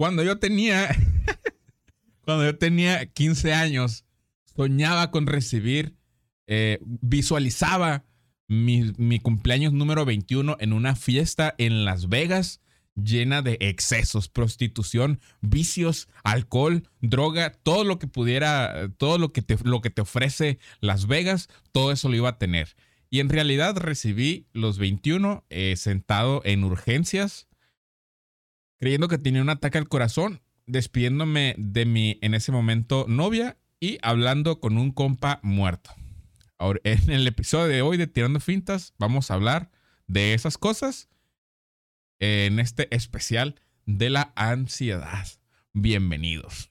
Cuando yo tenía, cuando yo tenía 15 años, soñaba con recibir, eh, visualizaba mi, cumpleaños número 21 en una fiesta en Las Vegas llena de excesos, prostitución, vicios, alcohol, droga, todo lo que pudiera, todo lo que te, lo que te ofrece Las Vegas, todo eso lo iba a tener. Y en realidad recibí los 21 eh, sentado en urgencias, creyendo que tenía un ataque al corazón, despidiéndome de mi en ese momento novia y hablando con un compa muerto. Ahora, en el episodio de hoy de Tirando Fintas vamos a hablar de esas cosas en este especial de la ansiedad. Bienvenidos.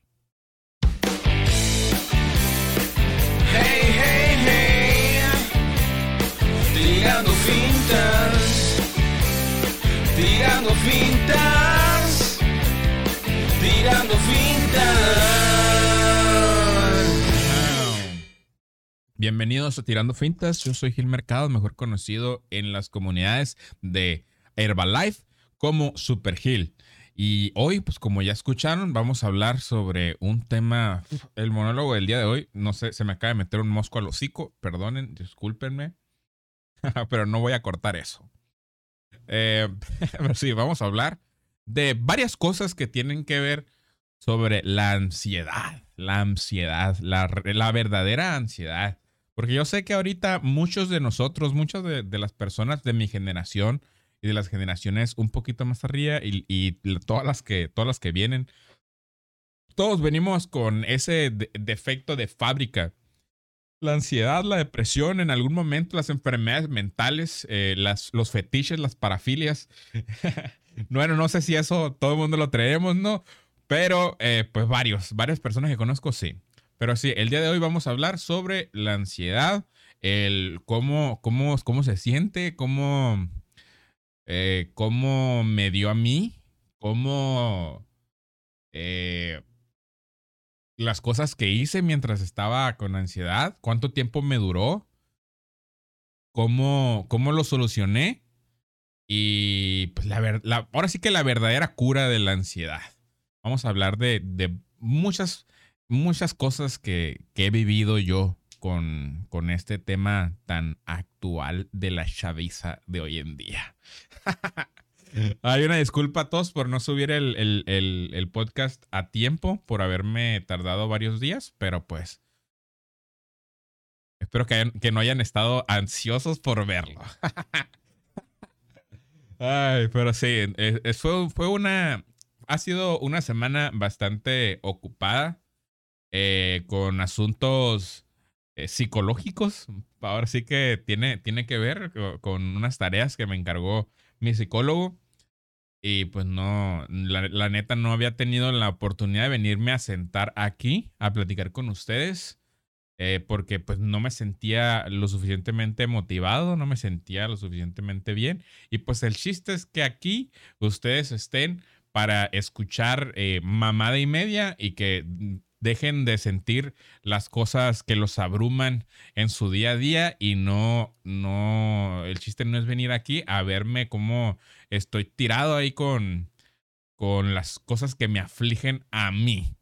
Hey, hey, hey. Tirando fintas. Tirando fintas. Tirando fintas. Bienvenidos a Tirando Fintas. Yo soy Gil Mercado, mejor conocido en las comunidades de Herbalife como Super Hill. Y hoy, pues como ya escucharon, vamos a hablar sobre un tema, el monólogo del día de hoy, no sé, se me acaba de meter un mosco al hocico, perdonen, discúlpenme, pero no voy a cortar eso. Eh, pero sí, vamos a hablar de varias cosas que tienen que ver sobre la ansiedad, la ansiedad, la, la verdadera ansiedad. Porque yo sé que ahorita muchos de nosotros, muchas de, de las personas de mi generación, y de las generaciones un poquito más arriba y, todas, las que, todas las que vienen. Todos venimos con ese defecto de fábrica. La ansiedad, la depresión, en algún momento las enfermedades mentales, eh, las, los fetiches, las parafilias. bueno, no sé si eso todo el mundo lo traemos, ¿no? Pero eh, pues varios, varias personas que conozco sí. Pero sí, el día de hoy vamos a hablar sobre la ansiedad, el cómo, cómo, cómo se siente, cómo, eh, cómo me dio a mí, cómo eh, las cosas que hice mientras estaba con ansiedad, cuánto tiempo me duró, cómo, cómo lo solucioné y pues la, la, ahora sí que la verdadera cura de la ansiedad. Vamos a hablar de, de muchas, muchas cosas que, que he vivido yo con, con este tema tan actual de la chaviza de hoy en día. Hay una disculpa a todos por no subir el, podcast a tiempo, por haberme tardado varios días, pero pues espero que, que no hayan estado ansiosos por verlo. Ay, pero sí, fue, fue una, ha sido una semana bastante ocupada eh, con asuntos eh, psicológicos. Ahora sí que tiene, tiene que ver con unas tareas que me encargó mi psicólogo. Y pues no, la, neta no había tenido la oportunidad de venirme a sentar aquí a platicar con ustedes. Eh, porque pues no me sentía lo suficientemente motivado, no me sentía lo suficientemente bien. Y pues el chiste es que aquí ustedes estén para escuchar eh, mamada y media y que dejen de sentir las cosas que los abruman en su día a día y no, no, el chiste no es venir aquí a verme como estoy tirado ahí con, con las cosas que me afligen a mí.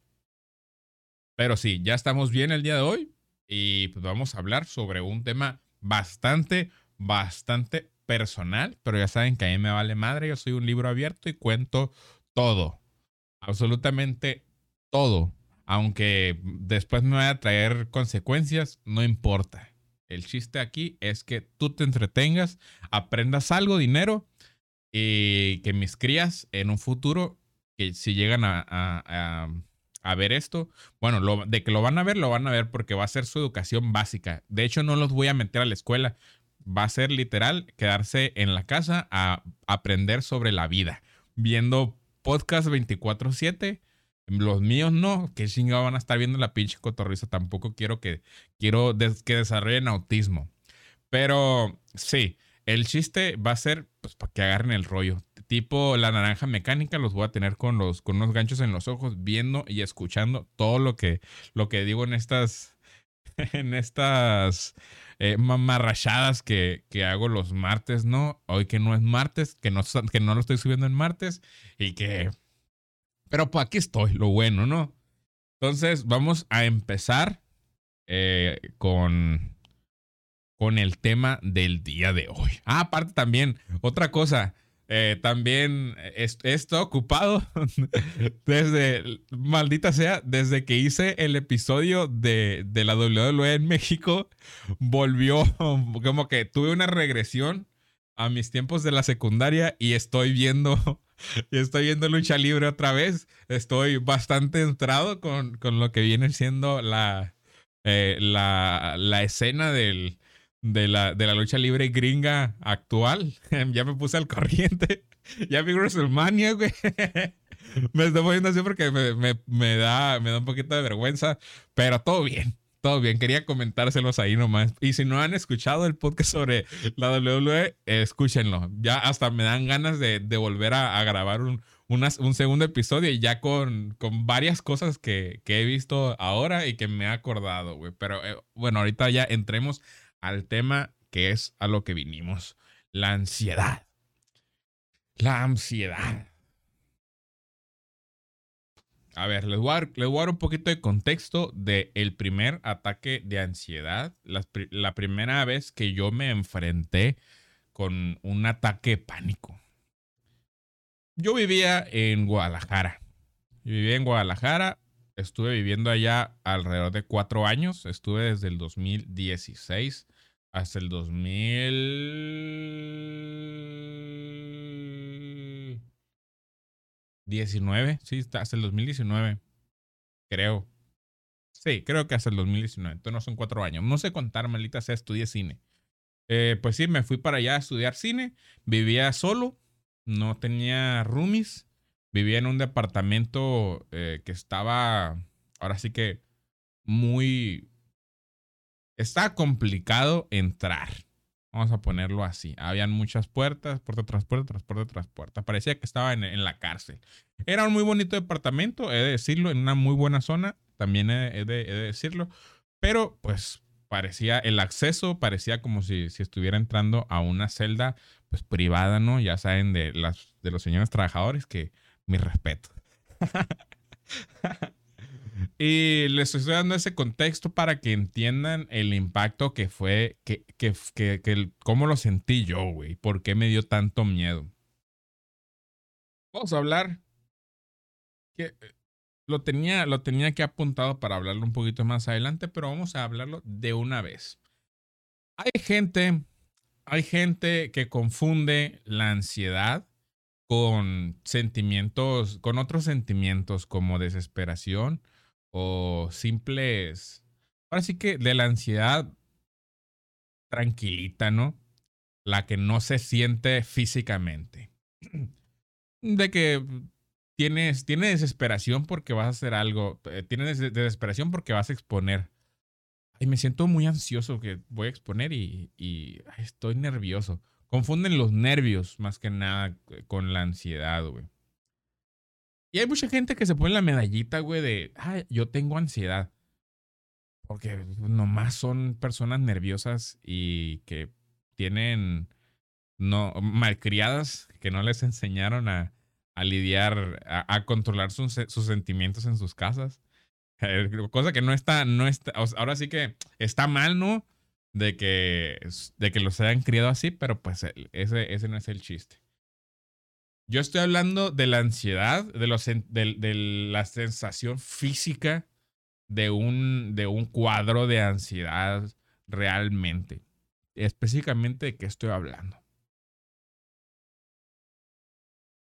Pero sí, ya estamos bien el día de hoy y pues vamos a hablar sobre un tema bastante, bastante personal, pero ya saben que a mí me vale madre, yo soy un libro abierto y cuento todo, absolutamente todo aunque después me vaya a traer consecuencias, no importa. El chiste aquí es que tú te entretengas, aprendas algo, dinero, y que mis crías en un futuro, que si llegan a, ver esto, bueno, de que lo van a ver, lo van a ver porque va a ser su educación básica. De hecho, no los voy a meter a la escuela. Va a ser literal quedarse en la casa a aprender sobre la vida, viendo podcast 24/7 los míos no, que chingados van a estar viendo la pinche cotorriza. Tampoco quiero que, quiero que desarrollen autismo. Pero sí, el chiste va a ser pues, para que agarren el rollo. Tipo la naranja mecánica, los voy a tener con, los, con unos ganchos en los ojos, viendo y escuchando todo lo que, lo que digo en estas, en estas eh, mamarrachadas que, que, hago los martes, ¿no? Hoy que no es martes, que no, que no lo estoy subiendo en martes y que Pero pues aquí estoy, lo bueno, ¿no? Entonces vamos a empezar eh, con, con el tema del día de hoy. Ah, aparte también, otra cosa. Eh, también he estado ocupado desde, maldita sea, desde que hice el episodio de, de la WWE en México, volvió como que tuve una regresión a mis tiempos de la secundaria y estoy viendo, y estoy viendo lucha libre otra vez. Estoy bastante entrado con, con lo que viene siendo la, eh, la, la escena del, de la, de la lucha libre gringa actual. ya me puse al corriente. ya vi WrestleMania, güey. me estoy poniendo así porque me, me, da, me da un poquito de vergüenza, pero todo bien. Todo bien, quería comentárselos ahí nomás. Y si no han escuchado el podcast sobre la WWE, escúchenlo. Ya hasta me dan ganas de, de volver a, a grabar un, un segundo episodio y ya con, con varias cosas que, que, he visto ahora y que me he acordado, güey. Pero eh, bueno, ahorita ya entremos al tema que es a lo que vinimos. La ansiedad. La ansiedad. A ver, les voy a dar, un poquito de contexto del el primer ataque de ansiedad. La, la, primera vez que yo me enfrenté con un ataque pánico. Yo vivía en Guadalajara. vivía en Guadalajara. Estuve viviendo allá alrededor de cuatro años. Estuve desde el 2016 hasta el 2019. Sí, hasta el 2019. Creo. Sí, creo que hasta el 2019. Entonces no son cuatro años. No sé contar, malita sea, estudié cine. Eh, pues sí, me fui para allá a estudiar cine. Vivía solo no tenía roomies, vivía en un departamento eh, que estaba, ahora sí que muy, está complicado entrar. Vamos a ponerlo así. Habían muchas puertas, puerta tras puerta, tras puerta tras puerta. Parecía que estaba en, la cárcel. Era un muy bonito departamento, he de decirlo, en una muy buena zona, también he, de, decirlo. Pero pues parecía, el acceso parecía como si, si estuviera entrando a una celda pues privada, ¿no? Ya saben de, las, de los señores trabajadores que mi respeto. y les estoy dando ese contexto para que entiendan el impacto que fue, que, que, que, que cómo lo sentí yo, güey, por qué me dio tanto miedo. Vamos a hablar que eh, lo tenía, lo tenía que apuntado para hablarlo un poquito más adelante, pero vamos a hablarlo de una vez. Hay gente hay gente que confunde la ansiedad con sentimientos, con otros sentimientos como desesperación o simples, ahora sí que de la ansiedad tranquilita, ¿no? La que no se siente físicamente. De que tienes, tienes desesperación porque vas a hacer algo, eh, tienes desesperación porque vas a exponer y me siento muy ansioso que voy a exponer y, estoy nervioso. Confunden los nervios más que nada eh, con la ansiedad, güey. Y hay mucha gente que se pone la medallita, güey, de, ay, yo tengo ansiedad. Porque nomás son personas nerviosas y que tienen no, malcriadas, que no les enseñaron a, a lidiar, a, controlar sus sentimientos en sus casas. Cosa que no está, no está, ahora sí que está mal, ¿no? De que, de que los hayan criado así, pero pues ese, ese no es el chiste. Yo estoy hablando de la ansiedad, de, los, de, la sensación física de un, de un cuadro de ansiedad realmente. Específicamente de qué estoy hablando.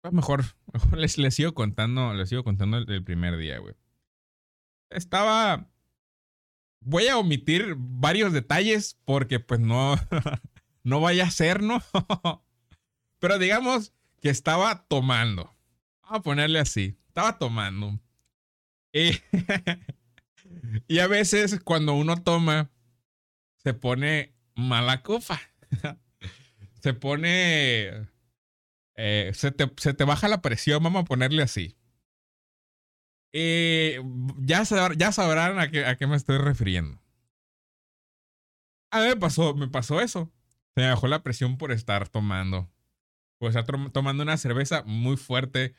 Pues mejor, les, les, sigo contando, les sigo contando el primer día, güey estaba... Voy a omitir varios detalles porque pues no, no vaya a ser, ¿no? Pero digamos que estaba tomando. Vamos a ponerle así. Estaba tomando. Y, y a veces cuando uno toma, se pone mala copa. se pone... Eh, se, te, se te baja la presión, vamos a ponerle así. Eh, ya, sabrán a qué, a qué me estoy refiriendo. A mí me pasó, me pasó eso. Se me bajó la presión por estar tomando. Pues estar tomando una cerveza muy fuerte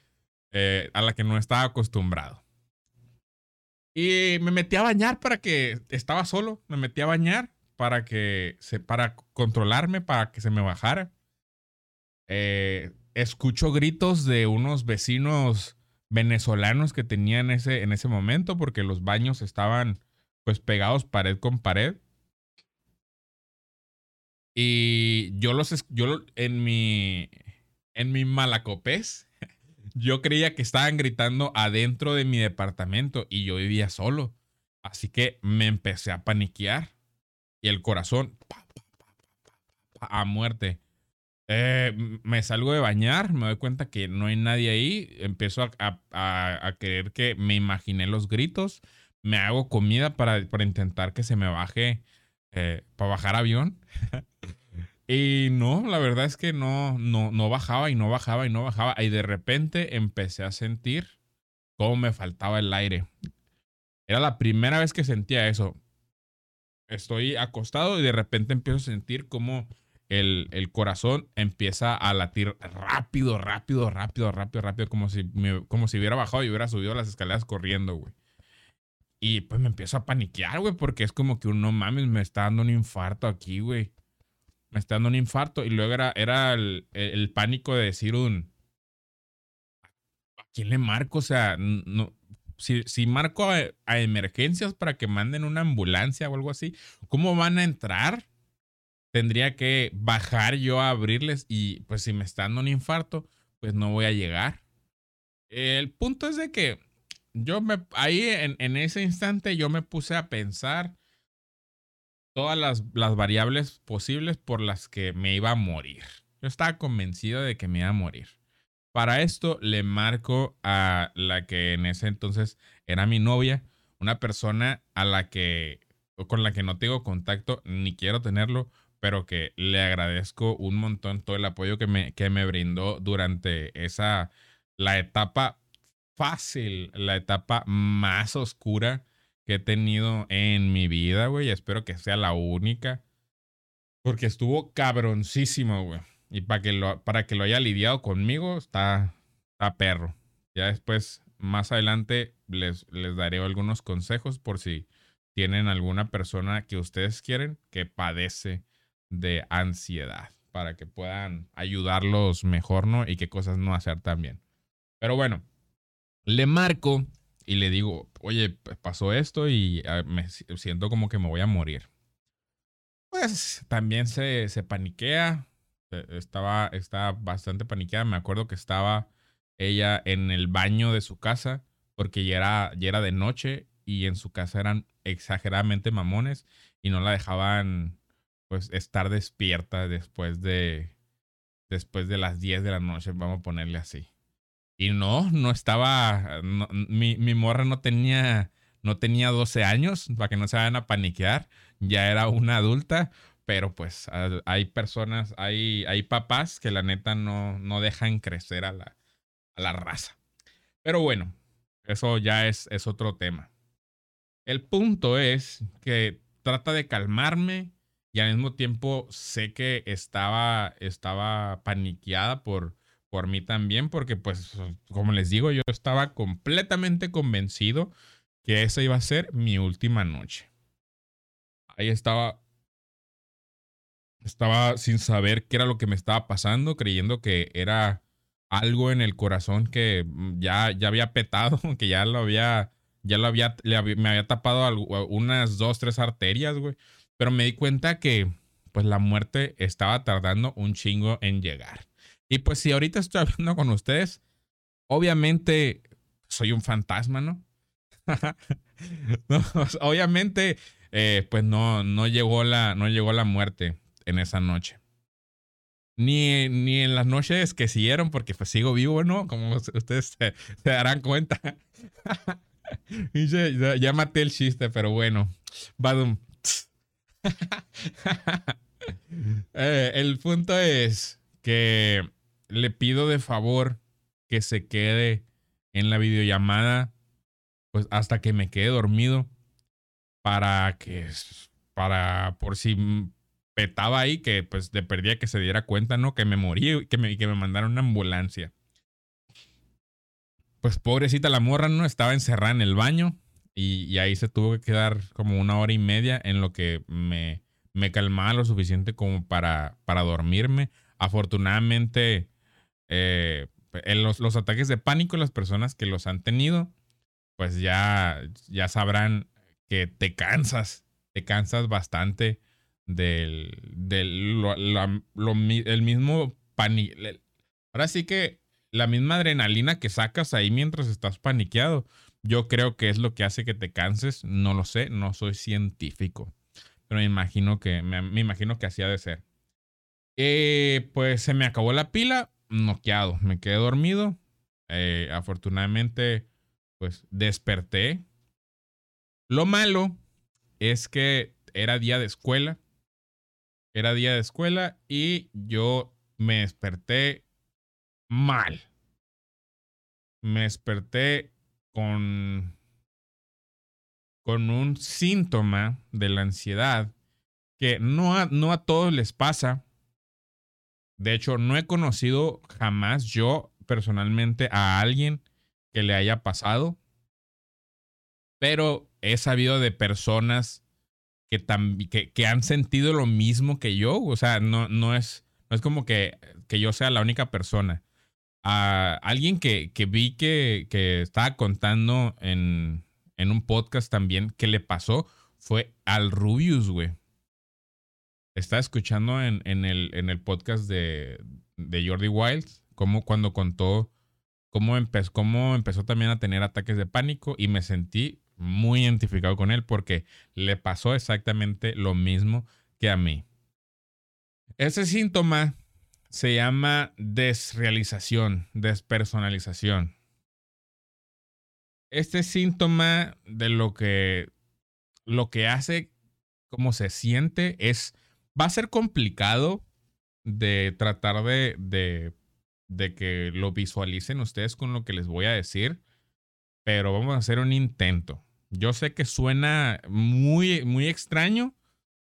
eh, a la que no estaba acostumbrado. Y me metí a bañar para que estaba solo, me metí a bañar para que para controlarme, para que se me bajara. Eh, escucho gritos de unos vecinos venezolanos que tenía en ese, en ese momento porque los baños estaban pues pegados pared con pared. Y yo los yo en mi en mi malacopés yo creía que estaban gritando adentro de mi departamento y yo vivía solo. Así que me empecé a paniquear y el corazón a muerte. Eh, me salgo de bañar, me doy cuenta que no hay nadie ahí, empiezo a, a, creer que me imaginé los gritos, me hago comida para, para intentar que se me baje, eh, para bajar avión. Y no, la verdad es que no, no, no bajaba y no bajaba y no bajaba. Y de repente empecé a sentir cómo me faltaba el aire. Era la primera vez que sentía eso. Estoy acostado y de repente empiezo a sentir cómo el, el corazón empieza a latir rápido, rápido, rápido, rápido, rápido, como si, como si hubiera bajado y hubiera subido las escaleras corriendo, güey. Y pues me empiezo a paniquear, güey, porque es como que no mames, me está dando un infarto aquí, güey me está dando un infarto. Y luego era, era el, el, pánico de decir un. ¿A quién le marco? O sea, no, si, si marco a, a, emergencias para que manden una ambulancia o algo así, ¿cómo van a entrar? Tendría que bajar yo a abrirles y pues si me está dando un infarto, pues no voy a llegar. El punto es de que yo me, ahí en, en ese instante yo me puse a pensar todas las, las, variables posibles por las que me iba a morir. Yo estaba convencido de que me iba a morir. Para esto le marco a la que en ese entonces era mi novia, una persona a la que con la que no tengo contacto ni quiero tenerlo, pero que le agradezco un montón todo el apoyo que me, que me brindó durante esa la etapa fácil, la etapa más oscura que he tenido en mi vida, güey. Espero que sea la única. Porque estuvo cabroncísimo, güey. Y para que, lo, para que lo haya lidiado conmigo, está, está perro. Ya después, más adelante, les, les daré algunos consejos por si tienen alguna persona que ustedes quieren que padece de ansiedad. Para que puedan ayudarlos mejor, ¿no? Y qué cosas no hacer también. Pero bueno, le marco y le digo, oye, pasó esto y ah, me siento como que me voy a morir. Pues también se, se paniquea, e, estaba, estaba bastante paniqueada, me acuerdo que estaba ella en el baño de su casa porque ya era, ya era de noche y en su casa eran exageradamente mamones y no la dejaban pues estar despierta después de después de las 10 de la noche, vamos a ponerle así. Y no, no estaba, mi, mi morra no tenía, no tenía 12 años, para que no se vayan a paniquear, ya era una adulta, pero pues hay personas, hay, hay papás que la neta no, no dejan crecer a la, a la raza. Pero bueno, eso ya es, es otro tema. El punto es que trata de calmarme y al mismo tiempo sé que estaba, estaba paniqueada por, por mí también, porque pues, como les digo, yo estaba completamente convencido que esa iba a ser mi última noche. Ahí estaba, estaba sin saber qué era lo que me estaba pasando, creyendo que era algo en el corazón que mm, ya, ya había petado, que ya lo había, ya lo había, me había tapado unas dos, tres arterias, güey. Pero me di cuenta que, pues, la muerte estaba tardando un chingo en llegar. Y pues si ahorita estoy hablando con ustedes, obviamente soy un fantasma, ¿no? obviamente, eh, pues no, no, llegó la, no llegó la muerte en esa noche. Ni, ni en las noches que siguieron, porque pues sigo vivo, ¿no? Como ustedes se, darán cuenta. ya, ya, maté el chiste, pero bueno. Badum. Eh, el punto es que le pido de favor que se quede en la videollamada, pues hasta que me quede dormido, para que, para, por si petaba ahí, que pues le perdía que se diera cuenta, ¿no? Que me morí que me, que me mandaron una ambulancia. pues pobrecita la morra, ¿no? Estaba encerrada en el baño y, ahí se tuvo que quedar como una hora y media en lo que me, me calmaba lo suficiente como para, para dormirme. Afortunadamente, eh, en los, los ataques de pánico, las personas que los han tenido, pues ya, ya sabrán que te cansas, te cansas bastante del, del lo- lo el mismo pánico. Ahora sí que la misma adrenalina que sacas ahí mientras estás paniqueado, yo creo que es lo que hace que te canses. No lo sé, no soy científico, pero me imagino que, me, imagino que así ha de ser. Eh, pues se me acabó la pila, noqueado, me quedé dormido. Eh, afortunadamente, pues desperté. Lo malo es que era día de escuela. Era día de escuela y yo me desperté mal. Me desperté con, con un síntoma de la ansiedad que no a, no a todos les pasa. De hecho, no he conocido jamás yo personalmente a alguien que le haya pasado. Pero he sabido de personas que, que, que han sentido lo mismo que yo. O sea, no, no, es, no es como que, que yo sea la única persona. A alguien que, que vi que, que estaba contando en, en un podcast también que le pasó fue al Rubius, güey. Estaba escuchando en, en, el, en el podcast de, de Jordi Wild, como cuando contó cómo cómo empezó también a tener ataques de pánico y me sentí muy identificado con él porque le pasó exactamente lo mismo que a mí. Ese síntoma se llama desrealización, despersonalización. Este síntoma de lo que lo que hace cómo se siente es va a ser complicado de tratar de, de, de que lo visualicen ustedes con lo que les voy a decir, pero vamos a hacer un intento. Yo sé que suena muy, muy extraño.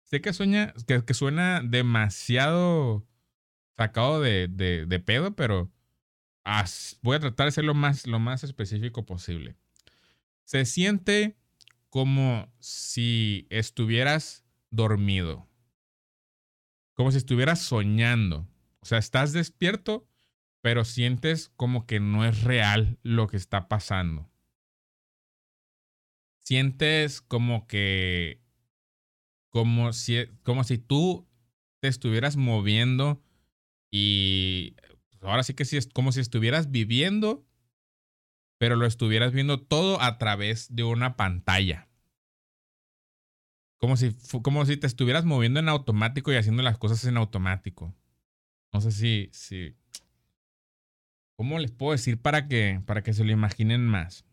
Sé que suena, que, que suena demasiado sacado de, de, pedo, pero voy a tratar de ser lo más, lo más específico posible. Se siente como si estuvieras dormido. Como si estuvieras soñando. O sea, estás despierto, pero sientes como que no es real lo que está pasando sientes como que como si como si tú te estuvieras moviendo y pues, ahora sí que sí es como si estuvieras viviendo pero lo estuvieras viendo todo a través de una pantalla. Como si como si te estuvieras moviendo en automático y haciendo las cosas en automático. No sé si si cómo les puedo decir para que para que se lo imaginen más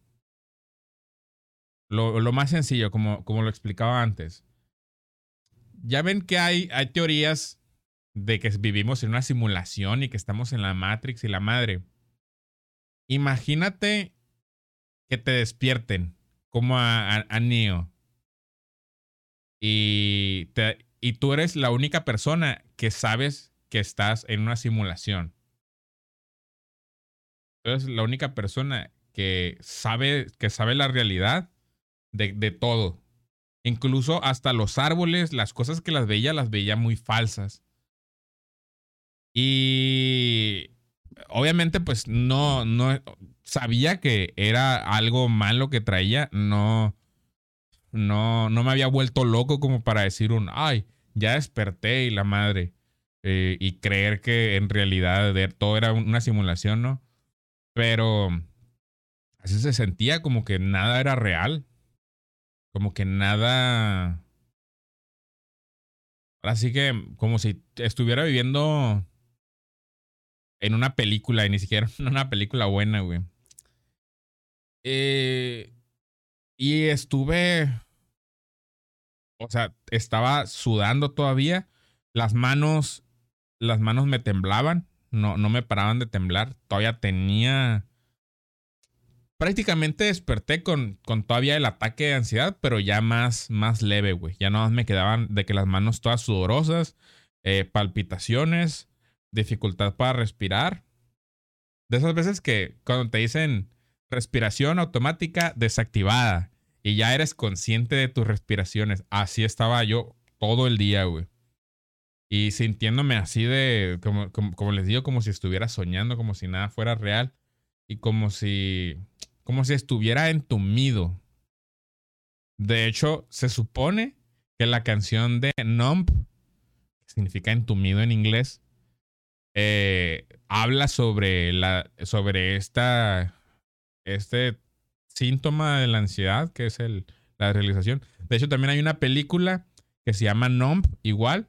lo, lo más sencillo, como, como lo explicaba antes. Ya ven que hay, hay teorías de que vivimos en una simulación y que estamos en la Matrix y la madre. Imagínate que te despierten como a, a, Neo. Y, te- y tú eres la única persona que sabes que estás en una simulación. Tú eres la única persona que sabe, que sabe la realidad de, de todo. Incluso hasta los árboles, las cosas que las veía, las veía muy falsas. Y obviamente, pues no, no sabía que era algo malo que traía. No, no, no me había vuelto loco como para decir un, ay, ya desperté y la madre. eh, y creer que en realidad todo era una simulación, ¿no? Pero así se sentía como que nada era real como que nada. Ahora sí que como si estuviera viviendo en una película y ni siquiera en una película buena, güey. Eh, y estuve. O sea, estaba sudando todavía. Las manos. Las manos me temblaban. No, no me paraban de temblar. Todavía tenía prácticamente desperté con, con todavía el ataque de ansiedad, pero ya más, más leve, güey. Ya nada más me quedaban de que las manos todas sudorosas, eh, palpitaciones, dificultad para respirar. De esas veces que cuando te dicen respiración automática desactivada. Y ya eres consciente de tus respiraciones. Así estaba yo todo el día, güey. Y sintiéndome así de, como, como, como les digo, como si estuviera soñando, como si nada fuera real. Y como si, como si estuviera entumido. De hecho, se supone que la canción de Numb, que significa entumido en inglés, eh, habla sobre, la, sobre esta, este síntoma de la ansiedad, que es el, la realización. De hecho, también hay una película que se llama Numb, igual,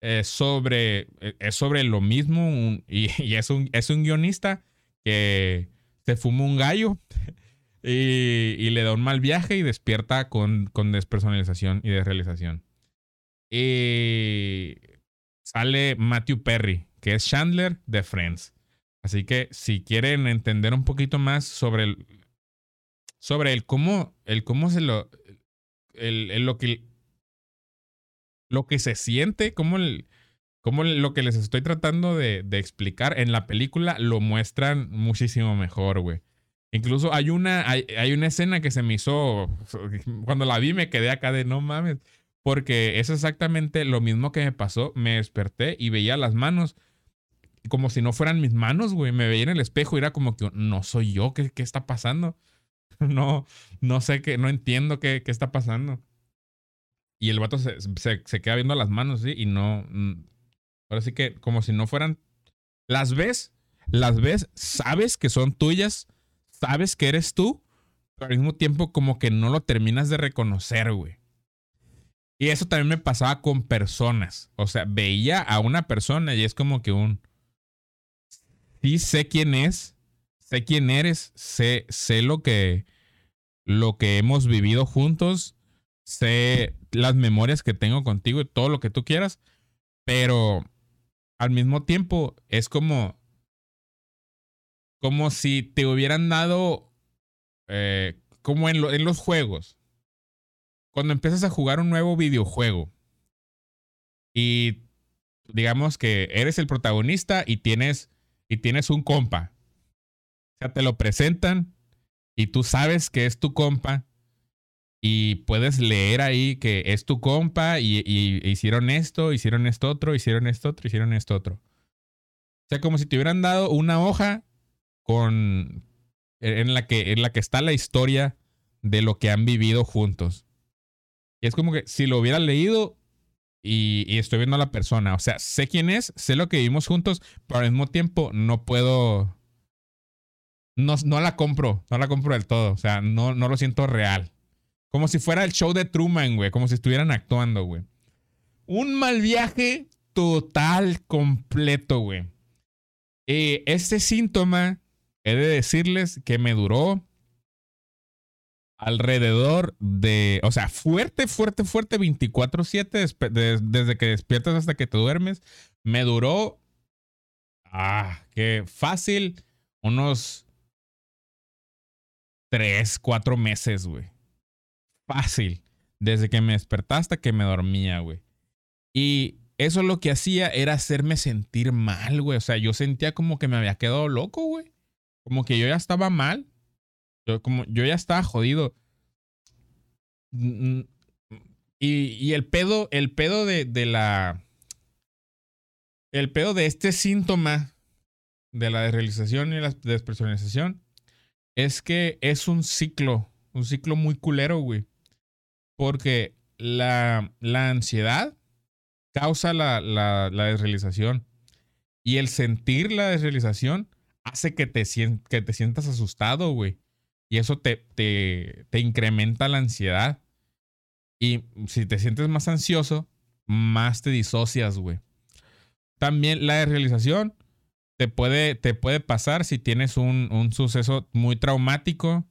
eh, sobre, eh, es sobre lo mismo y, es, un, es un guionista que se fuma un gallo y, y, le da un mal viaje y despierta con, con despersonalización y desrealización. Y sale Matthew Perry, que es Chandler de Friends. Así que si quieren entender un poquito más sobre el, sobre el cómo, el cómo se lo, el, lo que, lo que se siente, cómo, el, cómo lo que les estoy tratando de, de explicar en la película lo muestran muchísimo mejor, güey. Incluso hay una, hay, hay, una escena que se me hizo, cuando la vi me quedé acá de no mames, porque es exactamente lo mismo que me pasó. Me desperté y veía las manos como si no fueran mis manos, güey. Me veía en el espejo y era como que no soy yo, ¿qué, qué está pasando? No, no sé qué, no entiendo qué, qué está pasando. Y el vato se, se, se, queda viendo las manos, ¿sí? Y no. Ahora sí que, como si no fueran. Las ves, las ves, sabes que son tuyas, sabes que eres tú, pero al mismo tiempo, como que no lo terminas de reconocer, güey. Y eso también me pasaba con personas. O sea, veía a una persona y es como que un. Sí, sé quién es, sé quién eres, sé, sé lo que, lo que hemos vivido juntos, sé las memorias que tengo contigo y todo lo que tú quieras, pero al mismo tiempo es como, como si te hubieran dado, eh, como en, lo, en los juegos, cuando empiezas a jugar un nuevo videojuego y digamos que eres el protagonista y tienes, y tienes un compa, o sea, te lo presentan y tú sabes que es tu compa y puedes leer ahí que es tu compa y, y, hicieron esto, hicieron esto otro, hicieron esto otro, hicieron esto otro. O sea, como si te hubieran dado una hoja con en la que en la que está la historia de lo que han vivido juntos. Y es como que si lo hubiera leído y, estoy viendo a la persona, o sea, sé quién es, sé lo que vivimos juntos, pero al mismo tiempo no puedo no, la compro, no la compro del todo, o sea, no, no lo siento real. Como si fuera el show de Truman, güey. Como si estuvieran actuando, güey. Un mal viaje total, completo, güey. Eh, este síntoma, he de decirles que me duró alrededor de, o sea, fuerte, fuerte, fuerte, 24/7, de, desde que despiertas hasta que te duermes, me duró, ah, que fácil, unos 3, 4 meses, güey fácil. Desde que me despertaba hasta que me dormía, güey. Y eso lo que hacía era hacerme sentir mal, güey. O sea, yo sentía como que me había quedado loco, güey. Como que yo ya estaba mal. Yo, como, yo ya estaba jodido. Y, y el pedo, el pedo de, de la. El pedo de este síntoma de la desrealización y la despersonalización es que es un ciclo, un ciclo muy culero, güey. Porque la, la ansiedad causa la, la, la, desrealización. Y el sentir la desrealización hace que te, que te sientas asustado, güey. Y eso te, te, te incrementa la ansiedad. Y si te sientes más ansioso, más te disocias, güey. También la desrealización te puede, te puede pasar si tienes un, un suceso muy traumático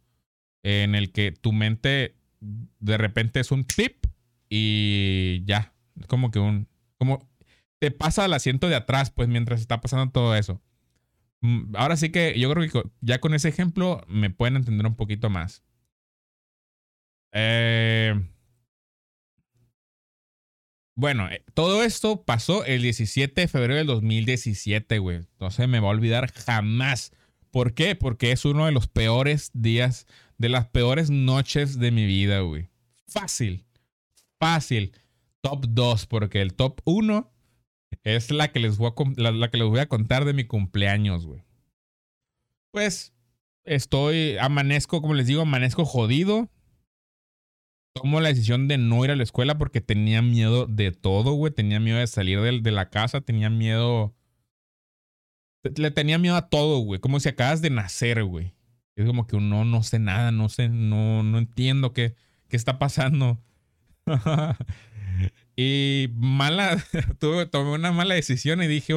en el que tu mente de repente es un tip y ya. Es como que un. Como te pasa al asiento de atrás, pues mientras está pasando todo eso. Mm, ahora sí que yo creo que ya con ese ejemplo me pueden entender un poquito más. Eh, bueno, eh, todo esto pasó el 17 de febrero del 2017, güey. No se me va a olvidar jamás. ¿Por qué? Porque es uno de los peores días, de las peores noches de mi vida, güey. Fácil, fácil. Top 2, porque el top 1 es la que les voy a, la, que les voy a contar de mi cumpleaños, güey. Pues estoy, amanezco, como les digo, amanezco jodido. Tomo la decisión de no ir a la escuela porque tenía miedo de todo, güey. Tenía miedo de salir de, de la casa, tenía miedo. Le tenía miedo a todo, güey. Como si acabas de nacer, güey. Es como que no, no sé nada, no sé, no, no entiendo qué, qué está pasando. y mala, tuve, tomé una mala decisión y dije,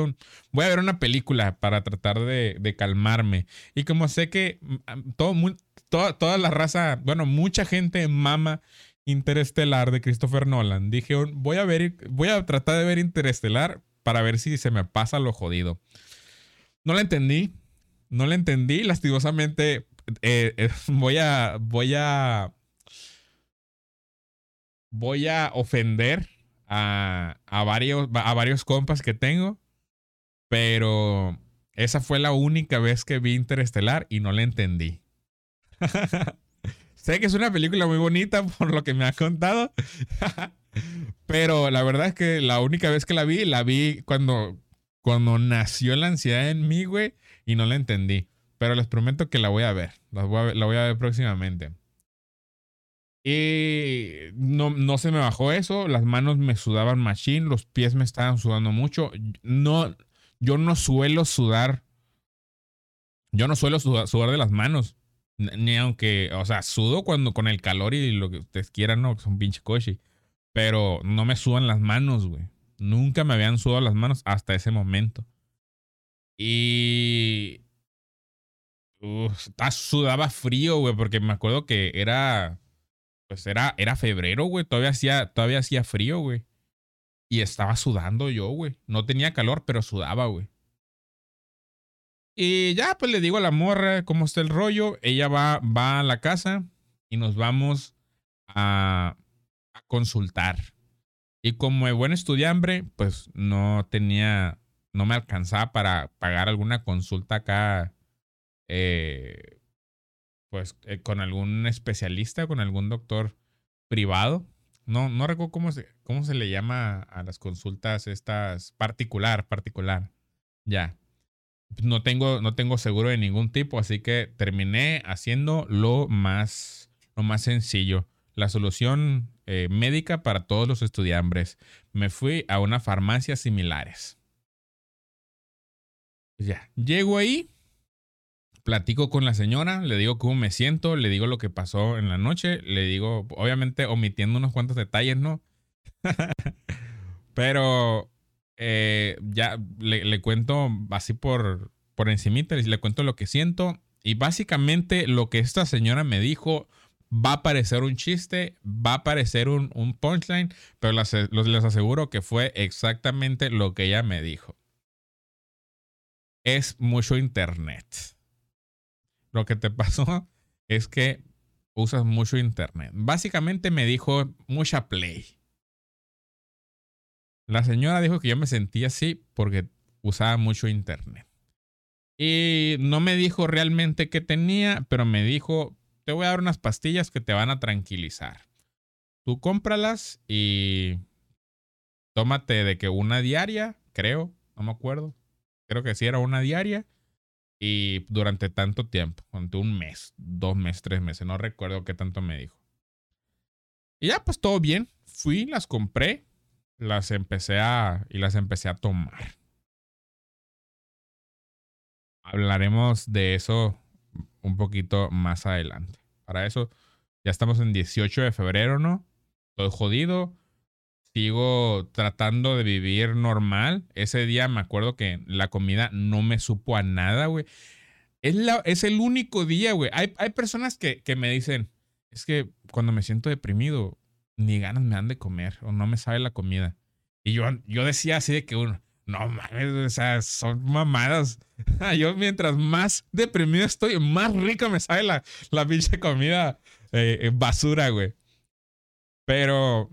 voy a ver una película para tratar de, de calmarme. Y como sé que mm, todo, toda, toda la raza, bueno, mucha gente mama Interestelar de Christopher Nolan, dije, voy a ver, voy a tratar de ver Interestelar para ver si se me pasa lo jodido. No la entendí, no la entendí, lastimosamente eh, eh, voy a, voy a, voy a ofender a, a, varios, a varios compas que tengo, pero esa fue la única vez que vi Interestelar y no la entendí. sé que es una película muy bonita por lo que me ha contado, pero la verdad es que la única vez que la vi, la vi cuando, cuando nació la ansiedad en mí, güey, y no la entendí. Pero les prometo que la voy a ver. La voy a ver, próximamente. No, no se me bajó eso. Las manos me sudaban machine. Los pies me estaban sudando mucho. No, yo no suelo sudar. Yo no suelo sudar, de las manos. Ni aunque, o sea, sudo cuando con el calor y lo que ustedes quieran, ¿no? Que son pinche coche. Pero no me sudan las manos, güey. Nunca me habían sudado las manos hasta ese momento. Y Uf, sudaba frío, güey, porque me acuerdo que era. Pues era, era febrero, güey. Todavía hacía, todavía hacía frío, güey. Y estaba sudando yo, güey. No tenía calor, pero sudaba, güey. Y ya, pues le digo a la morra cómo está el rollo. Ella va, va a la casa y nos vamos a, a consultar. Y como el buen estudiante, pues no tenía, no me alcanzaba para pagar alguna consulta acá eh, pues eh, con algún especialista, con algún doctor privado. No, no recuerdo cómo se, cómo se le llama a las consultas estas particular, particular. Ya. No tengo, no tengo seguro de ningún tipo, así que terminé haciendo lo más, lo más sencillo. La solución eh, médica para todos los estudiantes. Me fui a una farmacia similares. Ya. Llego ahí platico con la señora, le digo cómo me siento, le digo lo que pasó en la noche, le digo, obviamente omitiendo unos cuantos detalles, ¿no? Pero eh, ya le, cuento así por, por encimita, le cuento lo que siento. Y básicamente lo que esta señora me dijo va a parecer un chiste, va a parecer un, un punchline, pero les, les aseguro que fue exactamente lo que ella me dijo. Es mucho internet lo que te pasó es que usas mucho internet. Básicamente me dijo mucha play. La señora dijo que yo me sentía así porque usaba mucho internet. Y no me dijo realmente qué tenía, pero me dijo, te voy a dar unas pastillas que te van a tranquilizar. Tú cómpralas y tómate de que una diaria, creo, no me acuerdo. Creo que sí era una diaria. Y durante tanto tiempo, durante un mes, dos meses, tres meses, no recuerdo qué tanto me dijo. Y ya, pues todo bien. Fui, las compré, las empecé a. y las empecé a tomar. Hablaremos de eso un poquito más adelante. Para eso, ya estamos en 18 de febrero, ¿no? Todo jodido sigo tratando de vivir normal. Ese día me acuerdo que la comida no me supo a nada, güey. Es, es el único día, güey. Hay, hay personas que, que, me dicen, es que cuando me siento deprimido, ni ganas me dan de comer o no me sabe la comida. Y yo, yo decía así de que uno, no mames, o sea, son mamadas. yo mientras más deprimido estoy, más rica me sabe la, la pinche comida eh, basura, güey. Pero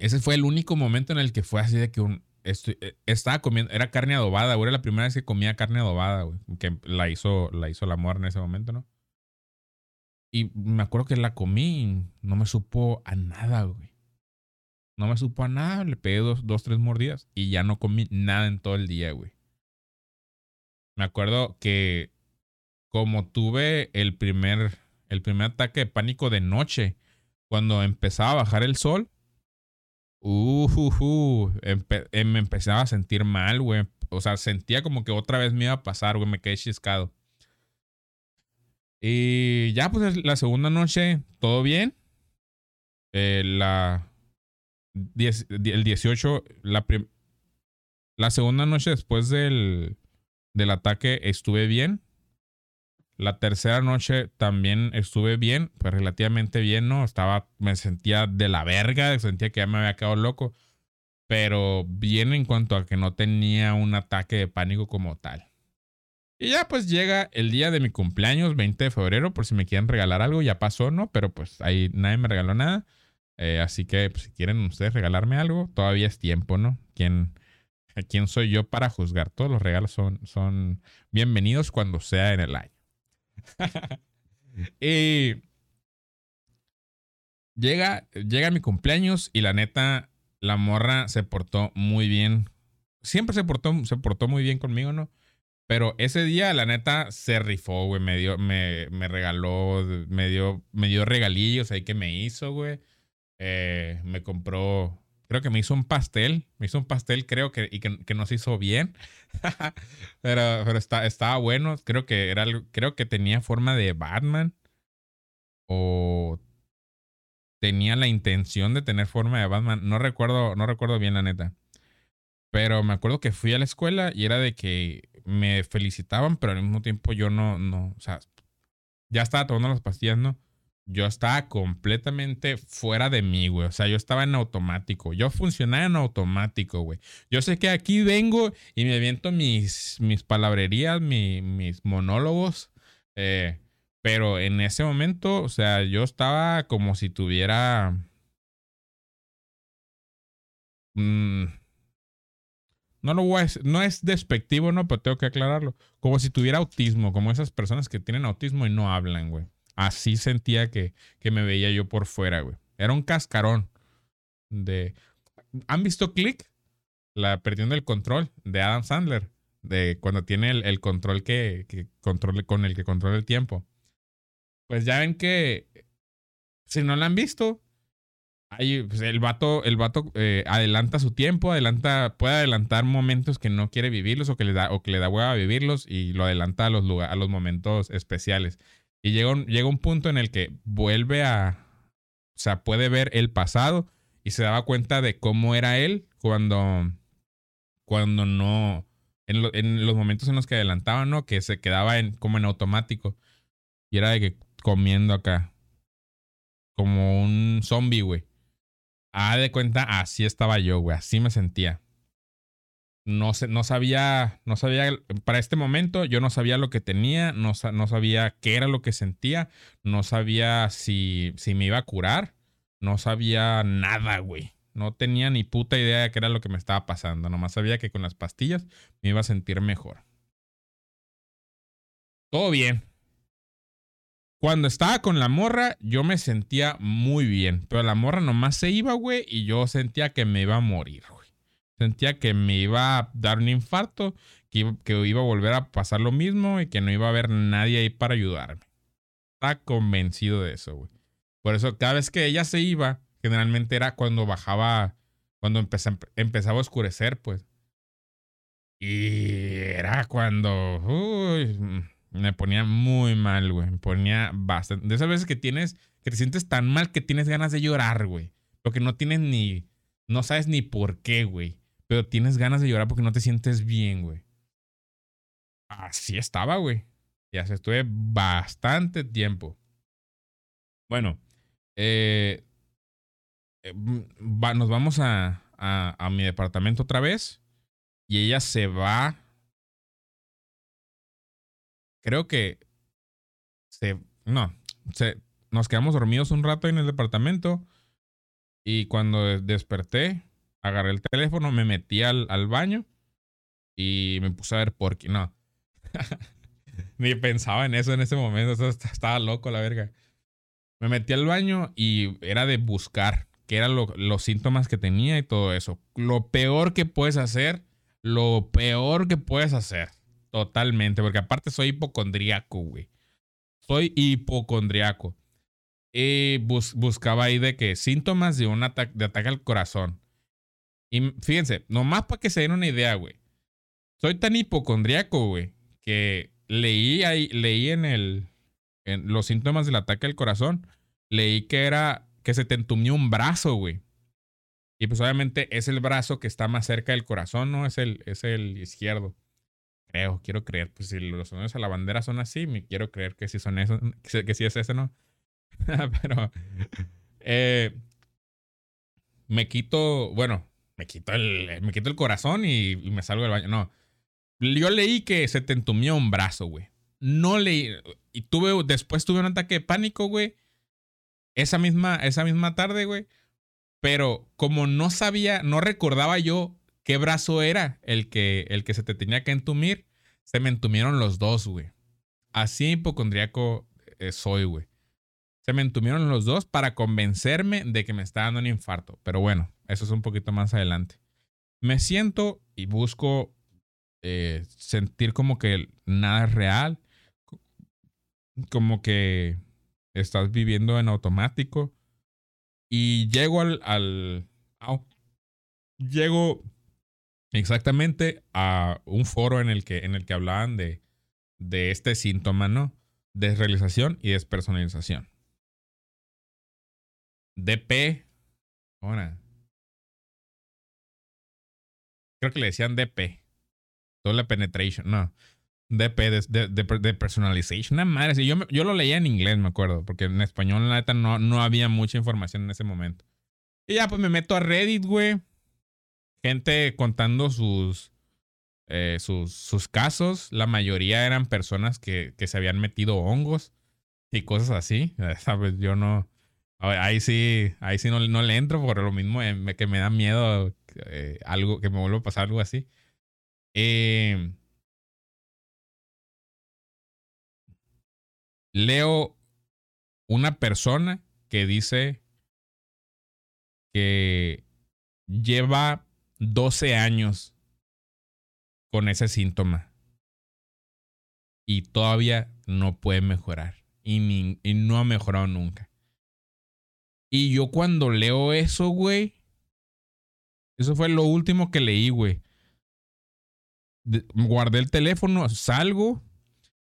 ese fue el único momento en el que fue así de que un, eh, estaba comiendo, era carne adobada, güey. Era la primera vez que comía carne adobada, güey. Que la hizo, la hizo la morra en ese momento, ¿no? Y me acuerdo que la comí no me supo a nada, güey. No me supo a nada. Le pegué dos, dos, tres mordidas y ya no comí nada en todo el día, güey. Me acuerdo que como tuve el primer, el primer ataque de pánico de noche, cuando empezaba a bajar el sol, uh, uh, me empezaba a sentir mal, güey. O sea, sentía como que otra vez me iba a pasar, güey. Me quedé chiscado. Y ya, pues la segunda noche, todo bien. Eh, la. el 18, la, la segunda noche después del, del ataque estuve bien. La tercera noche también estuve bien, pues relativamente bien, ¿no? Estaba, me sentía de la verga, sentía que ya me había quedado loco, pero bien en cuanto a que no tenía un ataque de pánico como tal. Y ya pues llega el día de mi cumpleaños, 20 de febrero, por si me quieren regalar algo, ya pasó, ¿no? Pero pues ahí nadie me regaló nada. Eh, así que pues, si quieren ustedes regalarme algo, todavía es tiempo, ¿no? ¿Quién, ¿Quién soy yo para juzgar? Todos los regalos son, son bienvenidos cuando sea en el año. y llega, llega mi cumpleaños y la neta, la morra se portó muy bien. Siempre se portó, se portó muy bien conmigo, ¿no? Pero ese día, la neta, se rifó, güey. Me dio, me, me regaló, me dio, me dio regalillos ahí que me hizo, güey. Eh, me compró, creo que me hizo un pastel. Me hizo un pastel, creo que, y que, nos hizo bien. pero pero está, estaba bueno. Creo que era creo que tenía forma de Batman. O tenía la intención de tener forma de Batman. No recuerdo, no recuerdo bien, la neta. Pero me acuerdo que fui a la escuela y era de que me felicitaban, pero al mismo tiempo yo no, no, o sea, ya estaba tomando las pastillas, ¿no? Yo estaba completamente fuera de mí, güey. O sea, yo estaba en automático. Yo funcionaba en automático, güey. Yo sé que aquí vengo y me aviento mis, mis palabrerías, mi- mis monólogos. eh, pero en ese momento, o sea, yo estaba como si tuviera... mm, no lo voy a no es despectivo, no, pero tengo que aclararlo. Como si tuviera autismo, como esas personas que tienen autismo y no hablan, güey. Así sentía que, que me veía yo por fuera, güey. Era un cascarón de... ¿Han visto Click? La perdiendo el control de Adam Sandler. De cuando tiene el, el control que, que controle, con el que controla el tiempo. Pues ya ven que si no la han visto, ahí, pues, el vato, el vato eh, adelanta su tiempo, adelanta, puede adelantar momentos que no quiere vivirlos o que le da, o que le da hueva vivirlos y lo adelanta a los, lugar, a los momentos especiales. Y llega un, llega un punto en el que vuelve a, o sea, puede ver el pasado y se daba cuenta de cómo era él cuando, cuando no, en, lo- en los momentos en los que adelantaba, ¿no? Que se quedaba en, como en automático. Y era de que comiendo acá. Como un zombie, güey. Ah, de cuenta, así estaba yo, güey. Así me sentía. No, sé, no sabía, no sabía, para este momento yo no sabía lo que tenía, no, no sabía qué era lo que sentía, no sabía si, si me iba a curar, no sabía nada, güey. No tenía ni puta idea de qué era lo que me estaba pasando. Nomás sabía que con las pastillas me iba a sentir mejor. Todo bien. Cuando estaba con la morra, yo me sentía muy bien. Pero la morra nomás se iba, güey, y yo sentía que me iba a morir. Sentía que me iba a dar un infarto, que iba, que iba a volver a pasar lo mismo y que no iba a haber nadie ahí para ayudarme. Estaba convencido de eso, güey. Por eso, cada vez que ella se iba, generalmente era cuando bajaba, cuando empeza- empezaba a oscurecer, pues. Y era cuando me ponía muy mal, güey. Me ponía bastante. De esas veces que tienes, que te sientes tan mal que tienes ganas de llorar, güey. Porque no tienes ni, no sabes ni por qué, güey. Pero tienes ganas de llorar porque no te sientes bien, güey. Así estaba, güey. Y así estuve bastante tiempo. Bueno, eh, eh, mm, nos vamos a, a, a mi departamento otra vez. Y ella se va. Creo que se. No. Se, nos quedamos dormidos un rato en el departamento. Y cuando desperté, agarré el teléfono, me metí al, al baño y me puse a ver por qué. No. Ni pensaba en eso en ese momento. Estaba loco, la verga. Me metí al baño y era de buscar qué eran lo- los síntomas que tenía y todo eso. Lo peor que puedes hacer, lo peor que puedes hacer. Totalmente. Porque aparte soy hipocondriaco, güey. Soy hipocondriaco. Y bus- buscaba ahí de que síntomas de un ataque, de ataque al corazón. Y fíjense, nomás para que se den una idea, güey. Soy tan hipocondriaco, güey, que leí ahí, leí en el, en los síntomas del ataque al corazón, leí que era que se te entumió un brazo, güey. Y pues obviamente es el brazo que está más cerca del corazón, ¿no? Es el, es el izquierdo. Creo, quiero creer. Pues si los sonidos a la bandera son así, me quiero creer que sí son esos, que, que sí es ese, ¿no? Pero eh, me quito, bueno, me quito el, me quito el corazón y, y me salgo del baño. No, yo leí que se te entumió un brazo, güey. No leí. Y tuve, después tuve un ataque de pánico, güey. Esa misma, esa misma tarde, güey. Pero como no sabía, no recordaba yo qué brazo era el que, el que se te tenía que entumir, se me entumieron los dos, güey. Así hipocondriaco eh, soy, güey. Se me entumieron los dos para convencerme de que me estaba dando un infarto. Pero bueno, eso es un poquito más adelante. Me siento y busco eh, sentir como que nada es real. Como que estás viviendo en automático. Y llego al. al llego exactamente a un foro en el que, en el que hablaban de, de este síntoma, ¿no? Desrealización y despersonalización. DP. Ahora. Creo que le decían DP. Doble penetration. No. DP, de, de, de, personalization. Una madre. yo, yo lo leía en inglés, me acuerdo. Porque en español, la neta, no, no había mucha información en ese momento. Y ya, pues me meto a Reddit, güey. Gente contando sus, eh, sus, sus casos. La mayoría eran personas que, que se habían metido hongos y cosas así. ¿Sabes? Yo no. Ahí sí, ahí sí no, no le entro por lo mismo eh, que me da miedo eh, algo, que me vuelva a pasar algo así. Eh, leo una persona que dice que lleva 12 años con ese síntoma y todavía no puede mejorar y, ni- y no ha mejorado nunca. Y yo cuando leo eso, güey, eso fue lo último que leí, güey. Guardé el teléfono, salgo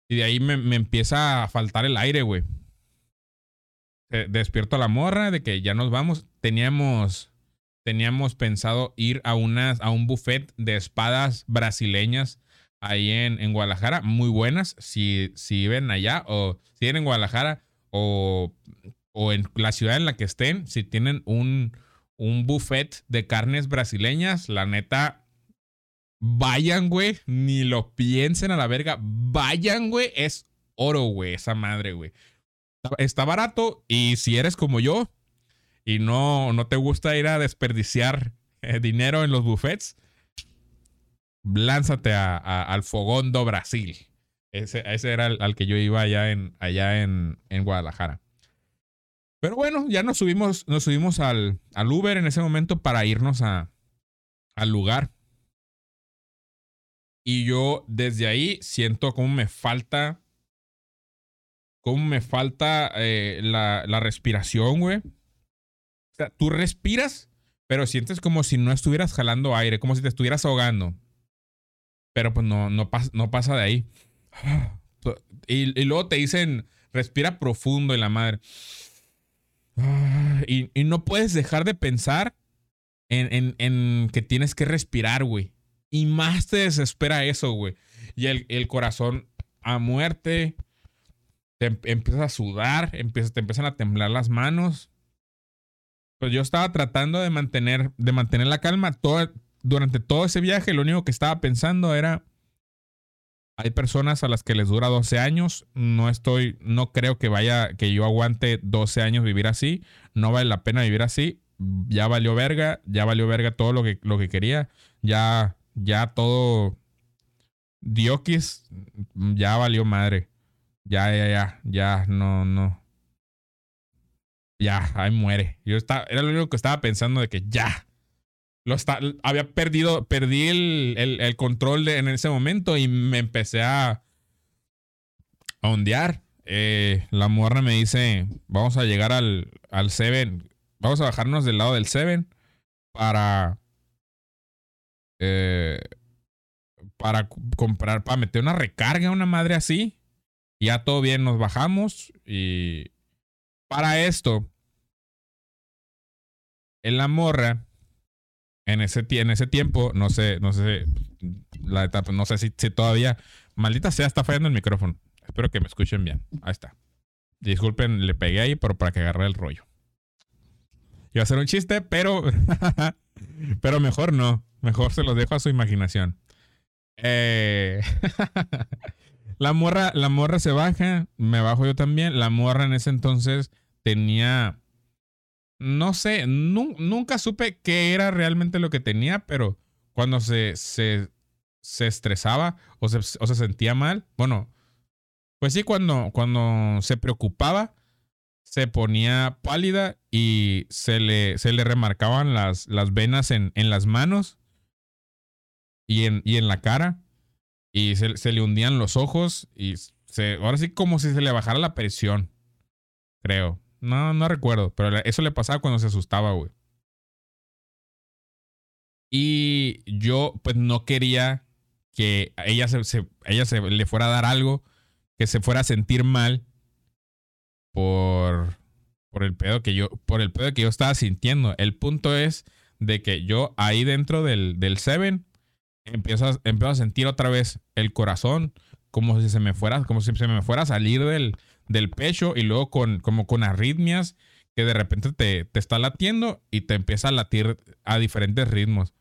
y de ahí me, me empieza a faltar el aire, güey. Eh, Despierto a la morra de que ya nos vamos. Teníamos, teníamos pensado ir a, unas, a un buffet de espadas brasileñas ahí en, en Guadalajara, muy buenas. Si, si ven allá o si viven en Guadalajara o, o en la ciudad en la que estén, si tienen un, un buffet de carnes brasileñas, la neta, vayan, güey. Ni lo piensen a la verga. Vayan, güey. Es oro, güey. Esa madre, güey. Está- barato y si eres como yo y no, no te gusta ir a desperdiciar eh, dinero en los buffets, lánzate a- al Fogón do Brasil. Ese, ese era el, al que yo iba allá en, allá en, en Guadalajara. Pero bueno, ya nos subimos, nos subimos al, al Uber en ese momento para irnos a, al lugar. Y yo desde ahí siento como me falta. Como me falta eh, la, la respiración, güey. O sea, tú respiras, pero sientes como si no estuvieras jalando aire, como si te estuvieras ahogando. Pero pues no, no, no pasa de ahí. Y, y luego te dicen, respira profundo y la madre. Y, y no puedes dejar de pensar en, en- en que tienes que respirar, güey. Y más te desespera eso, güey. Y el, el corazón a muerte. Te em- empiezas a sudar, empiezas, te empiezan a temblar las manos. Pues yo estaba tratando de mantener, de mantener la calma todo, durante todo ese viaje. Lo único que estaba pensando era. Hay personas a las que les dura 12 años. No estoy, no creo que vaya, que yo aguante 12 años vivir así. No vale la pena vivir así. ya valió verga, ya valió verga todo lo que, lo que quería, ya, ya todo Diokis, ya valió madre. Ya, ya, ya, ya, no, no. Ya, ahí muere. Yo estaba, era lo único que estaba pensando de que ya. Lo había perdido, perdí el, el, control en ese momento y me empecé a, a ondear. Eh, la morra me dice, vamos a llegar al, al Seven, vamos a bajarnos del lado del Seven para... Eh, para comprar, para meter una recarga, una madre así. Ya todo bien, nos bajamos y para esto, en la morra, en ese, en ese tiempo, no sé, no sé, la etapa, no sé si, si todavía, maldita sea, está fallando el micrófono. Espero que me escuchen bien. Ahí está. Disculpen, le pegué ahí pero para que agarre el rollo. Iba a ser un chiste, pero. pero mejor no. Mejor se los dejo a su imaginación. Eh, la morra, la morra se baja. Me bajo yo también. La morra en ese entonces tenía. No sé, nunca supe qué era realmente lo que tenía, pero cuando se, se, se estresaba o se, sentía mal, bueno, pues sí, cuando, cuando se preocupaba, se ponía pálida y se le, se le remarcaban las, las venas en, en las manos y en, y en la cara. Y se, se, le hundían los ojos y se, ahora sí como si se le bajara la presión. Creo. No, no recuerdo, pero eso le pasaba cuando se asustaba, güey. Y yo pues no quería que ella se, ella se le fuera a dar algo que se fuera a sentir mal por, por el pedo que yo, por el pedo que yo estaba sintiendo. El punto es de que yo ahí dentro del, del Seven empiezo a, empiezo a sentir otra vez el corazón como si se me fuera, como si se me fuera a salir del, del pecho y luego con, como con arritmias que de repente te, te está latiendo y te empieza a latir a diferentes ritmos.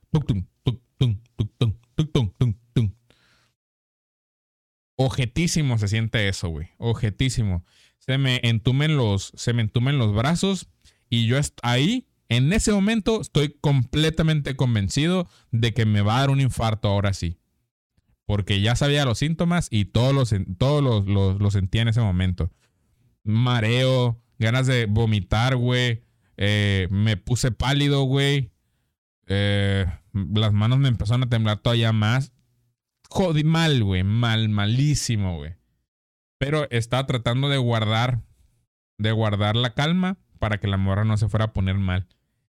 Ojetísimo se siente eso, güey. Ojetísimo. Se me entumen los, se me entumen los brazos y yo ahí, en ese momento, estoy completamente convencido de que me va a dar un infarto ahora sí. Porque ya sabía los síntomas y todos los, sentía en ese momento. Mareo, ganas de vomitar, güey. Eh, me puse pálido, güey. Eh, las manos me empezaron a temblar todavía más jodí mal, güey. Mal, malísimo, güey. Pero estaba tratando de guardar, de guardar la calma para que la morra no se fuera a poner mal.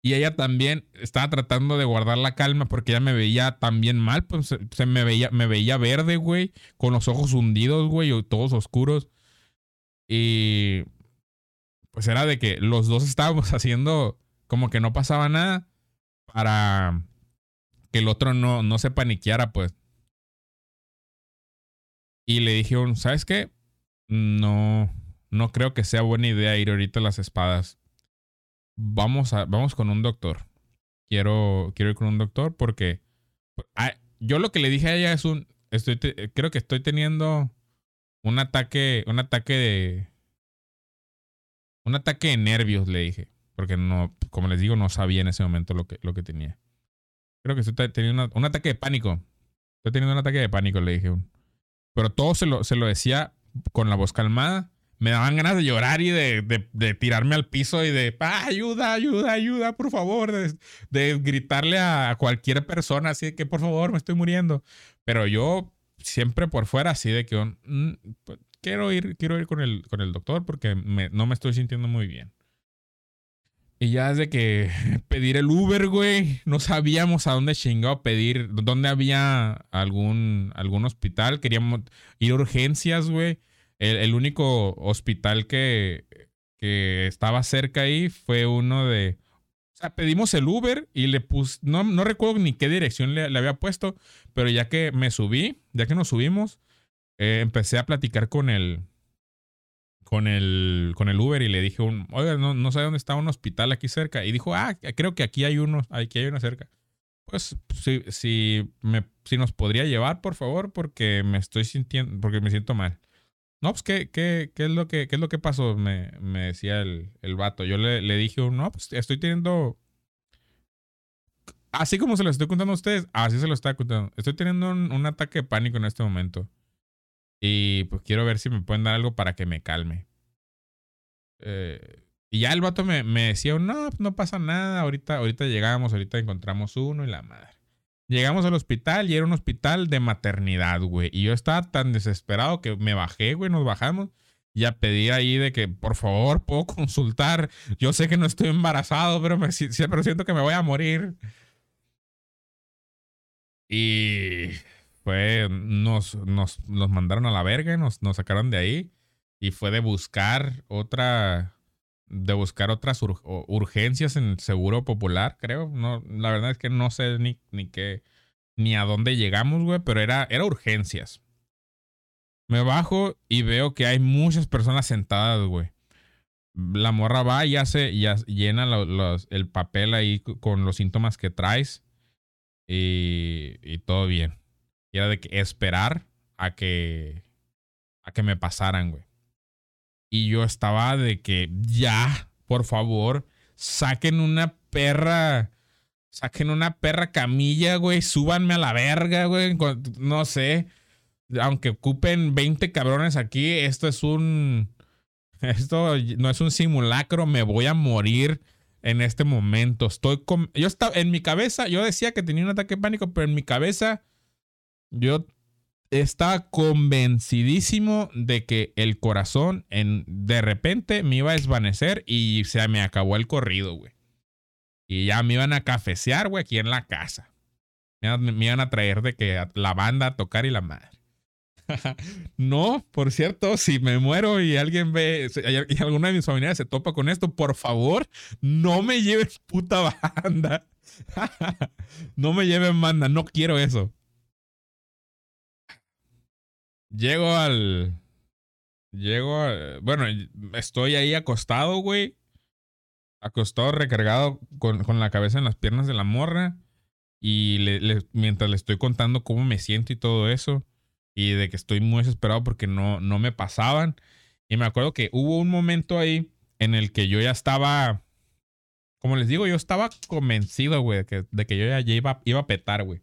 Y ella también estaba tratando de guardar la calma porque ella me veía también mal, pues se, me veía, me veía verde, güey, con los ojos hundidos, güey, todos oscuros. Y pues era de que los dos estábamos haciendo como que no pasaba nada para que el otro no, no se paniqueara, pues. Y le dijeron, ¿sabes qué? No, no creo que sea buena idea ir ahorita a las espadas. Vamos, a, vamos con un doctor. Quiero, quiero ir con un doctor porque ah, yo lo que le dije a ella es un, estoy, creo que estoy teniendo un ataque, un ataque de, un ataque de nervios, le dije. Porque no, como les digo, no sabía en ese momento lo que, lo que tenía. Creo que estoy teniendo un ataque de pánico. Estoy teniendo un ataque de pánico, le dije. Pero todo se lo, se lo decía con la voz calmada. Me daban ganas de llorar y de, de, tirarme al piso y de, ah, ayuda, ayuda, ayuda, por favor. De, gritarle a cualquier persona así de que, por favor, me estoy muriendo. Pero yo siempre por fuera así de que, mm, pues, quiero ir, quiero ir con el, con el doctor porque no me estoy sintiendo muy bien. Y ya desde que pedir el Uber, güey, no sabíamos a dónde chingado pedir, dónde había algún, algún hospital. Queríamos ir a urgencias, güey. El, único hospital que, que estaba cerca ahí fue uno de... O sea, pedimos el Uber y le puse... No, no recuerdo ni qué dirección le, había puesto, pero ya que me subí, ya que nos subimos, eh, empecé a platicar con el, con el, con el Uber y le dije, un, oiga, no, no sé dónde está un hospital aquí cerca. Y dijo, ah, creo que aquí hay uno, aquí hay uno cerca. Pues si, si, me, si nos podría llevar, por favor, porque me estoy sintiendo, porque me siento mal. No, pues, ¿qué, qué, qué, es, lo que, qué es lo que pasó? Me, me decía el, el vato. Yo le, le dije, no, pues estoy teniendo así como se lo estoy contando a ustedes, así se lo está contando. Estoy teniendo un, ataque de pánico en este momento. Y pues quiero ver si me pueden dar algo para que me calme. Eh, y ya el vato me, me decía, no, no pasa nada, ahorita, ahorita llegamos, ahorita encontramos uno y la madre. Llegamos al hospital y era un hospital de maternidad, güey. Y yo estaba tan desesperado que me bajé, güey, nos bajamos. Y a pedir ahí de que, por favor, puedo consultar. Yo sé que no estoy embarazado, pero me, siento que me voy a morir. Y fue, nos, nos, nos mandaron a la verga, nos, nos sacaron de ahí. Y fue de buscar otra, de buscar otras urgencias en el seguro popular, creo. No, la verdad es que no sé ni, ni qué, ni a dónde llegamos, güey, pero era, era urgencias. Me bajo y veo que hay muchas personas sentadas, güey. La morra va y hace, ya llena el papel ahí con los síntomas que traes y, todo bien. Y era de que esperar a que, a que me pasaran, güey. Y yo estaba de que ya, por favor, saquen una perra. Saquen una perra camilla, güey. Súbanme a la verga, güey. No sé. Aunque ocupen 20 cabrones aquí, esto es un. Esto no es un simulacro. Me voy a morir en este momento. Estoy con. Yo estaba. En mi cabeza, yo decía que tenía un ataque de pánico, pero en mi cabeza. Yo estaba convencidísimo de que el corazón en, de repente me iba a desvanecer y se me acabó el corrido, güey. Y ya me iban a cafecear, güey, aquí en la casa. Me, iban a traer de que la banda a tocar y la madre. no, por cierto, si me muero y alguien ve, y alguna de mis familiares se topa con esto, por favor, no me lleves puta banda. no me lleven banda, no quiero eso. Llego al. Llego a. Bueno, estoy ahí acostado, güey. Acostado, recargado con, con, la cabeza en las piernas de la morra. Y le, mientras le estoy contando cómo me siento y todo eso. Y de que estoy muy desesperado porque no, no me pasaban. Y me acuerdo que hubo un momento ahí en el que yo ya estaba. Como les digo, yo estaba convencido, güey, de que, de que yo ya, iba, iba a petar, güey.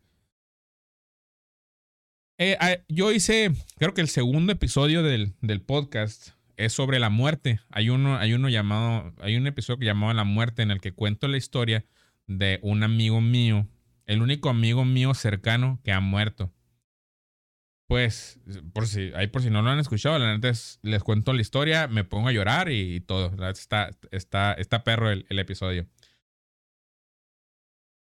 Eh, ah, yo hice, creo que el segundo episodio del, del, podcast es sobre la muerte. Hay uno, hay uno llamado, hay un episodio que llamado La muerte en el que cuento la historia de un amigo mío, el único amigo mío cercano que ha muerto. Pues, por si, ahí por si no lo han escuchado, la neta les cuento la historia, me pongo a llorar y, todo. Está, está, está perro el, el episodio.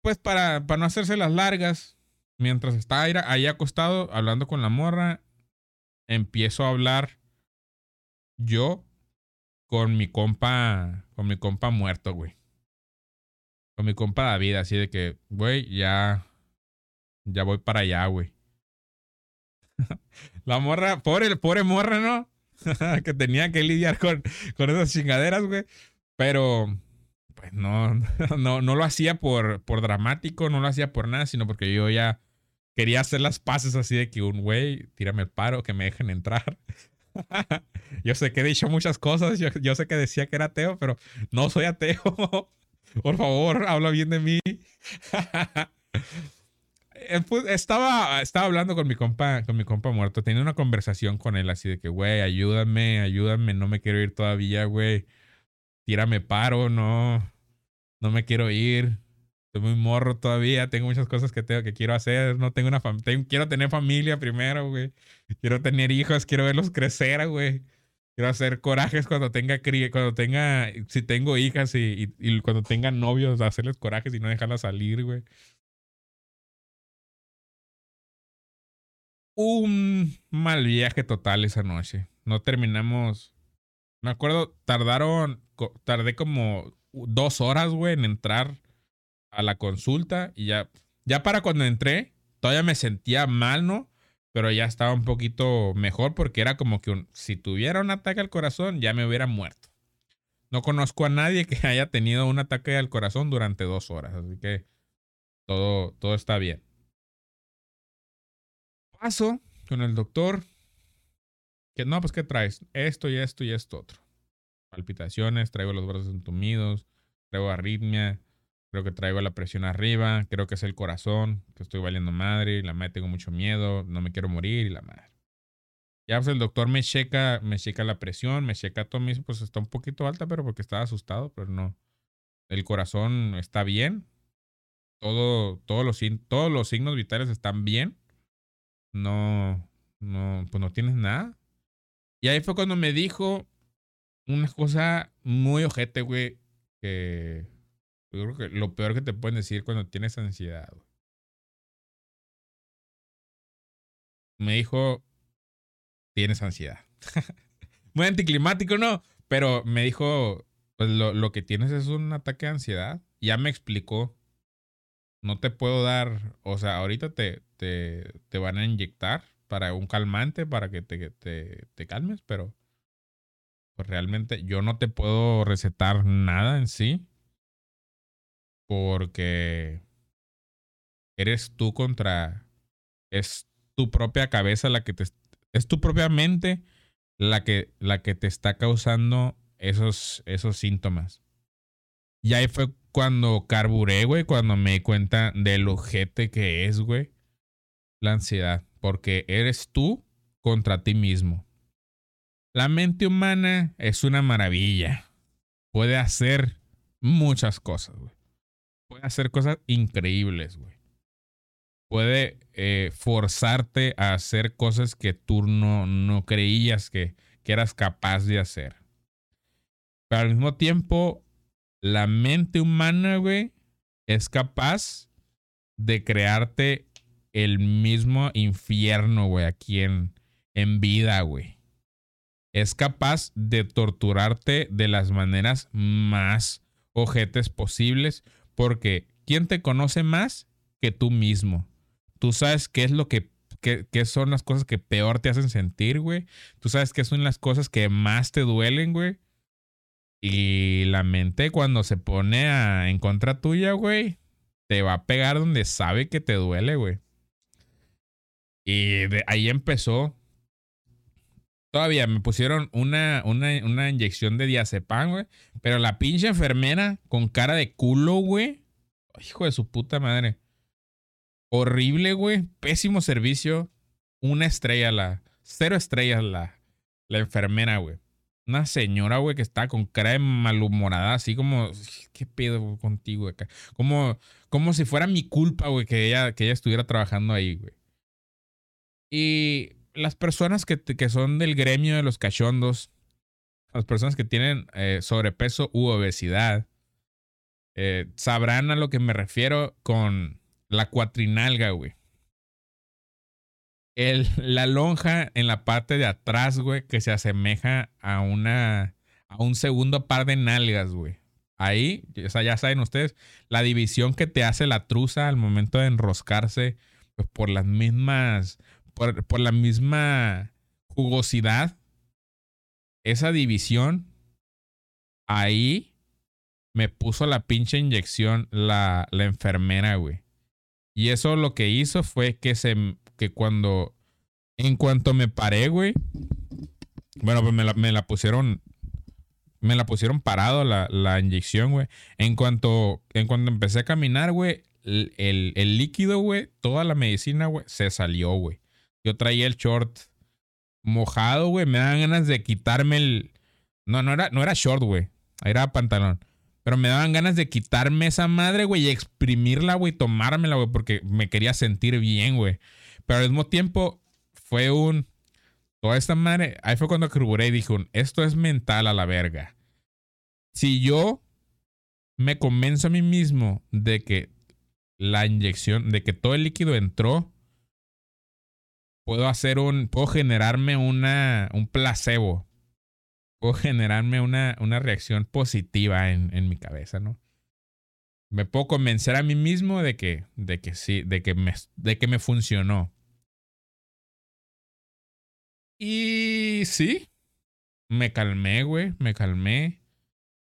Pues para, para no hacerse las largas, mientras está ahí acostado hablando con la morra, empiezo a hablar yo con mi compa, con mi compa muerto, güey. Con mi compa David, así de que, güey, ya, ya voy para allá, güey. la morra, pobre, pobre morra, ¿no? que tenía que lidiar con, con esas chingaderas, güey. Pero, pues no, no, no lo hacía por, por dramático, no lo hacía por nada, sino porque yo ya quería hacer las paces así de que un güey, tírame el paro, que me dejen entrar. yo sé que he dicho muchas cosas, yo, sé que decía que era ateo, pero no soy ateo. Por favor, habla bien de mí. Eh, pues, estaba, estaba hablando con mi compa, con mi compa muerto, tenía una conversación con él así de que, güey, ayúdame, ayúdame, no me quiero ir todavía, güey. Tírame paro, no, no me quiero ir. Estoy muy morro todavía, tengo muchas cosas que tengo que quiero hacer, no tengo una familia, quiero tener familia primero, güey. Quiero tener hijos, quiero verlos crecer, güey. Quiero hacer corajes cuando tenga cuando tenga, si tengo hijas y, y, cuando tengan novios, hacerles corajes y no dejarlas salir, güey. Un mal viaje total esa noche. No terminamos. Me acuerdo, tardaron, tardé como dos horas, güey, en entrar a la consulta y ya, ya para cuando entré, todavía me sentía mal, ¿no? Pero ya estaba un poquito mejor porque era como que si tuviera un ataque al corazón ya me hubiera muerto. No conozco a nadie que haya tenido un ataque al corazón durante dos horas, así que todo, todo está bien. Paso con el doctor. Que no, pues ¿qué traes? Esto y esto y esto otro. Palpitaciones, traigo los brazos entumidos, traigo arritmia, Creo que traigo la presión arriba. Creo que es el corazón. Que estoy valiendo madre. La madre tengo mucho miedo. No me quiero morir. Y la madre. Ya pues el doctor me checa, me checa la presión, me checa todo mismo, pues está un poquito alta, pero porque estaba asustado, pero no. El corazón está bien. Todo, todos, los, todos los signos vitales están bien. No, no, pues no tienes nada. Y ahí fue cuando me dijo una cosa muy ojete, güey, que yo creo que lo peor que te pueden decir cuando tienes ansiedad. Me dijo, tienes ansiedad. Muy anticlimático, ¿no? Pero me dijo, pues lo, lo, que tienes es un ataque de ansiedad. Ya me explicó. No te puedo dar, o sea, ahorita te, te, te van a inyectar para un calmante para que te, te, te calmes, pero pues realmente yo no te puedo recetar nada en sí. Porque eres tú contra... Es tu propia cabeza la que te, es tu propia mente la que, la que te está causando esos, esos síntomas. Y ahí fue cuando carburé, güey, cuando me di cuenta del ojete que es, güey, la ansiedad. Porque eres tú contra ti mismo. La mente humana es una maravilla. Puede hacer muchas cosas, güey. Puede hacer cosas increíbles, güey puede eh, forzarte a hacer cosas que tú no, no creías que, que eras capaz de hacer. Pero al mismo tiempo, la mente humana, güey, es capaz de crearte el mismo infierno, güey, aquí en, en vida, güey. Es capaz de torturarte de las maneras más ojetes posibles porque ¿quién te conoce más que tú mismo? Tú sabes qué es lo que, qué, son las cosas que peor te hacen sentir, güey. Tú sabes qué son las cosas que más te duelen, güey. Y la mente cuando se pone en contra tuya, güey, te va a pegar donde sabe que te duele, güey. Y de ahí empezó. Todavía me pusieron una, una, una inyección de diazepam, güey. Pero la pinche enfermera con cara de culo, güey. Hijo de su puta madre. Horrible, güey. Pésimo servicio. Una estrella la. Cero estrellas la. La enfermera, güey. Una señora, güey, que está con cara de malhumorada, así como. ¿Qué pedo contigo acá? Como, como si fuera mi culpa, güey, que ella, que ella estuviera trabajando ahí, güey. Y las personas que, que son del gremio de los cachondos, las personas que tienen eh, sobrepeso u obesidad, eh, sabrán a lo que me refiero con la cuatrinalga, güey. El, la lonja en la parte de atrás, güey, que se asemeja a una. a un segundo par de nalgas, güey. Ahí, o sea, ya saben ustedes, la división que te hace la truza al momento de enroscarse, pues por las mismas. Por, por la misma jugosidad. Esa división. Ahí me puso la pinche inyección la, la enfermera, güey. Y eso lo que hizo fue que se que cuando en cuanto me paré, güey. Bueno, pues me la, me la pusieron me la pusieron parado la, la inyección, güey. En cuanto en cuanto empecé a caminar, güey, el, el, el líquido, güey, toda la medicina, güey, se salió, güey. Yo traía el short mojado, güey, me dan ganas de quitarme el No, no era no era short, güey. Era pantalón. Pero me daban ganas de quitarme esa madre, güey, y exprimirla, güey, tomármela, güey, porque me quería sentir bien, güey. Pero al mismo tiempo fue un... Toda esta madre, ahí fue cuando carburé y dije, esto es mental a la verga. Si yo me convenzo a mí mismo de que la inyección, de que todo el líquido entró, puedo hacer un, puedo generarme una, un placebo puedo generarme una, una reacción positiva en, en, mi cabeza, ¿no? Me puedo convencer a mí mismo de que, de que sí, de que me, de que me funcionó. Y sí, me calmé, güey, me calmé.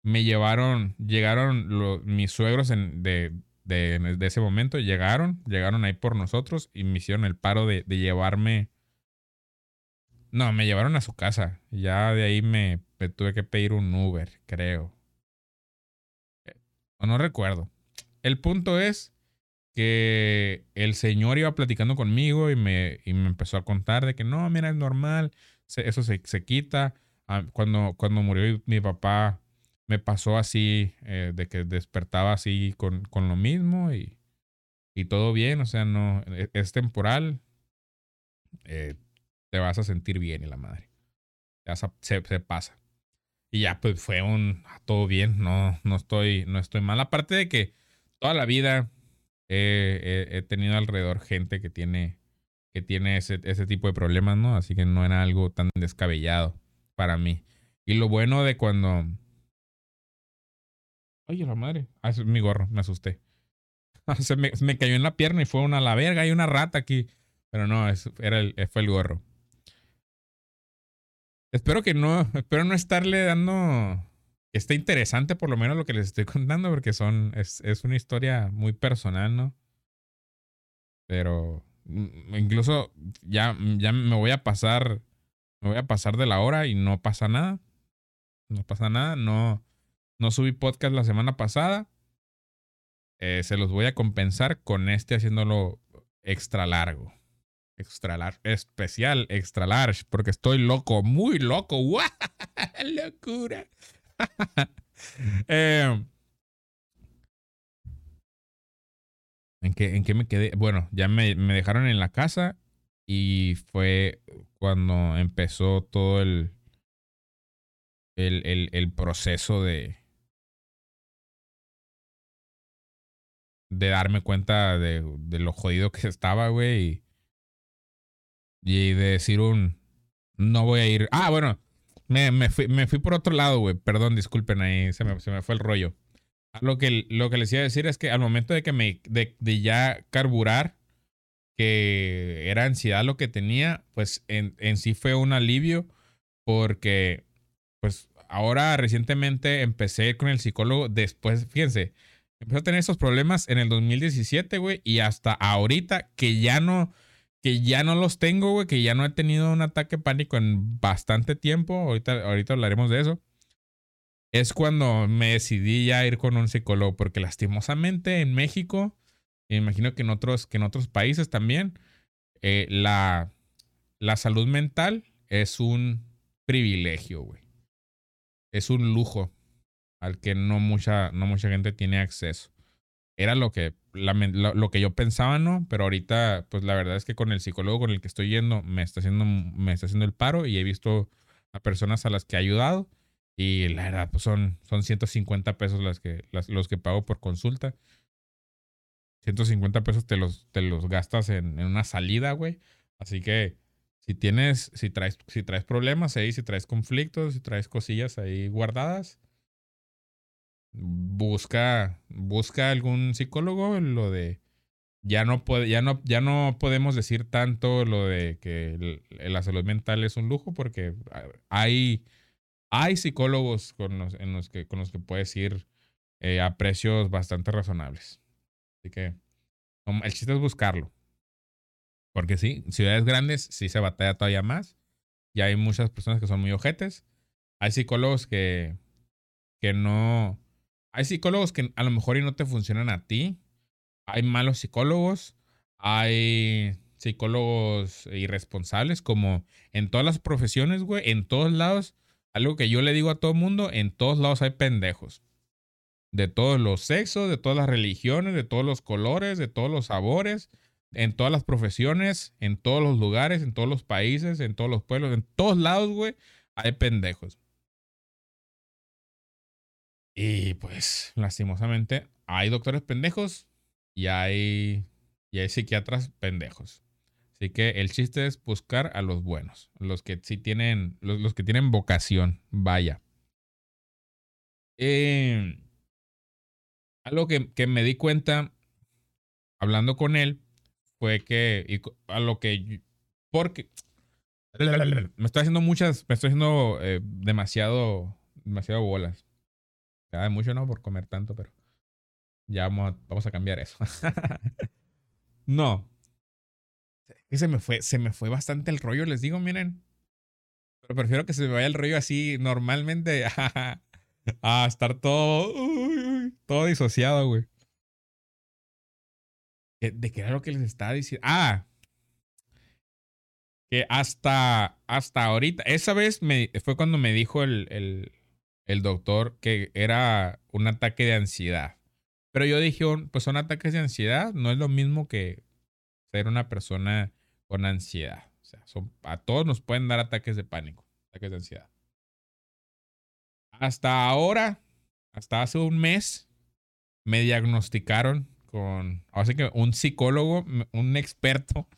Me llevaron, llegaron mis suegros en, de, de, ese momento, llegaron, llegaron ahí por nosotros y me hicieron el paro de, de llevarme no, me llevaron a su casa. Ya de ahí me, tuve que pedir un Uber, creo. O no recuerdo. el punto es que el señor iba platicando conmigo y me, y me empezó a contar de que no, mira, es normal, eso se, se quita. Ah, Cuando, cuando murió mi papá, me pasó así, eh, de que despertaba así con, con lo mismo y, y todo bien, o sea, no, e- es temporal, eh, te vas a sentir bien y la madre. Te vas a- se, se pasa. Y ya, pues fue un ah, todo bien, no, no estoy, no estoy mal. Aparte de que toda la vida he tenido alrededor gente que tiene, que tiene ese, ese tipo de problemas, ¿no? Así que no era algo tan descabellado para mí. Y lo bueno de cuando. Oye, la madre. Ah, es mi gorro, me asusté. se, me, me cayó en la pierna y fue una la verga, hay una rata aquí. Pero no, es- era el, fue el gorro. Espero que no, espero no estarle dando esté interesante por lo menos lo que les estoy contando, porque son, es, es una historia muy personal, ¿no? Pero mm, incluso ya, ya me voy a pasar, me voy a pasar de la hora y no pasa nada. No pasa nada, no, no subí podcast la semana pasada. Eh, se los voy a compensar con este haciéndolo extra largo. Extra large, especial, extra large, porque estoy loco, muy loco. ¡Guau! ¡Locura! Eh, ¿en, qué, ¿En qué me quedé? Bueno, ya me, me dejaron en la casa y fue cuando empezó todo el, el, el, el proceso de, de darme cuenta de, de lo jodido que estaba, güey. Y, y de decir un, no voy a ir. Ah, bueno, me, me, fui, me fui por otro lado, güey. Perdón, disculpen ahí, se me, se me fue el rollo. Lo que, lo que les iba a decir es que al momento de que me, de, de ya carburar, que era ansiedad lo que tenía, pues en, en sí fue un alivio porque, pues ahora recientemente empecé con el psicólogo después, fíjense, empecé a tener esos problemas en el 2017, güey, y hasta ahorita que ya no, que ya no los tengo, güey, que ya no he tenido un ataque pánico en bastante tiempo, ahorita, ahorita hablaremos de eso, es cuando me decidí ya ir con un psicólogo, porque lastimosamente en México, me imagino que en otros, que en otros países también, eh, la, la salud mental es un privilegio, güey. Es un lujo al que no mucha, no mucha gente tiene acceso. Era lo que, lo, lo que yo pensaba, ¿no? Pero ahorita, pues la verdad es que con el psicólogo con el que estoy yendo, me está haciendo, me está haciendo el paro y he visto a personas a las que he ayudado. Y la verdad, pues son, son 150 pesos las que, las- los que pago por consulta. 150 pesos te los, te los gastas en, en una salida, güey. Así que si tienes, si traes, si traes problemas ahí, si traes conflictos, si traes cosillas ahí guardadas, busca, busca algún psicólogo, lo de ya no puede, ya no, ya no podemos decir tanto lo de que la salud mental es un lujo, porque hay, hay psicólogos con los, en los que, con los que puedes ir eh, a precios bastante razonables. Así que el chiste es buscarlo. Porque sí, ciudades grandes sí se batalla todavía más. Y hay muchas personas que son muy ojetes. Hay psicólogos que, que no. Hay psicólogos que a lo mejor y no te funcionan a ti. Hay malos psicólogos. Hay psicólogos irresponsables, como en todas las profesiones, güey. En todos lados. Algo que yo le digo a todo mundo: en todos lados hay pendejos. De todos los sexos, de todas las religiones, de todos los colores, de todos los sabores en todas las profesiones, en todos los lugares, en todos los países, en todos los pueblos, en todos lados, güey, hay pendejos. Y pues, lastimosamente, hay doctores pendejos y hay, y hay psiquiatras pendejos. Así que el chiste es buscar a los buenos, los que sí tienen, los, los que tienen vocación, vaya. Eh, algo que, que me di cuenta hablando con él fue que y a lo que porque me estoy haciendo muchas me estoy haciendo eh, demasiado demasiado bolas cada mucho no por comer tanto pero ya vamos a, vamos a cambiar eso. No. Que se me fue se me fue bastante el rollo les digo miren. Pero prefiero que se me vaya el rollo así normalmente a, a estar todo uy, uy, todo disociado güey. ¿De qué era lo que les estaba diciendo? Ah, que hasta, hasta ahorita, esa vez me, fue cuando me dijo el, el, el doctor que era un ataque de ansiedad. Pero yo dije, pues son ataques de ansiedad, no es lo mismo que ser una persona con ansiedad. O sea, son, a todos nos pueden dar ataques de pánico, ataques de ansiedad. Hasta ahora, hasta hace un mes, me diagnosticaron con, así que un psicólogo, un experto,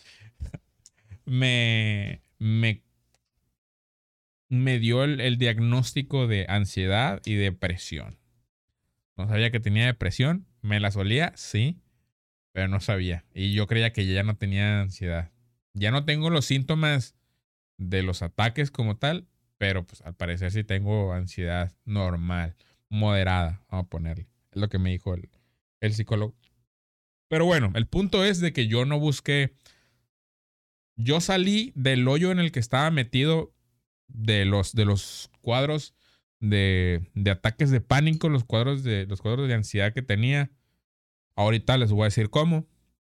me, me, me dio el, diagnóstico de ansiedad y depresión. No sabía que tenía depresión, me la solía, sí, pero no sabía. Y yo creía que ya no tenía ansiedad. Ya no tengo los síntomas de los ataques como tal, pero pues al parecer sí tengo ansiedad normal, moderada, vamos a ponerle. Es lo que me dijo el, el psicólogo. Pero bueno, el punto es de que yo no busqué. Yo salí del hoyo en el que estaba metido de los, de los cuadros de, de ataques de pánico, los cuadros de, los cuadros de ansiedad que tenía. Ahorita les voy a decir cómo,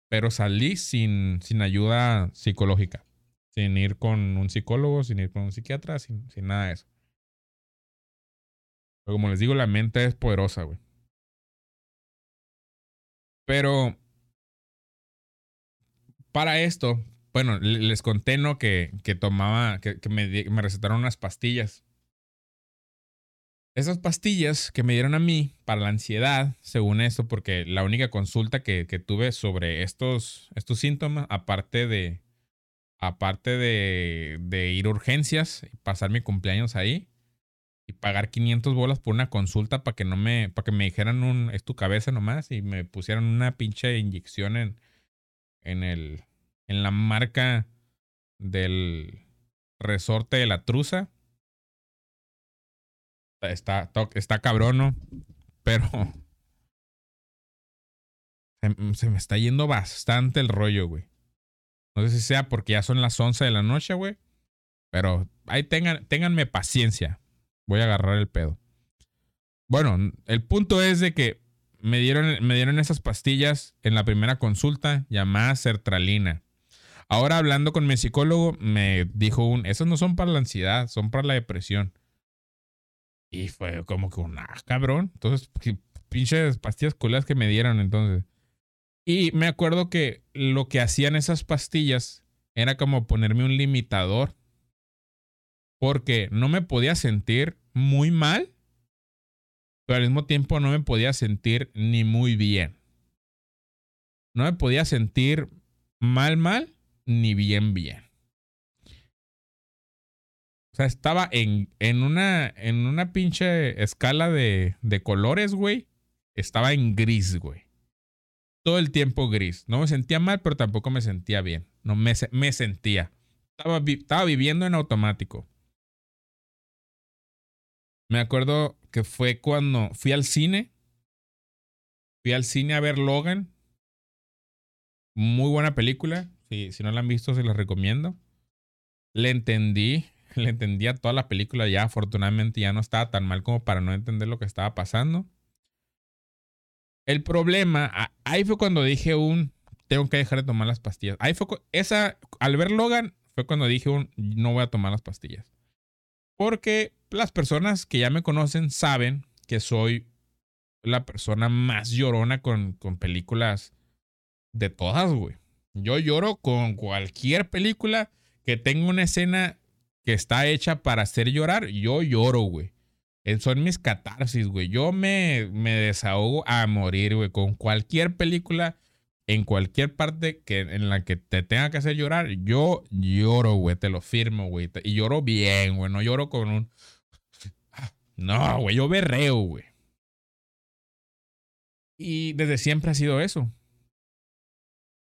pero salí sin, sin ayuda psicológica, sin ir con un psicólogo, sin ir con un psiquiatra, sin, sin nada de eso. Pero como les digo, la mente es poderosa, güey. Pero para esto, bueno, les conté, ¿no? Que, que tomaba, que, me, me, recetaron unas pastillas. Esas pastillas que me dieron a mí para la ansiedad, según esto, porque la única consulta que, que tuve sobre estos, estos síntomas, aparte de, aparte de, de ir a urgencias y pasar mi cumpleaños ahí y pagar 500 bolas por una consulta para que no me, para que me dijeran un, es tu cabeza nomás y me pusieran una pinche inyección en, en el en la marca del resorte de la truza. Está, está, cabrón, ¿no? Pero se, me está yendo bastante el rollo, güey. No sé si sea porque ya son las 11 de la noche, güey. Pero ahí tengan, paciencia. Voy a agarrar el pedo. Bueno, el punto es de que me dieron, me dieron esas pastillas en la primera consulta llamada sertralina. Ahora hablando con mi psicólogo, me dijo un, esos no son para la ansiedad, son para la depresión. Y fue como que un, ah, cabrón. Entonces, pinches pastillas culas que me dieron entonces. Y me acuerdo que lo que hacían esas pastillas era como ponerme un limitador. Porque no me podía sentir muy mal pero al mismo tiempo no me podía sentir ni muy bien. No me podía sentir mal, mal, ni bien, bien. O sea, estaba en, en, una, en una pinche escala de, de colores, güey. Estaba en gris, güey. Todo el tiempo gris. No me sentía mal, pero tampoco me sentía bien. No me, me sentía. Estaba, estaba viviendo en automático. Me acuerdo que fue cuando fui al cine. Fui al cine a ver Logan. Muy buena película. Si, si no la han visto, se la recomiendo. Le entendí. Le entendía toda la película ya. Afortunadamente ya no estaba tan mal como para no entender lo que estaba pasando. El problema, ahí fue cuando dije un, tengo que dejar de tomar las pastillas. Ahí fue, esa, al ver Logan, fue cuando dije un, no voy a tomar las pastillas. Porque las personas que ya me conocen saben que soy la persona más llorona con, con películas de todas, güey. Yo lloro con cualquier película que tenga una escena que está hecha para hacer llorar. Yo lloro, güey. Son mis catarsis, güey. Yo me, me desahogo a morir, güey. Con cualquier película en cualquier parte que, en la que te tenga que hacer llorar, yo lloro, güey, te lo firmo, güey. Y lloro bien, güey, no lloro con un... No, güey, yo berreo, güey. Y desde siempre ha sido eso.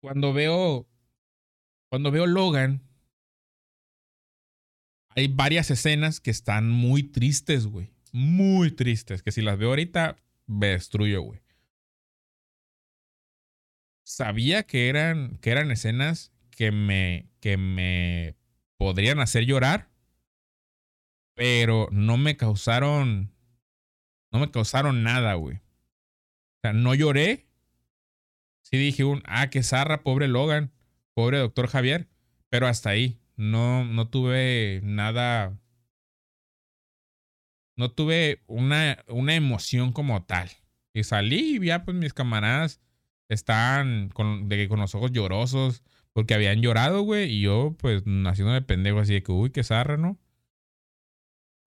Cuando veo... Cuando veo Logan, hay varias escenas que están muy tristes, güey. Muy tristes, que si las veo ahorita, me destruyo, güey sabía que eran, que eran escenas que me, que me podrían hacer llorar, pero no me causaron, no me causaron nada, güey. O sea, no lloré, sí dije un, ah, qué zarra, pobre Logan, pobre doctor Javier, pero hasta ahí, no, no tuve nada, no tuve una, una emoción como tal. Y salí y ya pues mis camaradas estaban con, de, con los ojos llorosos porque habían llorado, güey, y yo pues de pendejo así de que, uy, qué zarra, ¿no?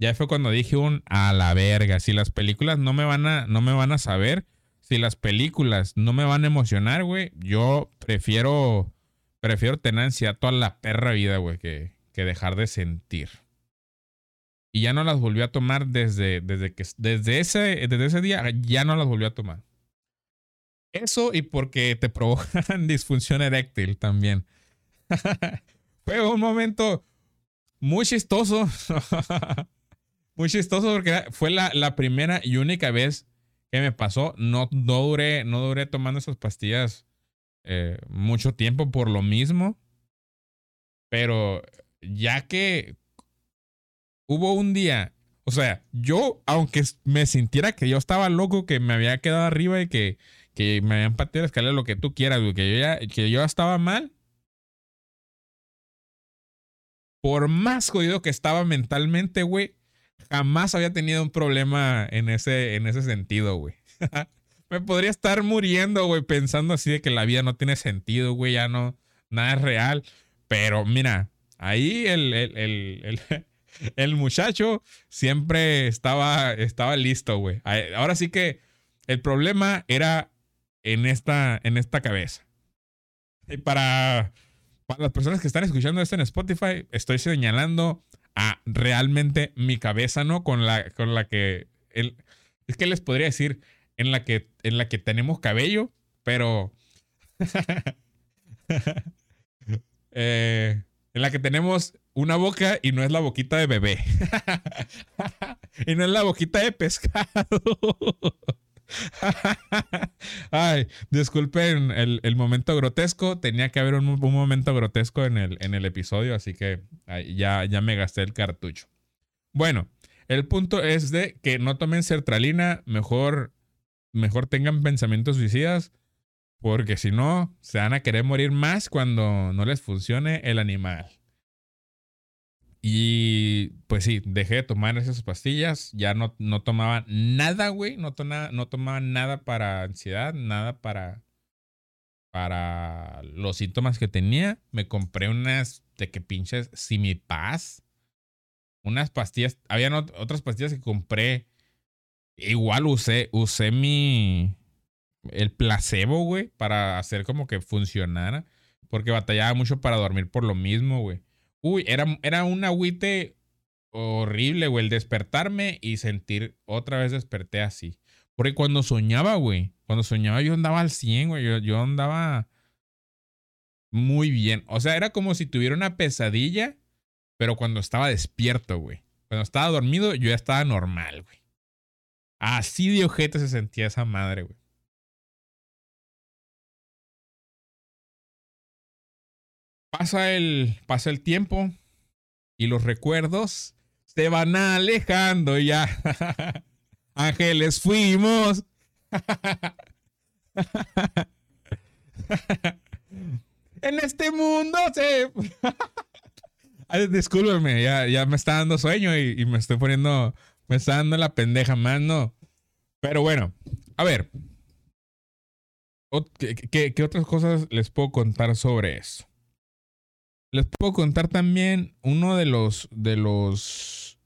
Ya fue cuando dije un a la verga, si las películas no me van a, no me van a saber, si las películas no me van a emocionar, güey, yo prefiero, prefiero tener ansiedad toda la perra vida, güey, que, que dejar de sentir. Y ya no las volvió a tomar desde, desde que, desde ese, desde ese día, ya no las volvió a tomar. Eso y porque te provocan disfunción eréctil también. Fue un momento muy chistoso. muy chistoso porque fue la, la, primera y única vez que me pasó. No, no, duré, no tomando esas pastillas eh, mucho tiempo por lo mismo. Pero ya que hubo un día, o sea, yo, aunque me sintiera que yo estaba loco, que me había quedado arriba y que, que me habían pateado la escalera, lo que tú quieras, que yo ya, que yo estaba mal, por más jodido que estaba mentalmente, güey, jamás había tenido un problema en ese, en ese sentido, güey. Me podría estar muriendo, güey, pensando así de que la vida no tiene sentido, güey, ya no, nada es real. Pero mira, ahí el, el, el, el, muchacho siempre estaba, estaba listo, güey. Ahora sí que el problema era en esta, en esta cabeza. Y para para las personas que están escuchando esto en Spotify, estoy señalando a realmente mi cabeza, ¿no? Con la, con la que. El, es que les podría decir en la que, en la que tenemos cabello, pero. Eh, en la que tenemos una boca y no es la boquita de bebé. y no es la boquita de pescado. Ay, disculpen el, momento grotesco. Tenía que haber un, momento grotesco en el, en el episodio, así que ya, ya me gasté el cartucho. Bueno, el punto es de que no tomen sertralina, mejor, mejor tengan pensamientos suicidas, porque si no, se van a querer morir más cuando no les funcione el animal. Y pues sí, dejé de tomar esas pastillas. Ya no, no tomaba nada, güey. No, no tomaba nada para ansiedad, nada para, para los síntomas que tenía. Me compré unas de que pinches paz Unas pastillas. Habían otras pastillas que compré. Igual usé, usé mi. El placebo, güey, para hacer como que funcionara. Porque batallaba mucho para dormir por lo mismo, güey. Uy, era, era un agüite horrible, güey, el despertarme y sentir otra vez desperté así. Porque cuando soñaba, güey, cuando soñaba yo andaba al 100, güey, yo, andaba muy bien. O sea, era como si tuviera una pesadilla, pero cuando estaba despierto, güey. Cuando estaba dormido, yo ya estaba normal, güey. Así de ojete se sentía esa madre, güey. Pasa el, pasa el tiempo y los recuerdos se van alejando ya. Ángeles fuimos. en este mundo se... Discúlpeme, ya, ya me está dando sueño y, me estoy poniendo, me está dando la pendeja más, ¿no? Pero bueno, a ver. qué otras cosas les puedo contar sobre eso? Les puedo contar también uno de los, de los,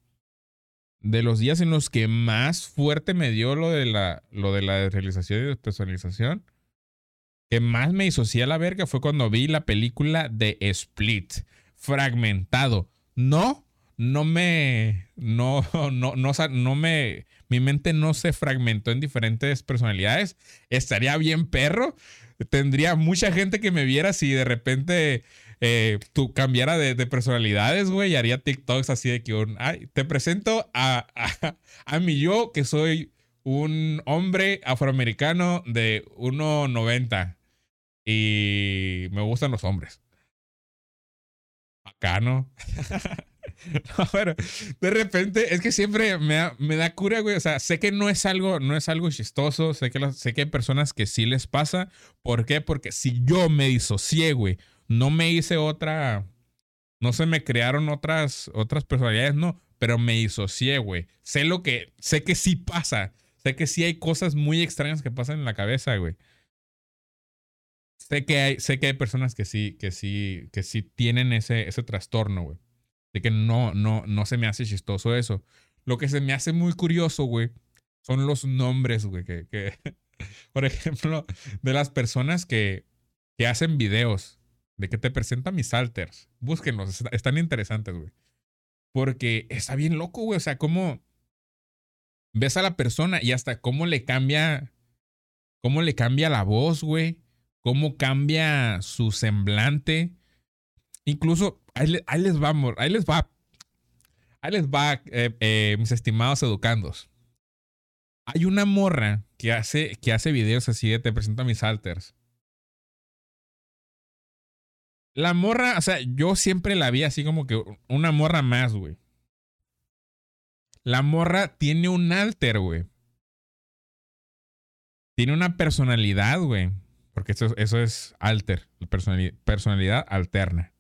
de los días en los que más fuerte me dio lo de la, lo de la realización y despersonalización. Que más me disocié a la verga fue cuando vi la película de Split, fragmentado. No, no me, no, no, no, no me, mi mente no se fragmentó en diferentes personalidades. Estaría bien perro. Tendría mucha gente que me viera si de repente eh, tú cambiara de, personalidades, güey, y haría TikToks así de que un, ay, te presento a, a, a mi yo, que soy un hombre afroamericano de 1,90 y me gustan los hombres. Bacano. No, pero de repente es que siempre me da, me da cura, güey. O sea, sé que no es algo, no es algo chistoso. Sé que, las- sé que hay personas que sí les pasa. ¿Por qué? Porque si yo me disocié, güey, no me hice otra. No se me crearon otras, otras personalidades, no. Pero me disocié, güey. Sé lo que. Sé que sí pasa. Sé que sí hay cosas muy extrañas que pasan en la cabeza, güey. Sé que hay, sé que hay personas que sí, que sí, que sí tienen ese, ese trastorno, güey. De que no, no, no se me hace chistoso eso. Lo que se me hace muy curioso, güey, son los nombres, güey. Que, que, por ejemplo, de las personas que, que hacen videos, de que te presentan mis alters. Búsquenlos, est- están interesantes, güey. Porque está bien loco, güey. O sea, cómo ves a la persona y hasta cómo le cambia, cómo le cambia la voz, güey. Cómo cambia su semblante. Incluso, ahí, le- ahí les vamos, ahí les va. Ahí les va, eh, eh, mis estimados educandos. Hay una morra que hace, que hace videos así de te presento a mis alters. La morra, o sea, yo siempre la vi así como que una morra más, güey. La morra tiene un alter, güey. Tiene una personalidad, güey. Porque eso, eso es alter, personali- personalidad alterna.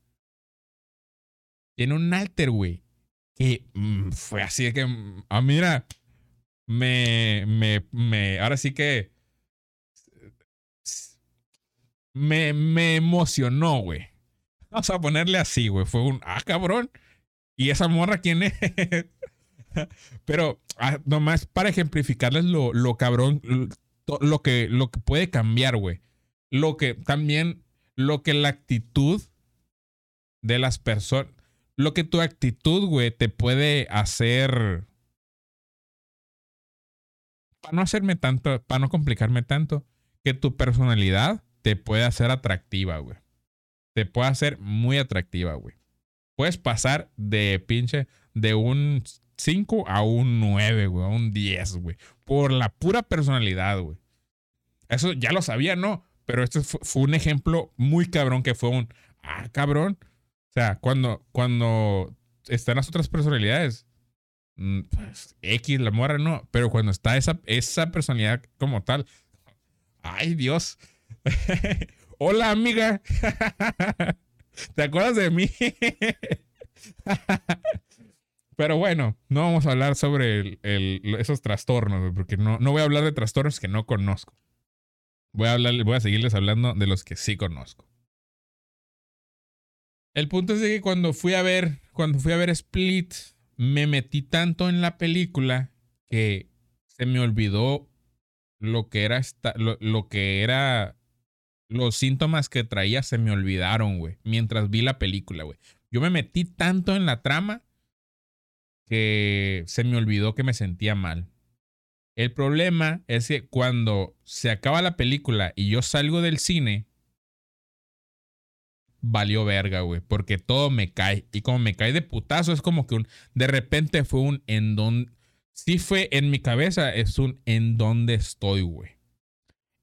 Tiene un alter, güey. Que mm, fue así de que, mm, ah, mira, me, me, me, ahora sí que me, me emocionó, güey. Vamos a ponerle así, güey. Fue un, ah, cabrón. ¿Y esa morra quién es? Pero ah, nomás para ejemplificarles lo, lo cabrón, lo, lo que, lo que puede cambiar, güey. Lo que también, lo que la actitud de las personas, lo que tu actitud, güey, te puede hacer. Para no hacerme tanto, para no complicarme tanto, que tu personalidad te puede hacer atractiva, güey. Te puede hacer muy atractiva, güey. Puedes pasar de pinche, de un 5 a un 9, güey, a un 10, güey. Por la pura personalidad, güey. Eso ya lo sabía, ¿no? Pero esto fue, fue un ejemplo muy cabrón que fue un, ah, cabrón. O sea, cuando, cuando están las otras personalidades, mm, pues, X, la morra no, pero cuando está esa, esa personalidad como tal, ay Dios. Hola amiga. ¿Te acuerdas de mí? Pero bueno, no vamos a hablar sobre esos trastornos, porque no, no voy a hablar de trastornos que no conozco. Voy a, hablar, voy a seguirles hablando de los que sí conozco. El punto es que cuando fui a ver, cuando fui a ver Split, me metí tanto en la película que se me olvidó lo que era lo, lo que era los síntomas que traía se me olvidaron, güey, mientras vi la película, güey. Yo me metí tanto en la trama que se me olvidó que me sentía mal. El problema es que cuando se acaba la película y yo salgo del cine, valió verga, güey, porque todo me cae. Y como me cae de putazo, es como que un, de repente fue un en donde, sí fue en mi cabeza, es un en dónde estoy, güey.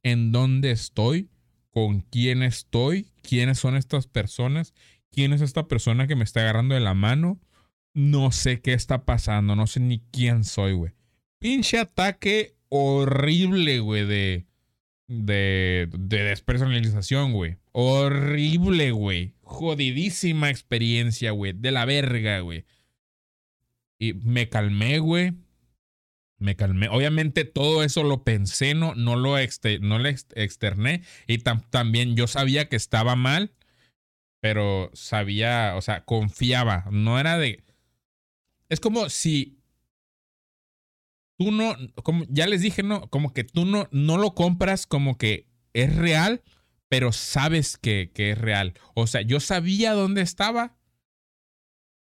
En dónde estoy, con quién estoy, quiénes son estas personas, quién es esta persona que me está agarrando de la mano. No sé qué está pasando, no sé ni quién soy, güey. Pinche ataque horrible, güey, de, de, de despersonalización, güey. Horrible, güey. Jodidísima experiencia, güey. De la verga, güey. Y me calmé, güey. Me calmé. Obviamente todo eso lo pensé, no, no lo, exte- no lo ex- externé. Y tam- también yo sabía que estaba mal, pero sabía, o sea, confiaba. No era de... Es como si tú no, como ya les dije, no, como que tú no, no lo compras como que es real, pero sabes que, que es real. O sea, yo sabía dónde estaba.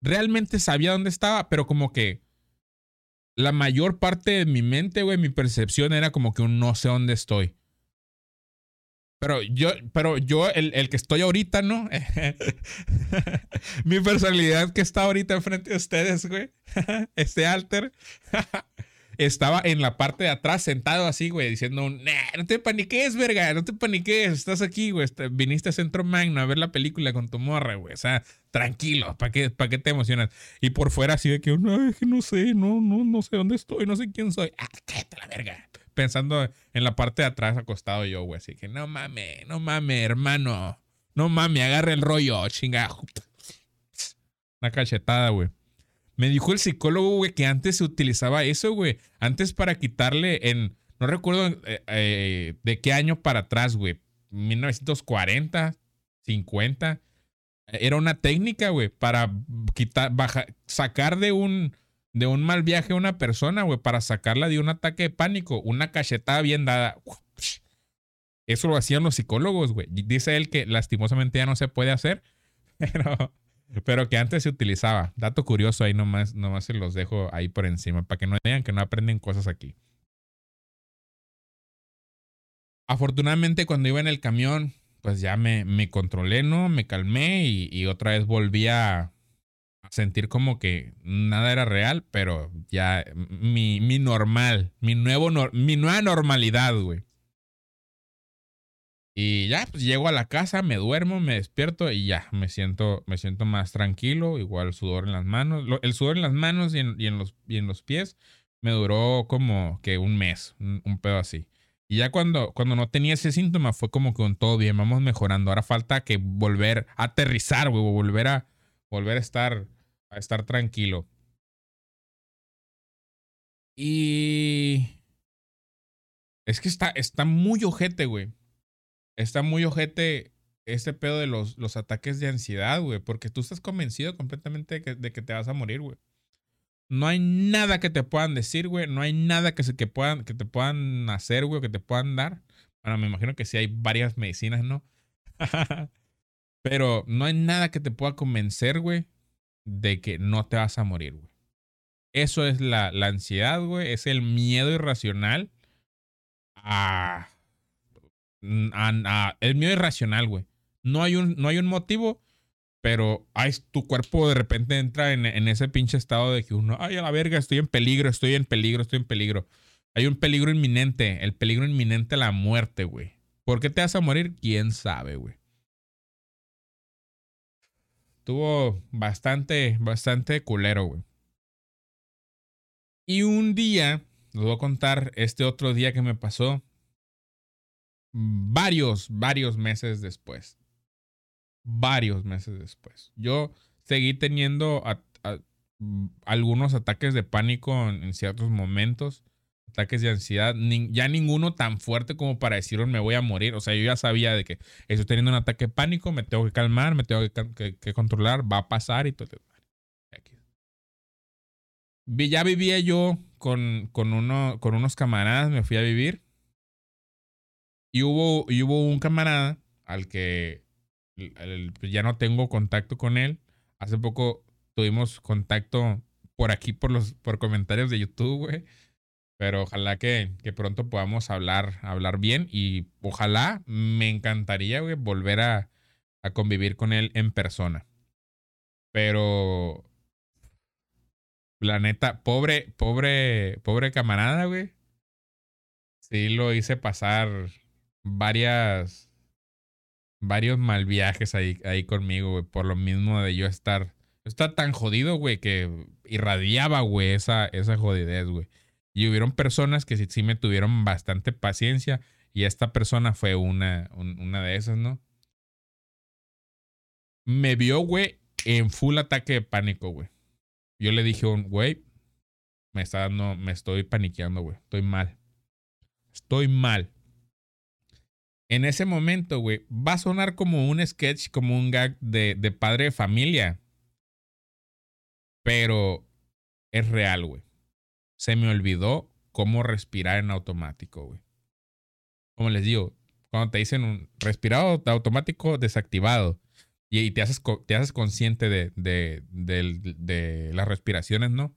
Realmente sabía dónde estaba, pero como que la mayor parte de mi mente, güey, mi percepción era como que un no sé dónde estoy. Pero yo, pero yo, el, el que estoy ahorita, ¿no? mi personalidad que está ahorita enfrente de ustedes, güey. este alter. estaba en la parte de atrás sentado así, güey, diciendo, nah, no te paniques, verga, no te paniques, estás aquí, güey, est- viniste a Centro Magno a ver la película con tu morra, güey, o sea, tranquilo, ¿para qué, para qué te emocionas? Y por fuera así de que, no, es que no sé, no, no, no sé dónde estoy, no sé quién soy. Ah, cállate la verga. Pensando en la parte de atrás acostado yo, güey, así que no mames, no mames, hermano, no mames, agarra el rollo, chinga. Una cachetada, güey. Me dijo el psicólogo, güey, que antes se utilizaba eso, güey. Antes para quitarle en. No recuerdo eh, eh, de qué año para atrás, güey. 1940, 50. Era una técnica, güey, para quitar, sacar de un, de un mal viaje a una persona, güey, para sacarla de un ataque de pánico. Una cachetada bien dada. Eso lo hacían los psicólogos, güey. Dice él que lastimosamente ya no se puede hacer, pero pero que antes se utilizaba. Dato curioso ahí nomás, nomás se los dejo ahí por encima para que no vean que no aprenden cosas aquí. Afortunadamente cuando iba en el camión, pues ya me, me controlé, ¿no? Me calmé y, otra vez volví a, sentir como que nada era real, pero ya mi, mi normal, mi, nuevo, mi nueva normalidad, güey. Y ya, pues llego a la casa, me duermo, me despierto y ya, me siento, me siento más tranquilo, igual sudor en las manos. El sudor en las manos y en, los, y en los pies me duró como que un mes, un, un pedo así. Y ya cuando, cuando no tenía ese síntoma fue como que con todo bien, vamos mejorando. Ahora falta que volver a aterrizar, güey, volver a, volver a estar, a estar tranquilo. Y... Es que está, está muy ojete, güey está muy ojete este pedo de los, los ataques de ansiedad, güey, porque tú estás convencido completamente de que, de que te vas a morir, güey. No hay nada que te puedan decir, güey, no hay nada que, se, que, puedan, que te puedan hacer, güey, que te puedan dar. Bueno, me imagino que sí hay varias medicinas, ¿no? Pero no hay nada que te pueda convencer, güey, de que no te vas a morir, güey. Eso es la, la ansiedad, güey, es el miedo irracional a el miedo irracional, güey. No hay un, no hay un motivo, pero ay, tu cuerpo de repente entra en, en ese pinche estado de que uno, ay, a la verga, estoy en peligro, estoy en peligro, estoy en peligro. Hay un peligro inminente, el peligro inminente, la muerte, güey. ¿Por qué te vas a morir? ¿Quién sabe, güey? Tuvo bastante, bastante culero, güey. Y un día, les voy a contar este otro día que me pasó varios, varios meses después. Varios meses después. Yo seguí teniendo algunos ataques de pánico en, ciertos momentos, ataques de ansiedad, ya ninguno tan fuerte como para decir me voy a morir. O sea, yo ya sabía de que estoy teniendo un ataque de pánico, me tengo que calmar, me tengo que, controlar, va a pasar y todo. Ya vivía yo con, uno, con unos camaradas, me fui a vivir. Y hubo, y hubo un camarada al que pues ya no tengo contacto con él. Hace poco tuvimos contacto por aquí, por los por comentarios de YouTube, güey. Pero ojalá que, que pronto podamos hablar, hablar bien. Y ojalá me encantaría, güey, volver a, a convivir con él en persona. Pero la neta, pobre, pobre, pobre camarada, güey. Sí, lo hice pasar varias, varios mal viajes ahí, ahí conmigo, güey, por lo mismo de yo estar, estar tan jodido, güey, que irradiaba, güey, esa, esa jodidez, güey. Y hubieron personas que sí, sí me tuvieron bastante paciencia y esta persona fue una, un- una de esas, ¿no? Me vio, güey, en full ataque de pánico, güey. Yo le dije, un güey, me está dando, me estoy paniqueando, güey, estoy mal. Estoy mal. En ese momento, güey, va a sonar como un sketch, como un gag de, de padre de familia. Pero es real, güey. Se me olvidó cómo respirar en automático, güey. Como les digo, cuando te dicen un respirado automático desactivado y, te, haces, te haces consciente de, de, de las respiraciones, ¿no?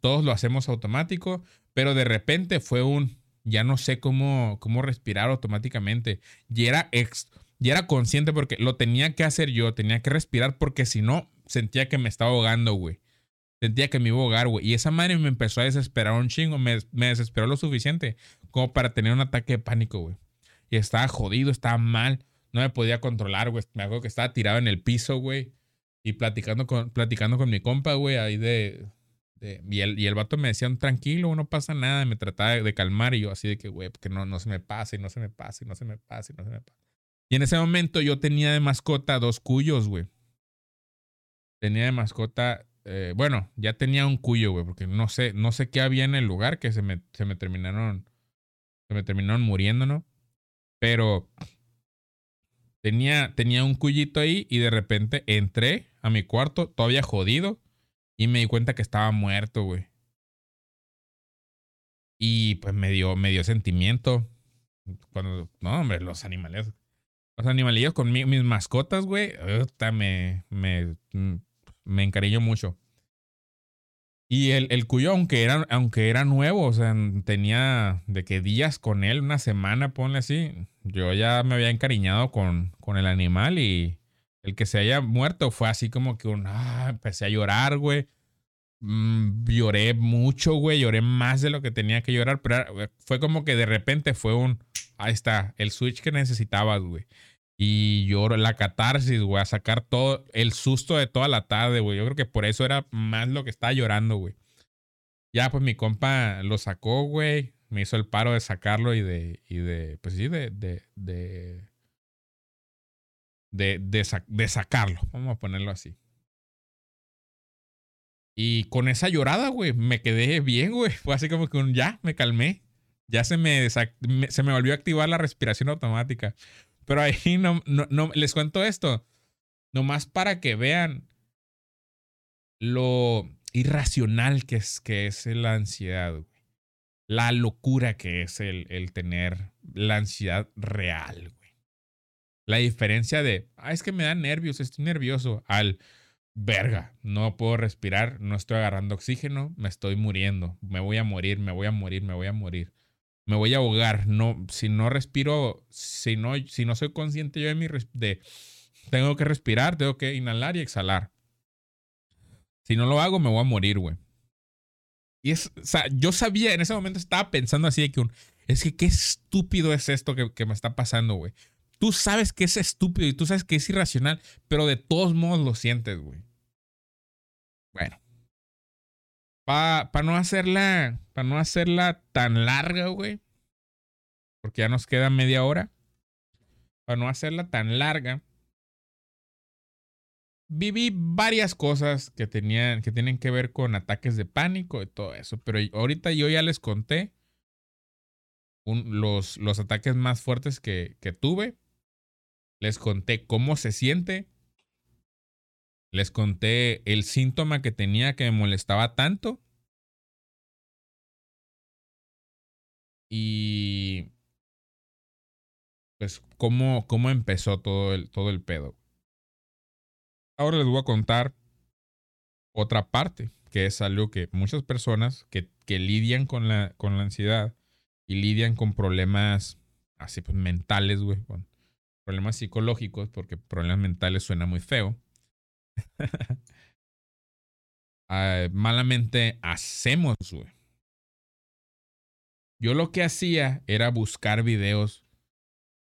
Todos lo hacemos automático, pero de repente fue un, ya no sé cómo, cómo respirar automáticamente. Y era, ex- y era consciente porque lo tenía que hacer yo, tenía que respirar porque si no, sentía que me estaba ahogando, güey. Sentía que me iba a ahogar, güey. Y esa madre me empezó a desesperar un chingo. Me, me desesperó lo suficiente como para tener un ataque de pánico, güey. Y estaba jodido, estaba mal. No me podía controlar, güey. Me acuerdo que estaba tirado en el piso, güey. Y platicando con, platicando con mi compa, güey, ahí de, de y, el, y el vato me decía, tranquilo, no pasa nada. Me trataba de, calmar y yo así de que, güey, que no, no se me pase, no se me pase, no se me pase, no se me pase. Y en ese momento yo tenía de mascota dos cuyos, güey. Tenía de mascota, eh, bueno, ya tenía un cuyo, güey, porque no sé, no sé qué había en el lugar que se me, se me terminaron, se me terminaron muriendo, ¿no? Pero tenía, tenía un cuyito ahí y de repente entré a mi cuarto, todavía jodido, y me di cuenta que estaba muerto, güey. Y pues me dio, me dio sentimiento. Cuando, no, hombre, los animales los animalillos con mis mascotas, güey, me, me, mm, me encariño mucho. Y el, el cuyo, aunque era, aunque era nuevo, o sea, tenía de que días con él, una semana, ponle así, yo ya me había encariñado con, con el animal y el que se haya muerto fue así como que un, ah, empecé a llorar, güey. Mm, lloré mucho, güey, lloré más de lo que tenía que llorar, pero fue como que de repente fue un, ahí está, el switch que necesitabas, güey. Y lloro, la catarsis, güey, a sacar todo el susto de toda la tarde, güey. Yo creo que por eso era más lo que estaba llorando, güey. Ya, pues mi compa lo sacó, güey. Me hizo el paro de sacarlo y de, y de, pues sí, de, de, de, de, de sacarlo. Vamos a ponerlo así. Y con esa llorada, güey, me quedé bien, güey. Fue así como que ya, me calmé. Ya se me, se me volvió a activar la respiración automática. Pero ahí no, no, no, les cuento esto. Nomás para que vean lo irracional que es, que es la ansiedad, güey. La locura que es el, el tener la ansiedad real. La diferencia de, ah, es que me da nervios, estoy nervioso, al verga, no puedo respirar, no estoy agarrando oxígeno, me estoy muriendo, me voy a morir, me voy a morir, me voy a morir. Me voy a ahogar, no, si no respiro, si no, si no soy consciente yo de mi, de, tengo que respirar, tengo que inhalar y exhalar. Si no lo hago, me voy a morir, güey. Y es, yo sabía, en ese momento estaba pensando así que es que qué estúpido es esto que, que me está pasando, güey. Tú sabes que es estúpido y tú sabes que es irracional, pero de todos modos lo sientes, güey. Bueno. Para pa no hacerla, para no hacerla tan larga, güey. Porque ya nos queda media hora. Para no hacerla tan larga. Viví varias cosas que tenían, que tienen que ver con ataques de pánico y todo eso. Pero ahorita yo ya les conté los, los ataques más fuertes que, que tuve. Les conté cómo se siente. Les conté el síntoma que tenía que me molestaba tanto. Y pues cómo, cómo empezó todo el, todo el pedo. Ahora les voy a contar otra parte, que es algo que muchas personas que, que lidian con la, con la ansiedad y lidian con problemas así pues mentales, güey, problemas psicológicos, porque problemas mentales suena muy feo. Ah, malamente hacemos, güey. Yo lo que hacía era buscar videos.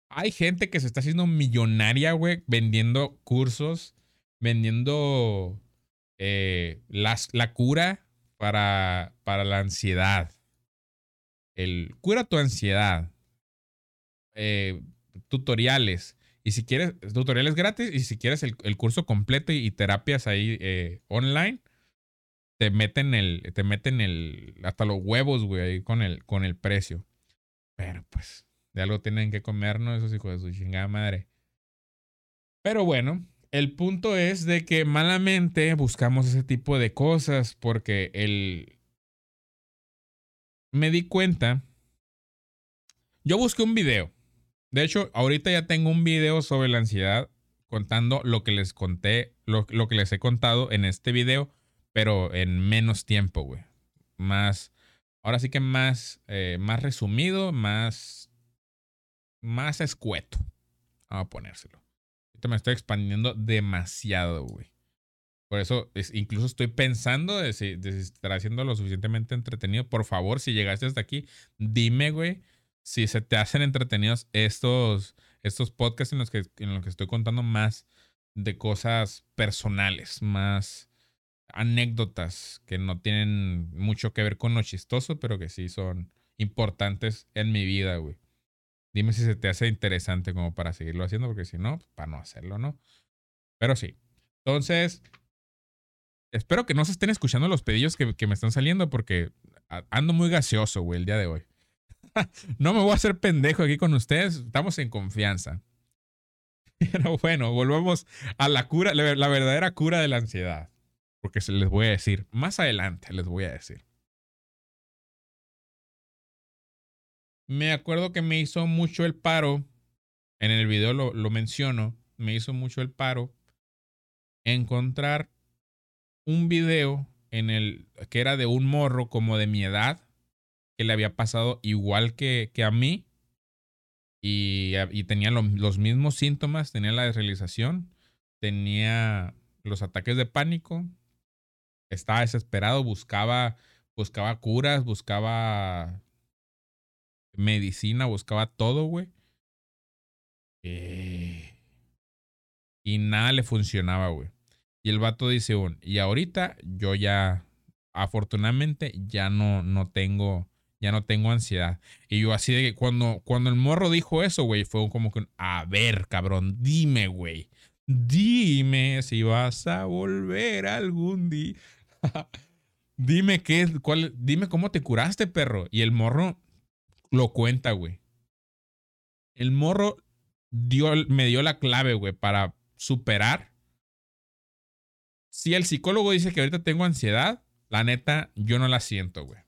Hay gente que se está haciendo millonaria, güey, vendiendo cursos, vendiendo eh, la cura para, para la ansiedad. El cura tu ansiedad. Eh, tutoriales. Y si quieres, tutoriales gratis. Y si quieres el, curso completo y, terapias ahí eh, online, te meten el, te meten el, hasta los huevos, güey, ahí con el, con el precio. Pero pues, de algo tienen que comer, ¿no? Esos hijos de su chingada madre. Pero bueno, el punto es de que malamente buscamos ese tipo de cosas porque el... Me di cuenta. Yo busqué un video de hecho, ahorita ya tengo un video sobre la ansiedad contando lo que les conté, lo, que les he contado en este video, pero en menos tiempo, güey. Más, ahora sí que más, eh, más resumido, más, más escueto. Vamos a ponérselo. Ahorita me estoy expandiendo demasiado, güey. Por eso es- incluso estoy pensando de si, de si estará siendo lo suficientemente entretenido. Por favor, si llegaste hasta aquí, dime, güey, si se te hacen entretenidos estos, estos podcasts en los, que, en los que estoy contando más de cosas personales, más anécdotas que no tienen mucho que ver con lo chistoso, pero que sí son importantes en mi vida, güey. Dime si se te hace interesante como para seguirlo haciendo, porque si no, para no hacerlo, ¿no? Pero sí. Entonces, espero que no se estén escuchando los pedillos que, que me están saliendo, porque ando muy gaseoso, güey, el día de hoy. no me voy a hacer pendejo aquí con ustedes, estamos en confianza. Pero bueno, volvamos a la cura, la, la verdadera cura de la ansiedad. Porque se les voy a decir, más adelante les voy a decir. Me acuerdo que me hizo mucho el paro, en el video lo, lo menciono, me hizo mucho el paro encontrar un video en el que era de un morro como de mi edad, le había pasado igual que, que a mí, y, y tenía lo- los mismos síntomas, tenía la desrealización, tenía los ataques de pánico, estaba desesperado, buscaba, buscaba curas, buscaba medicina, buscaba todo, güey. Eh, y nada le funcionaba, güey. Y el vato dice, un, y ahorita yo ya, afortunadamente, ya no, no tengo, ya no tengo ansiedad. Y yo así de que cuando, cuando el morro dijo eso, güey, fue como que, a ver, cabrón, dime, güey. Dime si vas a volver algún día. dime qué, es- cuál, dime cómo te curaste, perro. Y el morro lo cuenta, güey. El morro dio, me dio la clave, güey, para superar. Si el psicólogo dice que ahorita tengo ansiedad, la neta, yo no la siento, güey.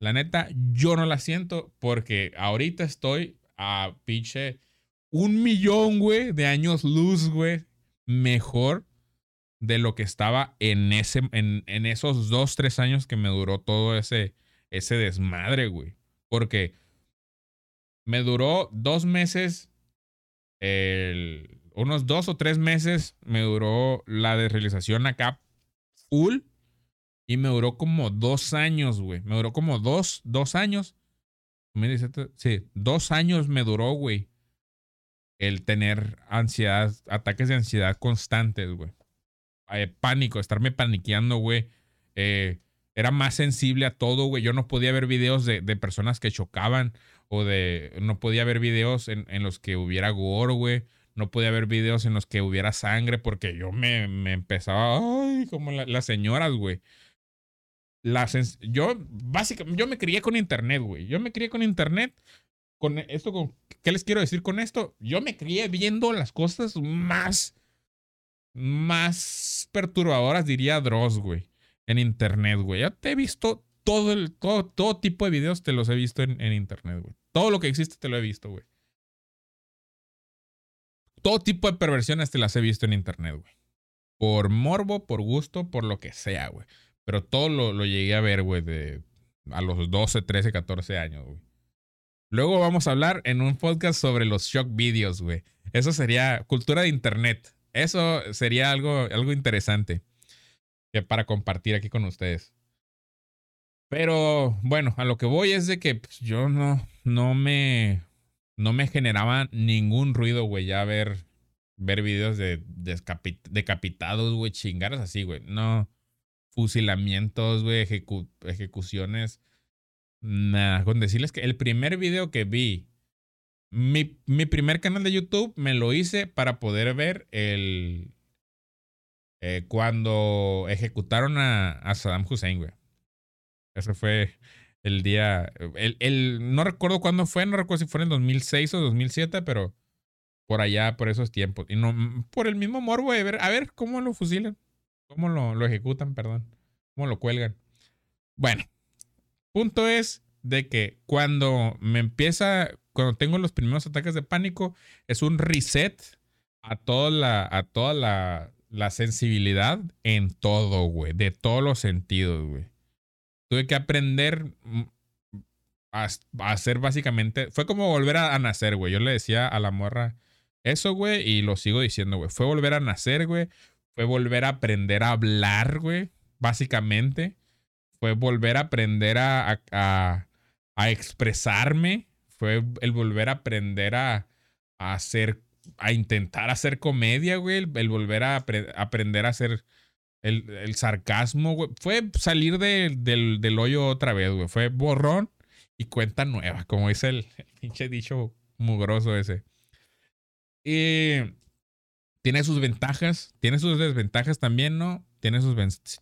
La neta, yo no la siento porque ahorita estoy a pinche un millón, güey, de años luz, güey, mejor de lo que estaba en, ese, en, en esos dos, tres años que me duró todo ese, ese desmadre, güey. Porque me duró dos meses, el- unos dos o tres meses me duró la desrealización acá full y me duró como dos años, güey. Me duró como dos, dos años. Sí, dos años me duró, güey. El tener ansiedad, ataques de ansiedad constantes, güey. Eh, pánico, estarme paniqueando, güey. Eh, era más sensible a todo, güey. Yo no podía ver videos de, de personas que chocaban o de... No podía ver videos en, en los que hubiera gore, güey. No podía ver videos en los que hubiera sangre porque yo me, me empezaba... Ay, como la- las señoras, güey. La yo, básicamente, yo me crié con internet, güey. Yo me crié con internet. Con esto, con, ¿qué les quiero decir con esto? Yo me crié viendo las cosas más, más perturbadoras, diría Dross, güey. En internet, güey. Ya te he visto todo el, todo, todo tipo de videos, te los he visto en, en internet, güey. Todo lo que existe te lo he visto, güey. Todo tipo de perversiones te las he visto en internet, güey. Por morbo, por gusto, por lo que sea, güey. Pero todo lo, lo llegué a ver, güey, de a los 12, 13, 14 años, güey. Luego vamos a hablar en un podcast sobre los shock videos, güey. Eso sería cultura de internet. Eso sería algo, algo interesante que para compartir aquí con ustedes. Pero bueno, a lo que voy es de que pues, yo no, no me, no me generaba ningún ruido, güey, ya ver, ver videos de decapitados, güey, chingaras así, güey. No, fusilamientos, güey, ejecu- ejecuciones. Nada, con decirles que el primer video que vi, mi, mi primer canal de YouTube me lo hice para poder ver el... eh, cuando ejecutaron a, a Saddam Hussein, güey. Ese fue el día... El, el- no recuerdo cuándo fue, no recuerdo si fue en el 2006 o 2007, pero por allá, por esos tiempos. Y no, por el mismo morbo de ver, a ver cómo lo fusilan, cómo lo, lo ejecutan, perdón, cómo lo cuelgan. Bueno, punto es de que cuando me empieza, cuando tengo los primeros ataques de pánico, es un reset a toda la, a toda la, la sensibilidad en todo, güey, de todos los sentidos, güey. Tuve que aprender a, a hacer básicamente, fue como volver a, a nacer, güey. Yo le decía a la morra eso, güey, y lo sigo diciendo, güey. Fue volver a nacer, güey. Fue volver a aprender a hablar, güey, básicamente. Fue volver a aprender a, a, a expresarme. Fue el volver a aprender a, hacer, a intentar hacer comedia, güey. El, volver a apre- aprender a hacer el, el sarcasmo, güey. Fue salir de- del, del hoyo otra vez, güey. Fue borrón y cuenta nueva, como dice el, el pinche dicho mugroso ese. Y tiene sus ventajas, tiene sus desventajas también, ¿no? Tiene sus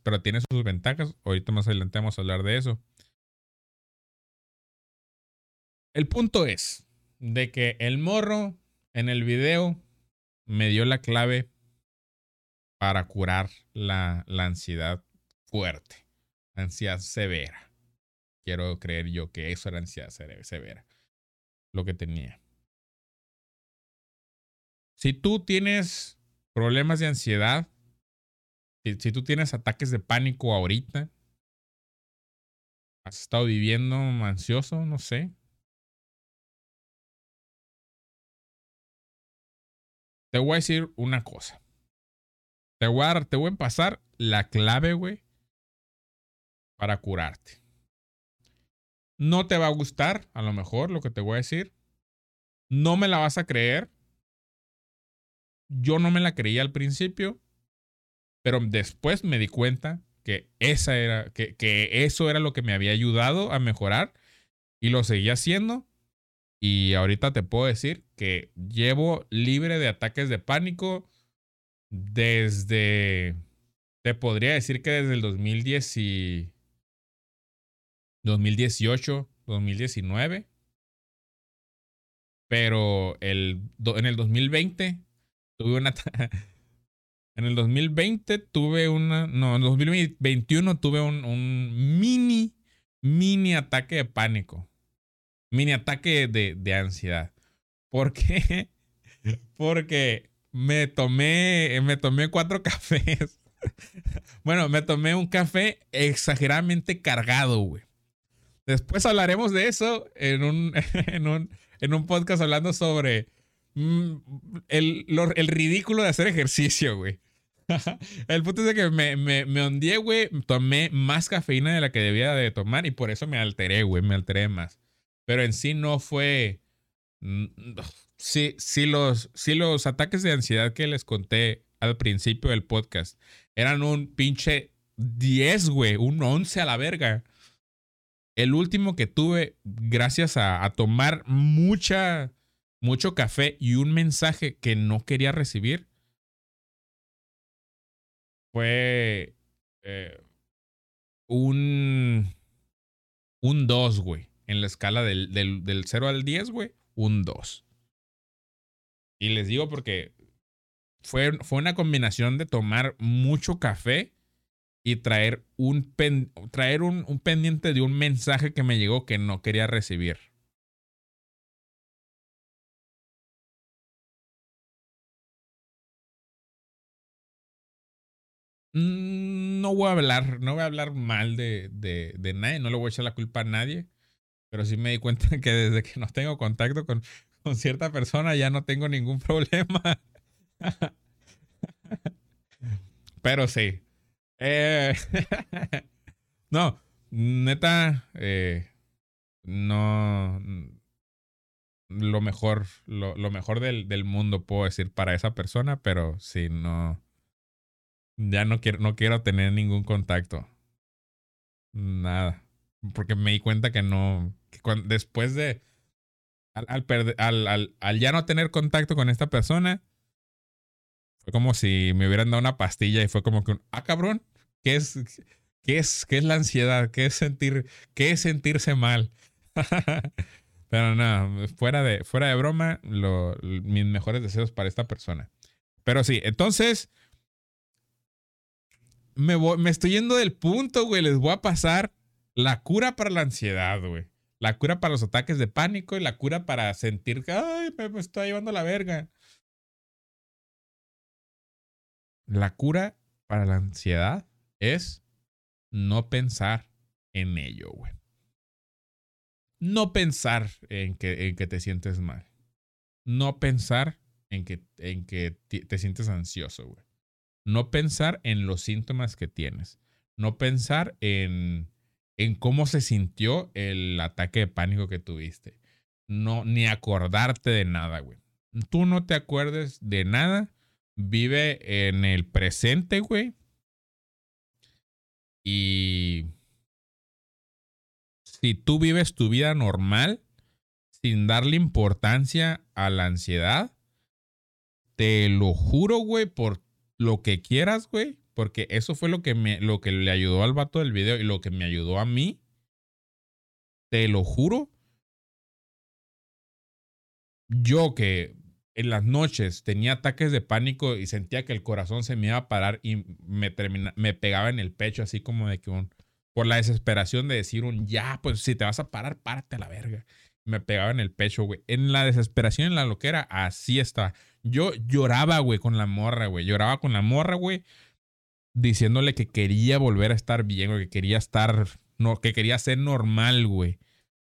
pero tiene sus ventajas. Ahorita más adelante vamos a hablar de eso. El punto es de que el morro en el video me dio la clave para curar la, la ansiedad fuerte, ansiedad severa. Quiero creer yo que eso era ansiedad se- severa, lo que tenía. Si tú tienes problemas de ansiedad, si, tú tienes ataques de pánico ahorita, has estado viviendo ansioso, no sé. Te voy a decir una cosa. Te voy a, te voy a pasar la clave, güey, para curarte. No te va a gustar, a lo mejor, lo que te voy a decir. No me la vas a creer. Yo no me la creía al principio, pero después me di cuenta que esa era, que, que eso era lo que me había ayudado a mejorar y lo seguí haciendo. Y ahorita te puedo decir que llevo libre de ataques de pánico desde, te podría decir que desde el 2010 y 2018, 2019. Pero el, en el 2020 tuve una... En el 2020 tuve una... No, en el 2021 tuve un, mini, mini ataque de pánico. Mini ataque de, de ansiedad. ¿Por qué? Porque me tomé, me tomé cuatro cafés. Bueno, me tomé un café exageradamente cargado, güey. Después hablaremos de eso en un, en un, en un podcast hablando sobre el, lo- el ridículo de hacer ejercicio, güey. El punto es que me, me, me güey. Tomé más cafeína de la que debía de tomar y por eso me alteré, güey. Me alteré más. Pero en sí no fue... mm, Sí, sí los, sí los ataques de ansiedad que les conté al principio del podcast eran un pinche 10, güey. Un 11 a la verga. El último que tuve, gracias a, a tomar mucha, mucho café y un mensaje que no quería recibir, fue eh, un, un 2, güey. En la escala del, del, del 0 al 10, güey, un 2. Y les digo porque fue, fue una combinación de tomar mucho café y traer un, pen- traer un, un pendiente de un mensaje que me llegó que no quería recibir. No voy a hablar, no voy a hablar mal de, de, nadie, no le voy a echar la culpa a nadie, pero sí me di cuenta que desde que no tengo contacto con, con cierta persona ya no tengo ningún problema. Pero sí. Eh, no, neta, eh, no. Lo mejor, lo, mejor del, del mundo puedo decir para esa persona, pero sí, no. Ya no quiero, no quiero tener ningún contacto. Nada. Porque me di cuenta que no. Después de. Al, al, al, al, al ya no tener contacto con esta persona, fue como si me hubieran dado una pastilla y fue como que, ah, cabrón, ¿qué es, qué es, qué es la ansiedad? ¿Qué es sentir, qué es sentirse mal? Pero no, fuera de, fuera de broma, lo, mis mejores deseos para esta persona. Pero sí, entonces, me, voy- me estoy yendo del punto, güey. Les voy a pasar la cura para la ansiedad, güey. La cura para los ataques de pánico y la cura para sentir que, ay, me, me llevando la verga. La cura para la ansiedad es no pensar en ello, güey. No pensar en que, en que te sientes mal. No pensar en que, en que te sientes ansioso, güey. No pensar en los síntomas que tienes, no pensar en, en cómo se sintió el ataque de pánico que tuviste, no, ni acordarte de nada, güey. Tú no te acuerdes de nada, vive en el presente, güey. Y si tú vives tu vida normal, sin darle importancia a la ansiedad, te lo juro, güey, por lo que quieras, güey, porque eso fue lo que, me, lo que le ayudó al vato del video y lo que me ayudó a mí. Te lo juro. Yo que en las noches tenía ataques de pánico y sentía que el corazón se me iba a parar y me, termina, me pegaba en el pecho así como de que un, por la desesperación de decir un ya, pues si te vas a parar, párate a la verga. Me pegaba en el pecho, güey. En la desesperación, en la loquera, así está. Yo lloraba, güey, con la morra, güey. Lloraba con la morra, güey, diciéndole que quería volver a estar bien, güey, que quería estar, no, que quería ser normal, güey.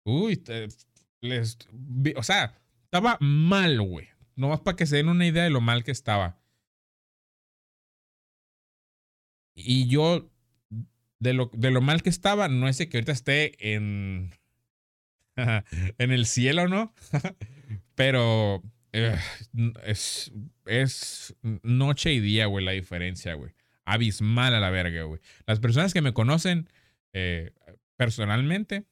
Uy, les, o sea, estaba mal, güey. Nomás para que se den una idea de lo mal que estaba. Y yo, de lo, de lo mal que estaba, no es que ahorita esté en, en el cielo, ¿no? Pero eh, es, es noche y día, güey, la diferencia, güey. Abismal a la verga, güey. Las personas que me conocen eh, personalmente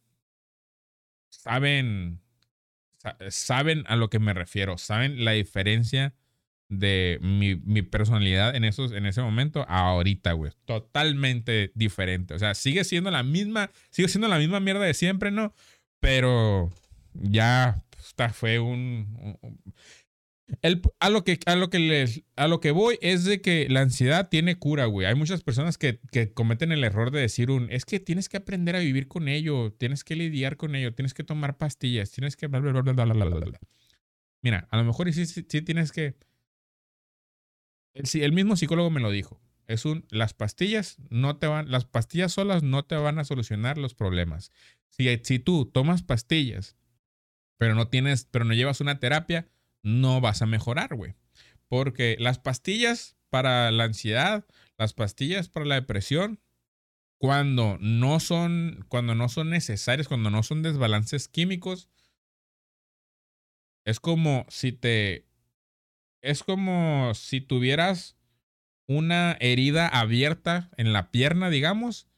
saben saben a lo que me refiero, saben la diferencia de mi, mi personalidad en, esos, en ese momento ahorita, güey. Totalmente diferente. O sea, sigue siendo la misma, sigue siendo la misma mierda de siempre, ¿no? Pero ya fue un, el, a, lo que, a, lo que a lo que voy es de que la ansiedad tiene cura, güey. Hay muchas personas que, que, cometen el error de decir un, es que tienes que aprender a vivir con ello, tienes que lidiar con ello, tienes que tomar pastillas, tienes que... Bla, bla, bla, bla. Mira, a lo mejor sí, sí, sí tienes que... El, el mismo psicólogo me lo dijo. Es un, las pastillas no te van, las pastillas solas no te van a solucionar los problemas. Si, si tú tomas pastillas, pero no tienes, pero no llevas una terapia, no vas a mejorar, güey. Porque las pastillas para la ansiedad, las pastillas para la depresión, cuando no son, cuando no son necesarias, cuando no son desbalances químicos, es como si te, es como si tuvieras una herida abierta en la pierna, digamos,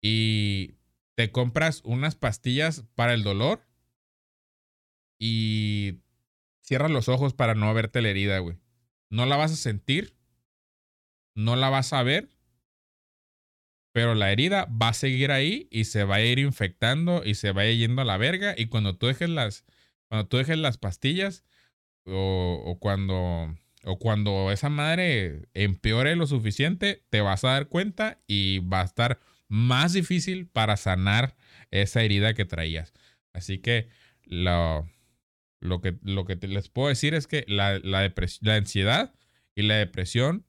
y te compras unas pastillas para el dolor y Cierra los ojos para no verte la herida, güey. No la vas a sentir, no la vas a ver, pero la herida va a seguir ahí y se va a ir infectando y se va a ir yendo a la verga. Y cuando tú dejes las, cuando tú dejes las pastillas o, o cuando, o cuando esa madre empeore lo suficiente, te vas a dar cuenta y va a estar más difícil para sanar esa herida que traías. Así que lo, lo que, lo que les puedo decir es que la, la, la ansiedad y la depresión,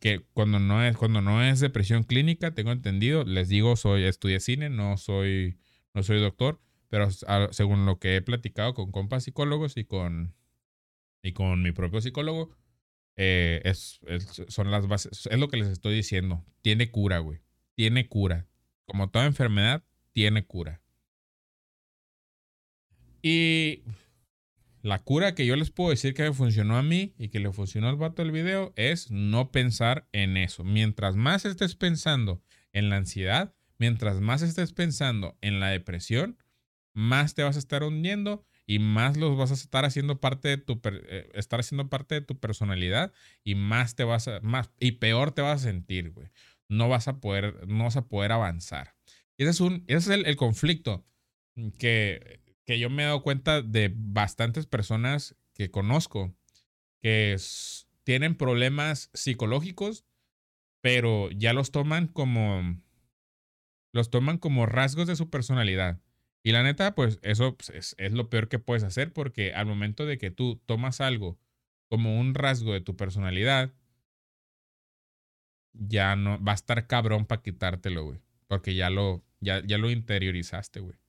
que cuando no, es, cuando no es depresión clínica, tengo entendido, les digo, soy estudié cine, no soy, no soy doctor, pero según lo que he platicado con compas psicólogos y con, y con mi propio psicólogo, eh, es, son las bases, es lo que les estoy diciendo. Tiene cura, güey. Tiene cura. Como toda enfermedad, tiene cura. Y la cura que yo les puedo decir que me funcionó a mí y que le funcionó al vato del video es no pensar en eso. Mientras más estés pensando en la ansiedad, mientras más estés pensando en la depresión, más te vas a estar hundiendo y más los vas a estar haciendo parte de tu eh, estar haciendo parte de tu personalidad y más te vas a más y peor te vas a sentir, güey. No vas a poder no vas a poder avanzar. ese es un ese es el conflicto que que yo me he dado cuenta de bastantes personas que conozco que tienen problemas psicológicos, pero ya los toman como los toman como rasgos de su personalidad. Y la neta, pues eso pues, es, es, lo peor que puedes hacer porque al momento de que tú tomas algo como un rasgo de tu personalidad, ya no va a estar cabrón para quitártelo, güey. Porque ya lo, ya, ya lo interiorizaste, güey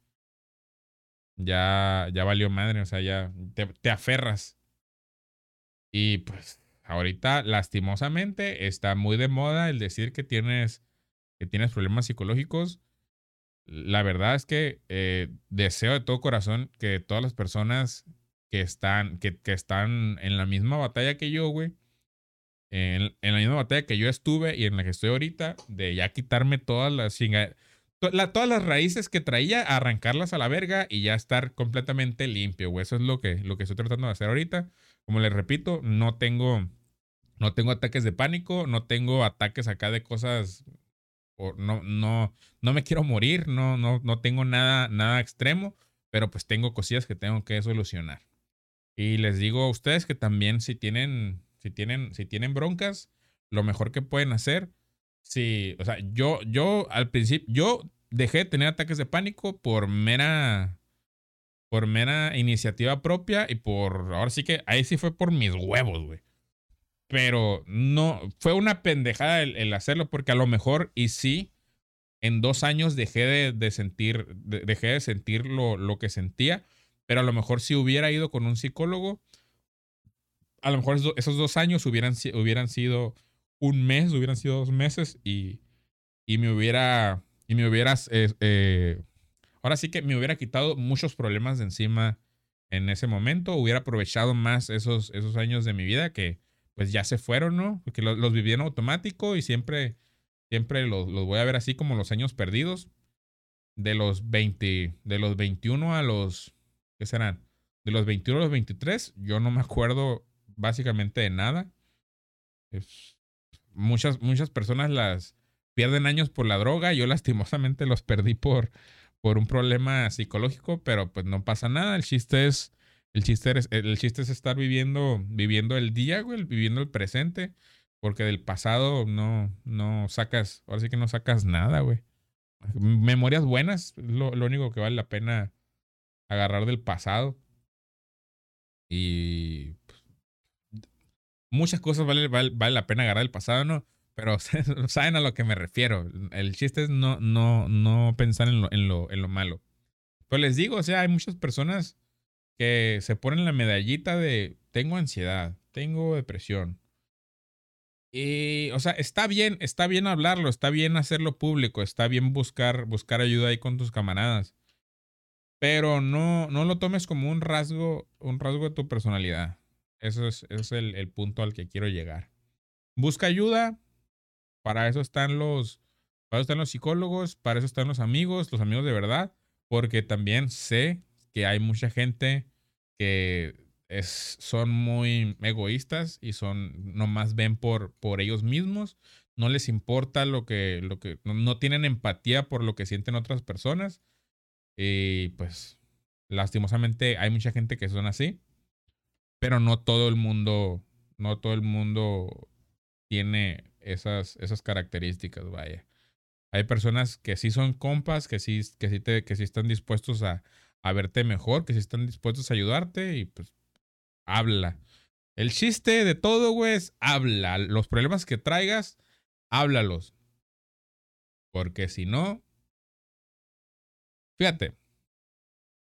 ya, ya valió madre, o sea, ya te, te aferras. Y pues ahorita lastimosamente está muy de moda el decir que tienes, que tienes problemas psicológicos. La verdad es que eh, deseo de todo corazón que todas las personas que están, que, que están en la misma batalla que yo, güey, en, en, la misma batalla que yo estuve y en la que estoy ahorita, de ya quitarme todas las todas las raíces que traía, arrancarlas a la verga y ya estar completamente limpio, güey. Eso es lo que, lo que estoy tratando de hacer ahorita. Como les repito, no tengo, no tengo ataques de pánico, no tengo ataques acá de cosas, o no, no, no me quiero morir, no, no, no tengo nada, nada extremo, pero pues tengo cosillas que tengo que solucionar. Y les digo a ustedes que también si tienen, si tienen, si tienen broncas, lo mejor que pueden hacer, si, o sea, yo, yo al principio, yo dejé de tener ataques de pánico por mera por mera iniciativa propia y por, ahora sí que ahí sí fue por mis huevos, güey. Pero no, fue una pendejada el, hacerlo porque a lo mejor y sí, en dos años dejé de, sentir, dejé de sentir lo, lo, que sentía, pero a lo mejor si hubiera ido con un psicólogo, a lo mejor esos dos años hubieran, hubieran sido un mes, hubieran sido dos meses y, y me hubiera, y me hubieras, eh, eh Ahora sí que me hubiera quitado muchos problemas de encima en ese momento, hubiera aprovechado más esos, esos años de mi vida que pues ya se fueron, ¿no? Porque los, los viví automático y siempre, siempre los, los, voy a ver así como los años perdidos. De los 20, de los 21 a los, ¿qué serán? De los 21 a los 23, yo no me acuerdo básicamente de nada. Muchas, muchas personas las pierden años por la droga, yo lastimosamente los perdí por, por un problema psicológico, pero pues no pasa nada. El chiste es, el chiste es, el chiste es estar viviendo, viviendo el día, güey, viviendo el presente, porque del pasado no, no sacas, ahora sí que no sacas nada, güey. Memorias buenas, lo, lo único que vale la pena agarrar del pasado. Y muchas cosas vale, vale, vale la pena agarrar del pasado, ¿no? Pero saben a lo que me refiero. El chiste es no, no, no pensar en lo, en, lo, en lo malo. Pero les digo, o sea, hay muchas personas que se ponen la medallita de tengo ansiedad, tengo depresión. Y, o sea, está bien, está bien hablarlo, está bien hacerlo público, está bien buscar, buscar ayuda ahí con tus camaradas. Pero no, no lo tomes como un rasgo, un rasgo de tu personalidad. Eso es, el, el punto al que quiero llegar. Busca ayuda, para eso están los, para eso están los psicólogos, para eso están los amigos, los amigos de verdad, porque también sé que hay mucha gente que es, son muy egoístas y son nomás ven por, por ellos mismos, no les importa lo que, lo que, no, tienen empatía por lo que sienten otras personas. Y pues, lastimosamente hay mucha gente que son así, pero no todo el mundo, no todo el mundo tiene esas, esas características, vaya. Hay personas que sí son compas, que sí, que sí, te, que sí están dispuestos a, a verte mejor, que sí están dispuestos a ayudarte y pues habla. El chiste de todo, güey, es habla. Los problemas que traigas, háblalos. Porque si no, fíjate,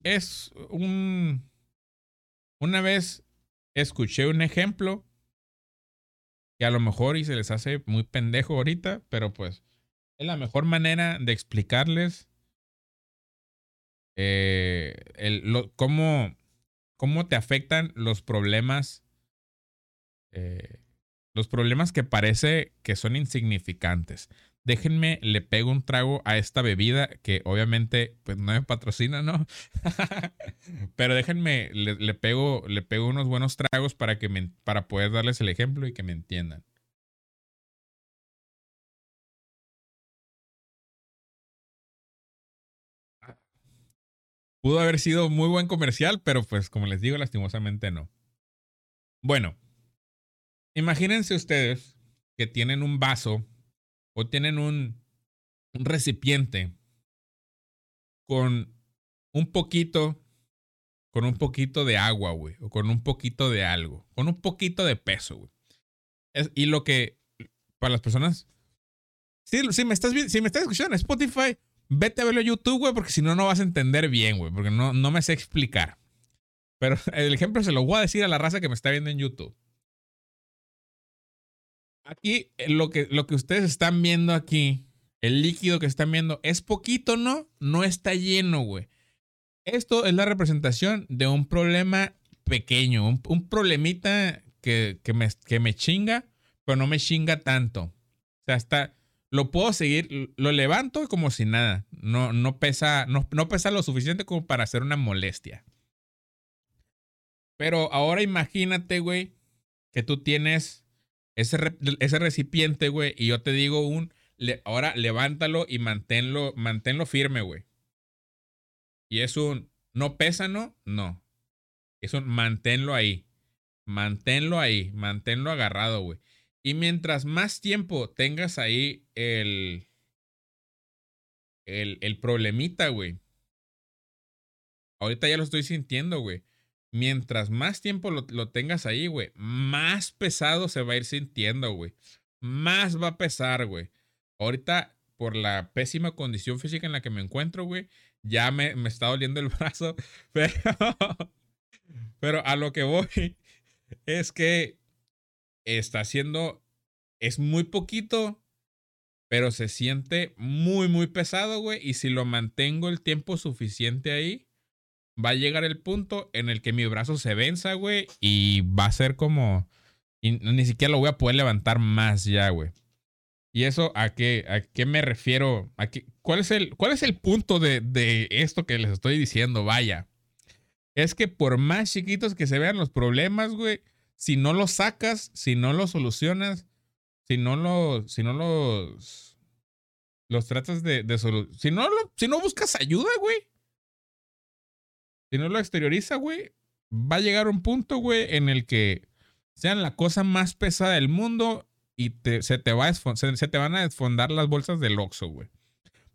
es un... Una vez escuché un ejemplo que a lo mejor y se les hace muy pendejo ahorita, pero pues es la mejor manera de explicarles eh, cómo, cómo te afectan los problemas, eh, los problemas que parece que son insignificantes déjenme, le pego un trago a esta bebida que obviamente pues no me patrocina, ¿no? Pero déjenme, le, pego, le pego unos buenos tragos para, que me, para poder darles el ejemplo y que me entiendan. Pudo haber sido muy buen comercial, pero pues como les digo, lastimosamente no. Bueno, imagínense ustedes que tienen un vaso o tienen un, recipiente con un poquito, con un poquito de agua, güey, o con un poquito de algo, con un poquito de peso, güey. y lo que, para las personas, si, si, me estás, si me estás escuchando en Spotify, vete a verlo en YouTube, güey, porque si no, no vas a entender bien, güey, porque no, no me sé explicar. Pero el ejemplo se lo voy a decir a la raza que me está viendo en YouTube. Aquí eh, lo que, lo que ustedes están viendo aquí, el líquido que están viendo, es poquito, ¿no? No está lleno, güey. Esto es la representación de un problema pequeño, un, un problemita que, que, me, que me chinga, pero no me chinga tanto. O sea, está, lo puedo seguir, lo levanto como si nada. No, no, pesa, no, no pesa lo suficiente como para hacer una molestia. Pero ahora imagínate, güey, que tú tienes ese, ese recipiente, güey, y yo te digo un, ahora levántalo y manténlo, manténlo firme, güey. Y es un, ¿no pesa, no? No. Es un, manténlo ahí. Manténlo ahí, manténlo agarrado, güey. Y mientras más tiempo tengas ahí el, el, el problemita, güey. Ahorita ya lo estoy sintiendo, güey mientras más tiempo lo, tengas ahí, güey, más pesado se va a ir sintiendo, güey. Más va a pesar, güey. Ahorita, por la pésima condición física en la que me encuentro, güey, ya me, está doliendo el brazo. Pero, pero a lo que voy es que está haciendo, es muy poquito, pero se siente muy, muy pesado, güey. Y si lo mantengo el tiempo suficiente ahí, va a llegar el punto en el que mi brazo se venza, güey, y va a ser como... Y ni siquiera lo voy a poder levantar más ya, güey. ¿Y eso a qué, a qué me refiero? ¿A cuál, es el, ¿Cuál es el punto de, de esto que les estoy diciendo? Vaya. Es que por más chiquitos que se vean los problemas, güey, si no los sacas, si no los solucionas, si no los, si no los, los tratas de, de solucionar, si no, si no buscas ayuda, güey, si no lo exterioriza, güey, va a llegar un punto, güey, en el que sean la cosa más pesada del mundo y se, te va se, te van a desfondar las bolsas del Oxxo, güey.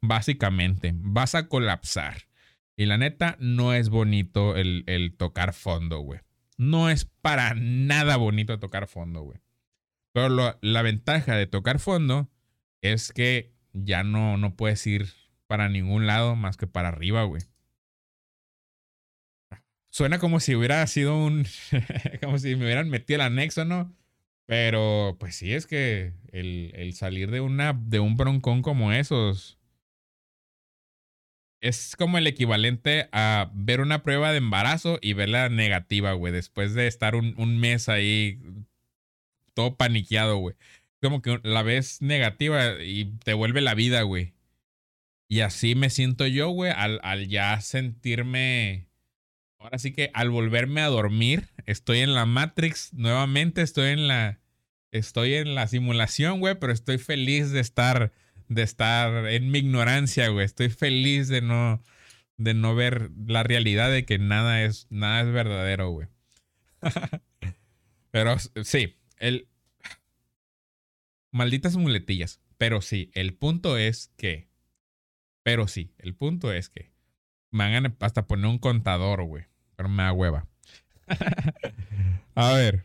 Básicamente, vas a colapsar. Y la neta, no es bonito el, el tocar fondo, güey. No es para nada bonito tocar fondo, güey. Pero la ventaja de tocar fondo es que ya no, no puedes ir para ningún lado más que para arriba, güey. Suena como si hubiera sido un. como si me hubieran metido el anexo, ¿no? Pero, pues sí, es que el, el salir de, una, de un broncón como esos. Es como el equivalente a ver una prueba de embarazo y verla negativa, güey. Después de estar un, un mes ahí todo paniqueado, güey. Como que la ves negativa y te vuelve la vida, güey. Y así me siento yo, güey, al, al ya sentirme Ahora sí que al volverme a dormir, estoy en la Matrix nuevamente, estoy en la estoy en la simulación, güey, pero estoy feliz de estar de estar en mi ignorancia, güey. Estoy feliz de no de no ver la realidad de que nada es nada es verdadero, güey. pero sí, el malditas muletillas, pero sí, el punto es que pero sí, el punto es que me hagan hasta poner un contador, güey me da hueva. a ver.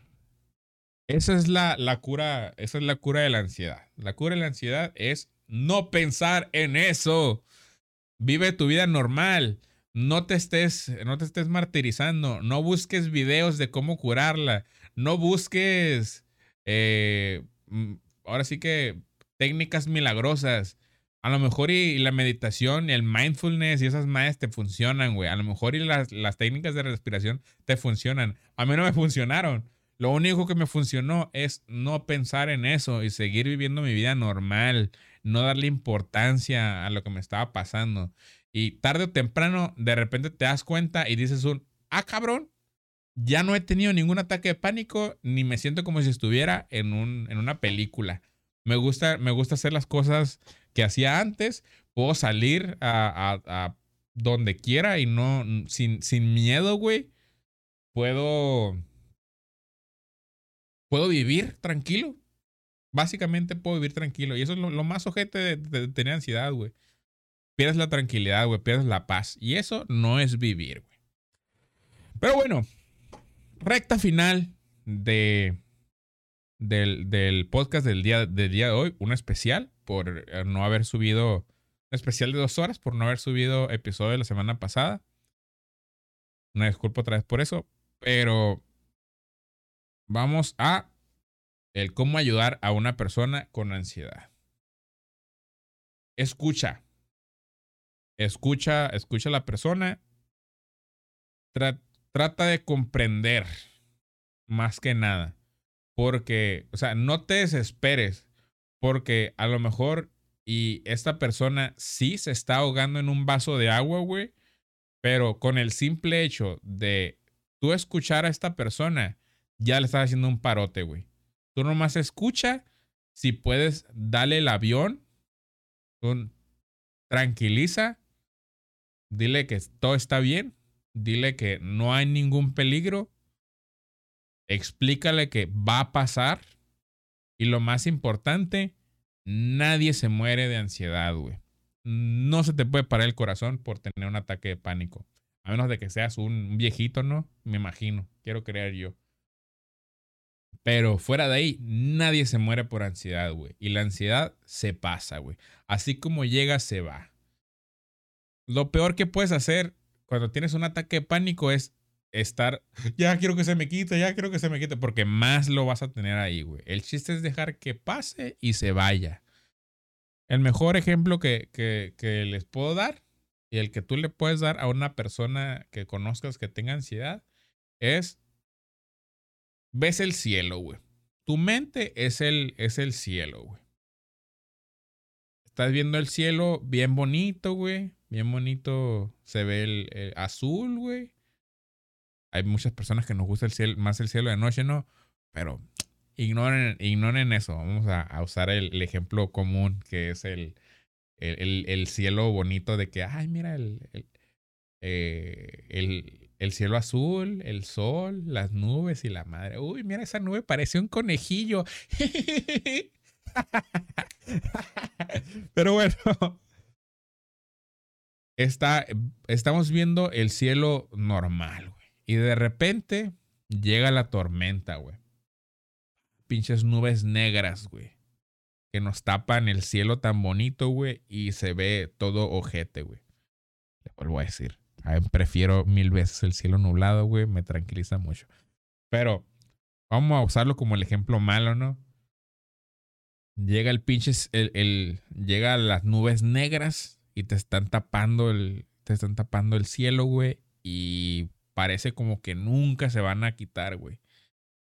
Esa es la, la cura. Esa es la cura de la ansiedad. La cura de la ansiedad es no pensar en eso. Vive tu vida normal. No te estés, no te estés martirizando. No busques videos de cómo curarla. No busques. Eh, mm, ahora sí que técnicas milagrosas. A lo mejor y, la meditación, y el mindfulness y esas madres te funcionan, güey. A lo mejor y las, las técnicas de respiración te funcionan. A mí no me funcionaron. Lo único que me funcionó es no pensar en eso y seguir viviendo mi vida normal, no darle importancia a lo que me estaba pasando. Y tarde o temprano, de repente te das cuenta y dices un, ah, cabrón, ya no he tenido ningún ataque de pánico, ni me siento como si estuviera en, un, en una película. Me gusta, me gusta hacer las cosas que hacía antes. Puedo salir a, donde quiera y no, sin, sin miedo, güey. Puedo, puedo vivir tranquilo. Básicamente puedo vivir tranquilo. Y eso es lo, más ojete de, tener ansiedad, güey. Pierdes la tranquilidad, güey. Pierdes la paz. Y eso no es vivir, güey. Pero bueno, recta final de, del, del podcast del día, del día de hoy. Un especial por eh, no haber subido, un especial de dos horas por no haber subido episodio de la semana pasada. Una disculpa otra vez por eso, pero vamos a el cómo ayudar a una persona con ansiedad. Escucha. Escucha, escucha a la persona. trata de comprender más que nada. Porque, o sea, no te desesperes. Porque a lo mejor y esta persona sí se está ahogando en un vaso de agua, güey. Pero con el simple hecho de tú escuchar a esta persona, ya le estás haciendo un parote, güey. Tú nomás escucha. Si puedes, dale el avión. tranquiliza. Dile que todo está bien. Dile que no hay ningún peligro. Explícale que va a pasar. Y lo más importante, nadie se muere de ansiedad, güey no se te puede parar el corazón por tener un ataque de pánico. A menos de que seas un viejito, ¿no? Me imagino. Quiero creer yo. Pero fuera de ahí, nadie se muere por ansiedad, güey. Y la ansiedad se pasa, güey. Así como llega, se va. Lo peor que puedes hacer cuando tienes un ataque de pánico es estar, ya quiero que se me quite, ya quiero que se me quite, porque más lo vas a tener ahí, güey. El chiste es dejar que pase y se vaya. El mejor ejemplo que, que, les puedo dar y el que tú le puedes dar a una persona que conozcas que tenga ansiedad es, ves el cielo, güey. Tu mente es el, es el cielo, güey. Estás viendo el cielo bien bonito, güey. Bien bonito se ve el, azul, güey. Hay muchas personas que nos gusta el cielo, más el cielo de noche, ¿no? Pero ignoren, ignoren eso. Vamos a, usar el, ejemplo común que es el, el, cielo bonito de que, ay, mira el, eh, el, el, cielo azul, el sol, las nubes y la madre. Uy, mira esa nube, parece un conejillo. Pero bueno, está, estamos viendo el cielo normal. Y de repente llega la tormenta, güey pinches nubes negras, güey. Que nos tapan el cielo tan bonito, güey. Y se ve todo ojete, güey. Le vuelvo a decir. prefiero mil veces el cielo nublado, güey. Me tranquiliza mucho. Pero vamos a usarlo como el ejemplo malo, ¿no? Llega el pinche. El, el, llega las nubes negras y te están tapando el. Te están tapando el cielo, güey. Y parece como que nunca se van a quitar, güey.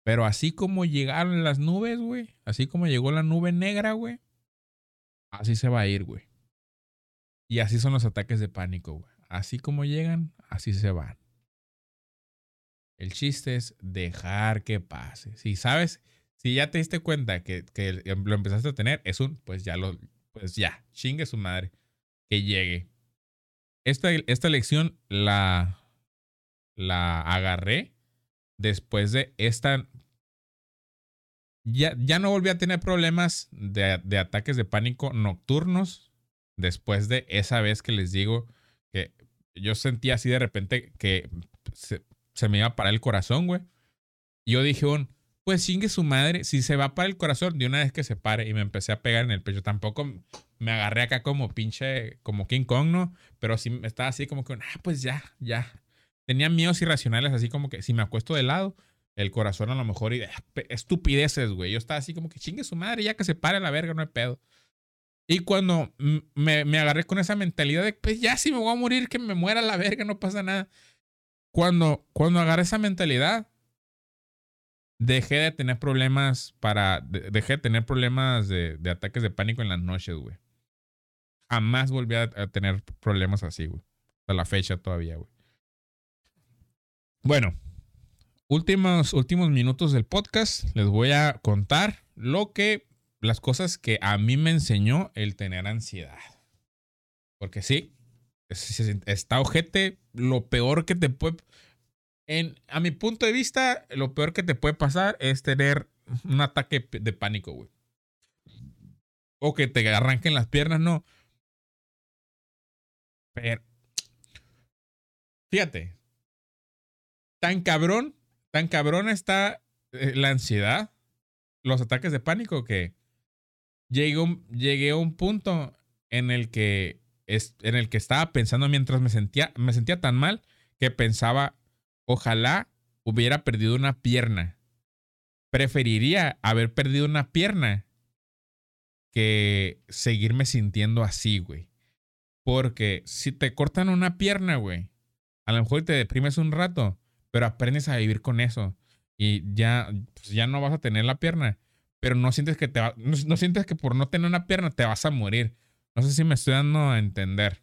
Pero así como llegaron las nubes, güey, así como llegó la nube negra, güey, así se va a ir, güey. Y así son los ataques de pánico, güey. Así como llegan, así se van. El chiste es dejar que pase. Si sabes, si ya te diste cuenta que, que lo empezaste a tener, es un, pues ya lo, pues ya, chingue su madre, que llegue. Esta, esta lección la, la agarré después de esta... Ya, ya no volví a tener problemas de, ataques de pánico nocturnos después de esa vez que les digo que yo sentía así de repente que se, se me iba a parar el corazón, güey. Yo dije un, pues chingue su madre, si se va para el corazón de una vez que se pare y me empecé a pegar en el pecho. Tampoco me agarré acá como pinche, como King Kong, ¿no? Pero sí estaba así como que, ah, pues ya, ya, tenía miedos irracionales, así como que si me acuesto de lado, el corazón a lo mejor y estupideces, güey. Yo estaba así como que chingue su madre, ya que se pare la verga, no hay pedo. Y cuando me, agarré con esa mentalidad de, pues ya si me voy a morir, que me muera la verga, no pasa nada. Cuando, cuando agarré esa mentalidad, dejé de tener problemas para, dejé de tener problemas de, de, ataques de pánico en las noches, güey. Jamás volví a, a tener problemas así, güey. Hasta la fecha todavía, güey. Bueno, últimos, últimos minutos del podcast les voy a contar lo que, las cosas que a mí me enseñó el tener ansiedad. Porque sí, está ojete, lo peor que te puede, en, a mi punto de vista, lo peor que te puede pasar es tener un ataque de pánico, güey. O que te arranquen las piernas, no. Pero, fíjate, tan cabrón, tan cabrón está eh, la ansiedad, los ataques de pánico que llegué, a un punto en el que en el que estaba pensando mientras me sentía me sentía tan mal que pensaba ojalá hubiera perdido una pierna preferiría haber perdido una pierna que seguirme sintiendo así, güey. Porque si te cortan una pierna, güey, a lo mejor te deprimes un rato, pero aprendes a vivir con eso. Y ya, pues ya no vas a tener la pierna. Pero no sientes que te no, sientes que por no tener una pierna te vas a morir. No sé si me estoy dando a entender.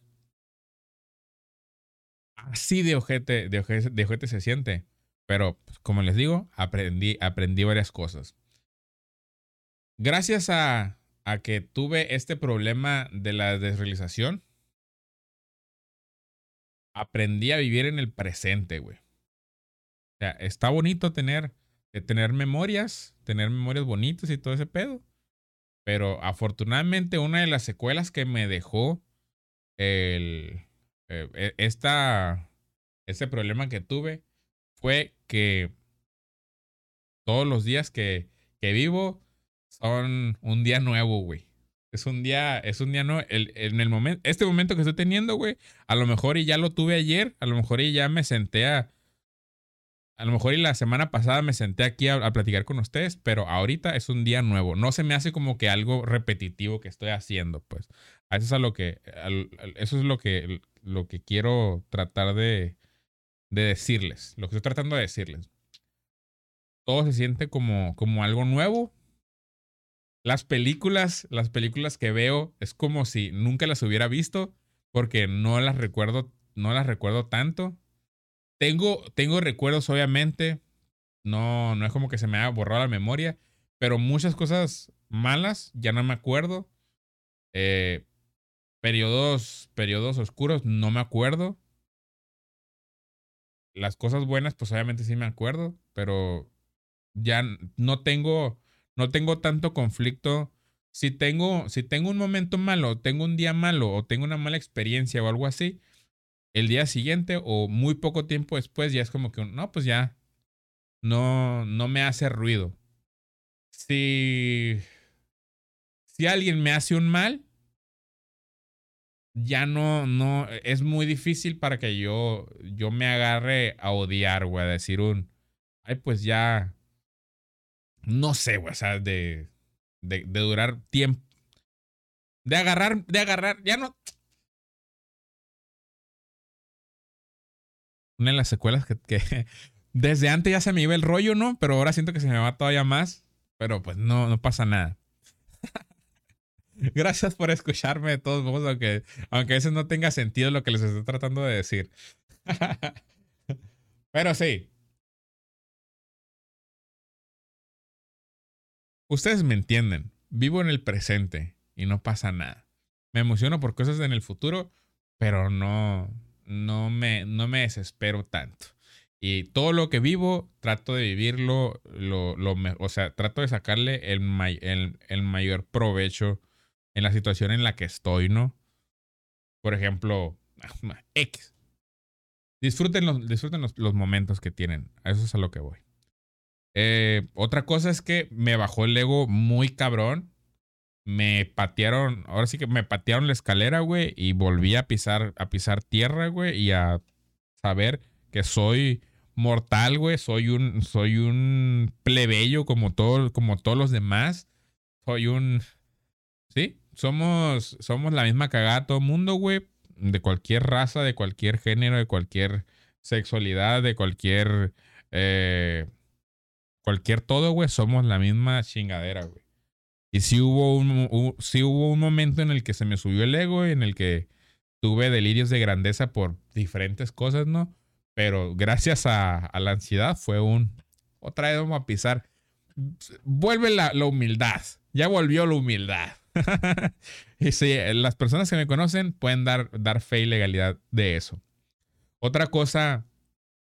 Así de ojete, de ojete, de ojete se siente. Pero, pues, como les digo, aprendí, aprendí varias cosas. Gracias a, a que tuve este problema de la desrealización, aprendí a vivir en el presente, güey. O sea, está bonito tener, eh, tener memorias, tener memorias bonitas y todo ese pedo. Pero afortunadamente una de las secuelas que me dejó el, eh, e, esta, este problema que tuve fue que todos los días que, que vivo son un día nuevo, güey. Es un día, es un día no, el, en el momento, este momento que estoy teniendo, güey, a lo mejor y ya lo tuve ayer, a lo mejor y ya me senté a, a lo mejor y la semana pasada me senté aquí a, platicar con ustedes, pero ahorita es un día nuevo. No se me hace como que algo repetitivo que estoy haciendo, pues. Eso es a lo que, eso es lo que, lo que quiero tratar de, de decirles, lo que estoy tratando de decirles. Todo se siente como, como algo nuevo, las películas, las películas que veo es como si nunca las hubiera visto porque no las recuerdo, no las recuerdo tanto. Tengo, tengo recuerdos, obviamente. No, no es como que se me haya borrado la memoria, pero muchas cosas malas ya no me acuerdo. Eh, periodos, periodos oscuros no me acuerdo. Las cosas buenas, pues obviamente sí me acuerdo, pero ya no tengo no tengo tanto conflicto. Si tengo, si tengo un momento malo, tengo un día malo o tengo una mala experiencia o algo así, el día siguiente o muy poco tiempo después ya es como que, no, pues ya no, no me hace ruido. Si, si alguien me hace un mal, ya no, no, es muy difícil para que yo, yo me agarre a odiar, güey, a decir un, ay, pues ya, no sé, güey, o sea, de, de, de durar tiempo. De agarrar, de agarrar, ya no. Una de las secuelas que, que desde antes ya se me iba el rollo, ¿no? Pero ahora siento que se me va todavía más. Pero pues no, no pasa nada. Gracias por escucharme de todos modos, aunque, aunque a veces no tenga sentido lo que les estoy tratando de decir. Pero sí, Ustedes me entienden. Vivo en el presente y no pasa nada. Me emociono por cosas en el futuro, pero no, no, me, no me desespero tanto. Y todo lo que vivo, trato de vivirlo, lo, lo, o sea, trato de sacarle el, el, mayor provecho en la situación en la que estoy, ¿no? Por ejemplo, X. Disfruten los, disfruten los, los momentos que tienen. A eso es a lo que voy. Eh, otra cosa es que me bajó el ego muy cabrón. Me patearon, ahora sí que me patearon la escalera, güey, y volví a pisar, a pisar tierra, güey, y a saber que soy mortal, güey, soy un, soy un plebeyo como, todo, como todos los demás. Soy un, sí, somos, somos la misma cagada todo mundo, güey, de cualquier raza, de cualquier género, de cualquier sexualidad, de cualquier eh, cualquier todo, güey, somos la misma chingadera, güey. Y sí hubo un, hubo un momento en el que se me subió el ego, en el que tuve delirios de grandeza por diferentes cosas, ¿no? Pero gracias a, la ansiedad fue un... Otra vez vamos a pisar. Vuelve la, la humildad. Ya volvió la humildad. y sí, las personas que me conocen pueden dar, dar fe y legalidad de eso. Otra cosa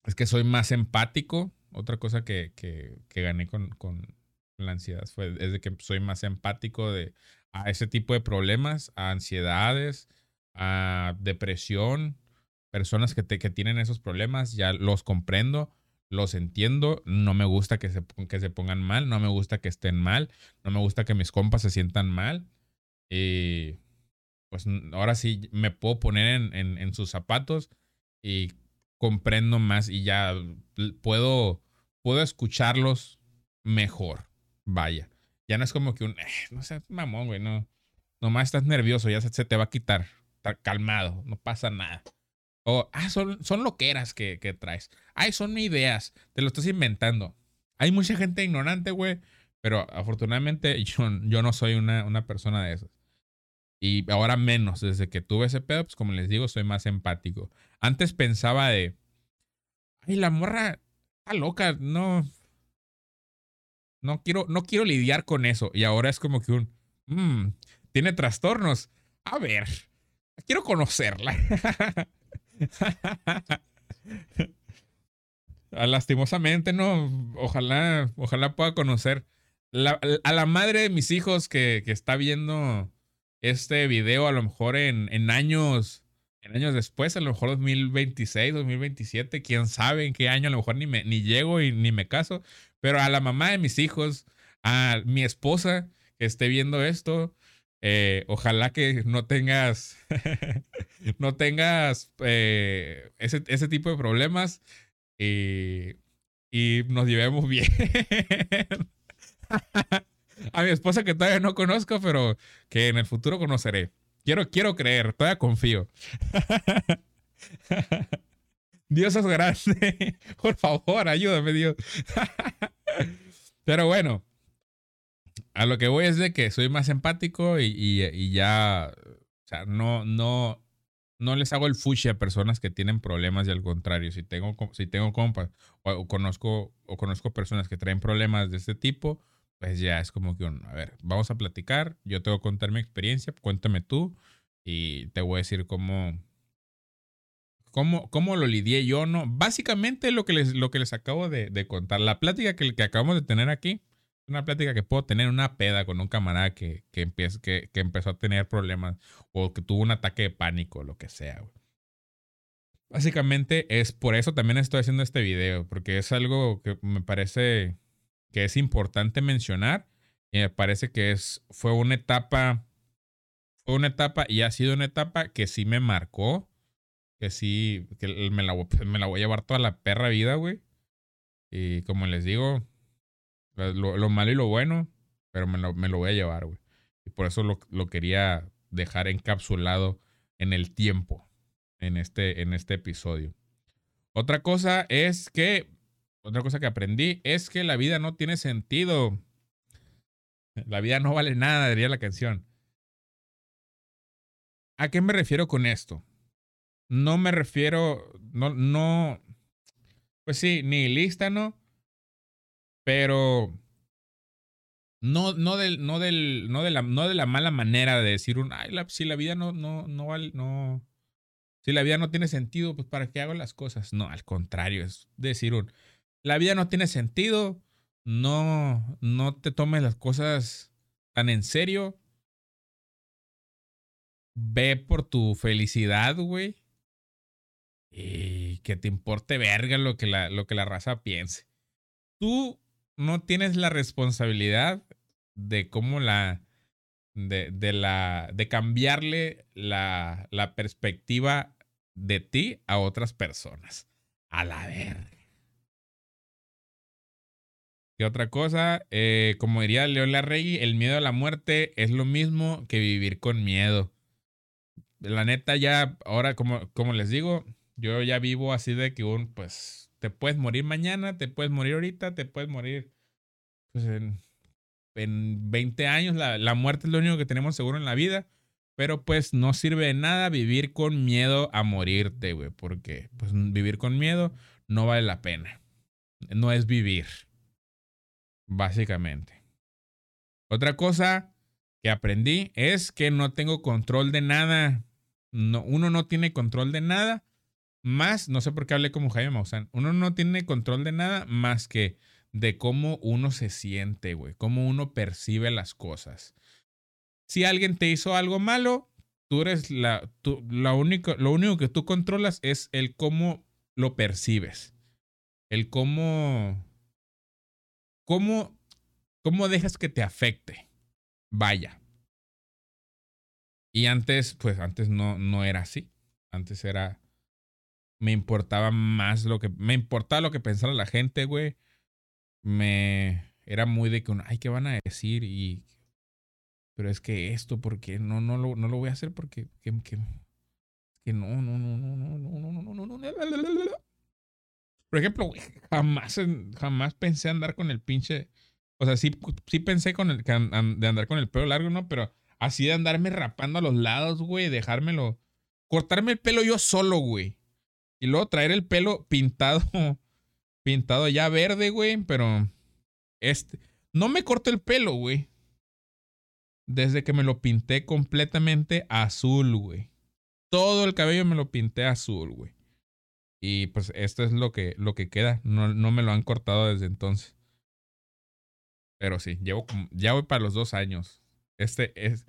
es que soy más empático otra cosa que, que, que gané con, la ansiedad fue es de que soy más empático de, a ese tipo de problemas, a ansiedades, a depresión, personas que, te, que tienen esos problemas, ya los comprendo, los entiendo, no me gusta que se, que se pongan mal, no me gusta que estén mal, no me gusta que mis compas se sientan mal. Y pues ahora sí me puedo poner en, en, en sus zapatos y comprendo más y ya puedo, puedo escucharlos mejor. Vaya. Ya no es como que un, eh, no sé, mamón, güey, no. Nomás estás nervioso, ya se, te va a quitar. Está calmado, no pasa nada. O, ah, son, son loqueras que, que traes. Ay, son ideas, te lo estás inventando. Hay mucha gente ignorante, güey, pero afortunadamente yo, yo no soy una, una persona de esas. Y ahora menos, desde que tuve ese pedo, pues como les digo, soy más empático. Antes pensaba de, ay, la morra está loca, no, no quiero, no quiero lidiar con eso. Y ahora es como que un, mmm, tiene trastornos. A ver, quiero conocerla. Lastimosamente, no. Ojalá, ojalá pueda conocer a la madre de mis hijos que, que, está viendo este video, a lo mejor en, en años, en años después, a lo mejor 2026, 2027, quién sabe en qué año, a lo mejor ni, me, ni llego y ni me caso, pero a la mamá de mis hijos, a mi esposa que esté viendo esto, eh, ojalá que no tengas, no tengas eh, ese, ese tipo de problemas y, y nos llevemos bien. A mi esposa que todavía no conozco, pero que en el futuro conoceré. Quiero, quiero creer, todavía confío. Dios es grande. Por favor, ayúdame, Dios. Pero bueno, a lo que voy es de que soy más empático y, y ya, o sea, no, no, no les hago el fushi a personas que tienen problemas y al contrario, si tengo, si tengo compas o, conozco, o conozco personas que traen problemas de este tipo, pues ya es como que, a ver, vamos a platicar, yo te voy a contar mi experiencia, cuéntame tú y te voy a decir cómo, cómo, cómo lo lidié yo, ¿no? Básicamente lo que les, lo que les acabo de, de contar, la plática que, que acabamos de tener aquí, una plática que puedo tener una peda con un camarada que, que, que, que, empezó a tener problemas o que tuvo un ataque de pánico, lo que sea. Básicamente es por eso también estoy haciendo este video, porque es algo que me parece que es importante mencionar y me parece que es, fue una etapa, fue una etapa y ha sido una etapa que sí me marcó, que sí, que me la, me la voy a llevar toda la perra vida, güey. Y como les digo, lo, malo y lo bueno, pero me lo, me lo voy a llevar, güey. Y por eso lo, lo, quería dejar encapsulado en el tiempo, en este, en este episodio. Otra cosa es que, otra cosa que aprendí es que la vida no tiene sentido. La vida no vale nada, diría la canción. ¿A qué me refiero con esto? No me refiero, no, no, pues sí, ni lista, ¿no? Pero no, no, del, no, del, no, de la, no de la mala manera de decir un, ay, la, si la vida no, no, no vale, no, si la vida no tiene sentido, pues ¿para qué hago las cosas? No, al contrario, es decir un, la vida no tiene sentido, no, no te tomes las cosas tan en serio. Ve por tu felicidad, güey. Y que te importe verga lo que la, lo que la raza piense. Tú no tienes la responsabilidad de cómo la. de, de la. de cambiarle la, la perspectiva de ti a otras personas. A la verga. ¿Qué otra cosa? Eh, como diría León Larregui, el miedo a la muerte es lo mismo que vivir con miedo. La neta, ya, ahora, como, como les digo, yo ya vivo así de que un, pues, te puedes morir mañana, te puedes morir ahorita, te puedes morir pues, en, en 20 años. La, la muerte es lo único que tenemos seguro en la vida. Pero pues no sirve de nada vivir con miedo a morirte, güey. Porque pues vivir con miedo no vale la pena. No es vivir. Básicamente. Otra cosa que aprendí es que no tengo control de nada. No, uno no tiene control de nada más, no sé por qué hablé como Jaime Maussan, uno no tiene control de nada más que de cómo uno se siente, güey, cómo uno percibe las cosas. Si alguien te hizo algo malo, tú eres la, tú, la único, lo único que tú controlas es el cómo lo percibes, el cómo, cómo, cómo dejas que te afecte. Vaya. Y antes, pues antes no, no era así. Antes era me importaba más lo que. Me importaba lo que pensara la gente, güey. Me. era muy de que, ay, ¿qué van a decir? Y, pero es que esto, porque no, no, lo, no lo voy a hacer porque, que, que, que no, no, no, no, no, no, no, no, no, no, no. Por ejemplo, güey, jamás, jamás pensé andar con el pinche, o sea, sí, sí pensé con el, de andar con el pelo largo, ¿no? Pero así de andarme rapando a los lados, güey, dejármelo, cortarme el pelo yo solo, güey. Y luego traer el pelo pintado, pintado ya verde, güey, pero este, no me corto el pelo, güey. Desde que me lo pinté completamente azul, güey. Todo el cabello me lo pinté azul, güey. Y pues esto es lo que, lo que queda. No, no me lo han cortado desde entonces. Pero sí, llevo ya voy para los dos años. Este es,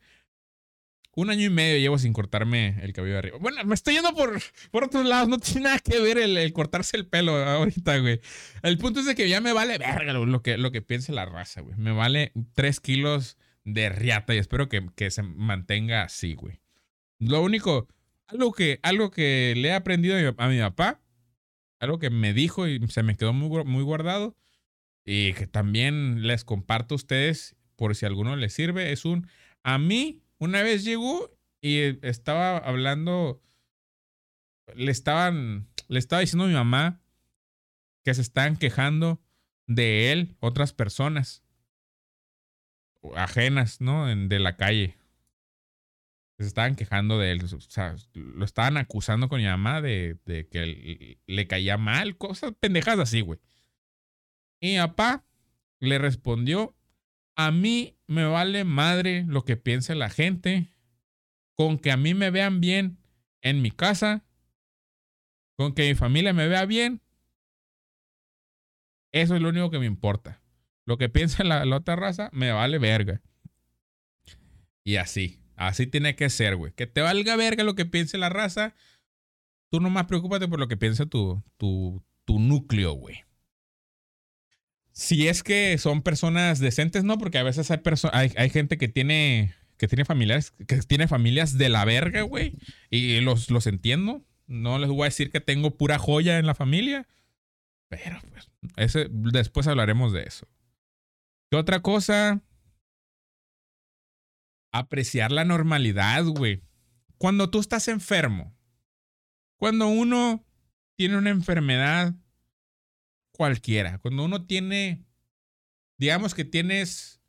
un año y medio llevo sin cortarme el cabello de arriba. Bueno, me estoy yendo por, por otros lados. No tiene nada que ver el, cortarse el pelo ahorita, güey. El punto es de que ya me vale verga lo que, lo que piense la raza, güey. Me vale tres kilos de riata y espero que, que se mantenga así, güey. Lo único, algo que, algo que le he aprendido a mi, papá, algo que me dijo y se me quedó muy, muy guardado y que también les comparto a ustedes por si a alguno les sirve, es un, a mí una vez llegó y estaba hablando, le estaban, le estaba diciendo a mi mamá que se estaban quejando de él otras personas ajenas, ¿no? de la calle. Se estaban quejando de él. O sea, lo estaban acusando con mi mamá de, de que le caía mal, cosas pendejas así, güey. Y mi papá le respondió a mí me vale madre lo que piense la gente. Con que a mí me vean bien en mi casa. Con que mi familia me vea bien. Eso es lo único que me importa. Lo que piensa la, otra raza me vale verga. Y así. Así tiene que ser, güey. Que te valga verga lo que piense la raza. Tú nomás preocúpate por lo que piensa tu, tu, tu núcleo, güey. Si es que son personas decentes, no, porque a veces hay, hay, hay gente que tiene, que tiene familiares, que tiene familias de la verga, güey. Y los, los entiendo. No les voy a decir que tengo pura joya en la familia. Pero pues, ese, después hablaremos de eso. ¿Qué otra cosa? Apreciar la normalidad, güey. Cuando tú estás enfermo, cuando uno tiene una enfermedad cualquiera. Cuando uno tiene, digamos que tienes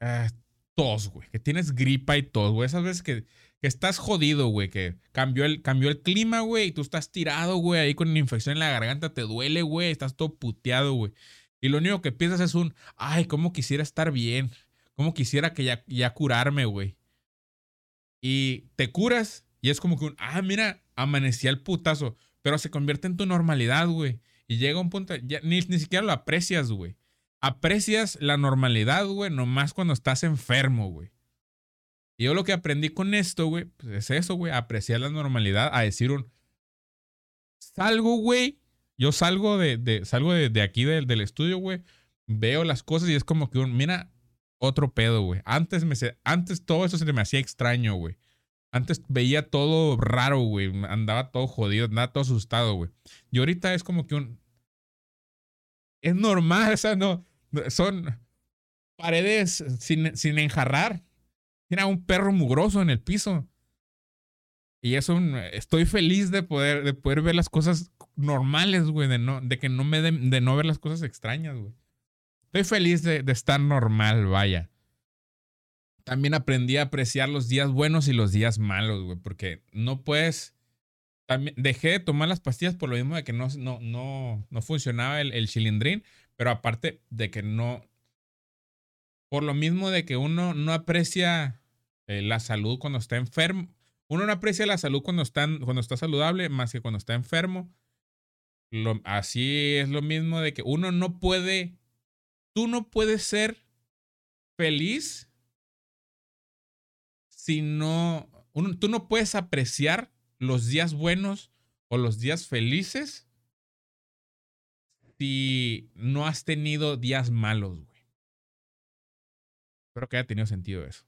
uh, tos, güey, que tienes gripa y tos, güey, esas veces que, estás jodido, güey, que cambió el, el clima, güey, y tú estás tirado, güey, ahí con una infección en la garganta, te duele, güey, estás todo puteado, güey. Y lo único que piensas es un, ay, cómo quisiera estar bien, cómo quisiera que ya, ya curarme, güey. Y te curas y es como que un, ah, mira, amanecía el putazo, pero se convierte en tu normalidad, güey. Y llega un punto, ni, ni siquiera lo aprecias, güey. Aprecias la normalidad, güey, nomás cuando estás enfermo, güey. Y yo lo que aprendí con esto, güey, pues es eso, güey, apreciar la normalidad, a decir un, salgo, güey, yo salgo de, de salgo de, aquí del, del estudio, güey, veo las cosas y es como que un, mira, otro pedo, güey. Antes, antes todo eso se me hacía extraño, güey. Antes veía todo raro, güey. Andaba todo jodido, andaba todo asustado, güey. Y ahorita es como que un. Es normal, o sea, no. Son paredes sin, sin enjarrar. Tiene un perro mugroso en el piso. Y es un. Estoy feliz de poder, de poder ver las cosas normales, güey. De, no, de que no me de no ver las cosas extrañas, güey. Estoy feliz de, de estar normal, vaya también aprendí a apreciar los días buenos y los días malos, güey, porque no puedes... También dejé de tomar las pastillas por lo mismo de que no, no, no, no funcionaba el, el chilindrín, pero aparte de que no... Por lo mismo de que uno no aprecia eh, la salud cuando está enfermo. Uno no aprecia la salud cuando está, cuando está saludable más que cuando está enfermo. Así es lo mismo de que uno no puede... Tú no puedes ser feliz si no, tú no puedes apreciar los días buenos o los días felices si no has tenido días malos, güey. Espero que haya tenido sentido eso.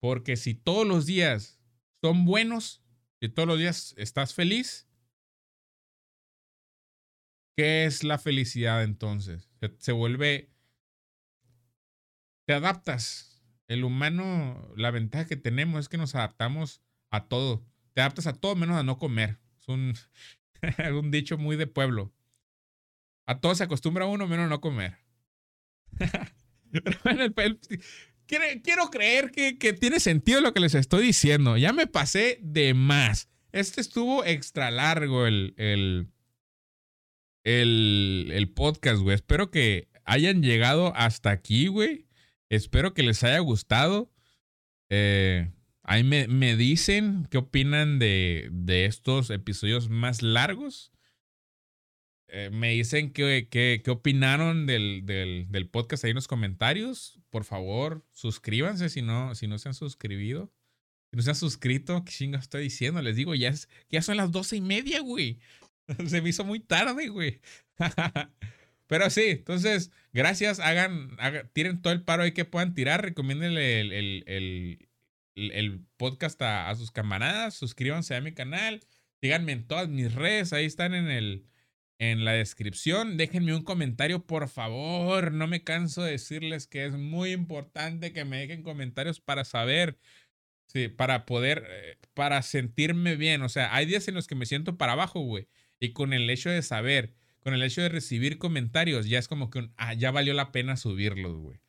Porque si todos los días son buenos, si todos los días estás feliz, ¿Qué es la felicidad entonces? Se, se vuelve... Te adaptas. El humano, la ventaja que tenemos es que nos adaptamos a todo. Te adaptas a todo menos a no comer. Es un, dicho muy de pueblo. A todo se acostumbra uno menos a no comer. Pero quiero, creer que, tiene sentido lo que les estoy diciendo. Ya me pasé de más. Este estuvo extra largo el, el, el podcast, güey. Espero que hayan llegado hasta aquí, güey. Espero que les haya gustado. Eh, ahí me, me dicen qué opinan de, de estos episodios más largos. Eh, me dicen qué, qué, qué opinaron del, del, del podcast ahí en los comentarios. Por favor, suscríbanse si no, si no se han suscribido. Si no se han suscrito, ¿qué chingo estoy diciendo? Les digo, ya, es, ya son las doce y media, güey. Se me hizo muy tarde, güey. Pero sí, entonces, gracias. Hagan, hagan- tiren todo el paro ahí que puedan tirar. Recomiéndenle el, el, el, podcast a, a sus camaradas. Suscríbanse a mi canal. Síganme en todas mis redes. Ahí están en el, en la descripción. Déjenme un comentario, por favor. No me canso de decirles que es muy importante que me dejen comentarios para saber. Sí, para poder, eh, para sentirme bien. O sea, hay días en los que me siento para abajo, güey. Y con el hecho de saber, con el hecho de recibir comentarios, ya es como que un, ah, ya valió la pena subirlos, güey.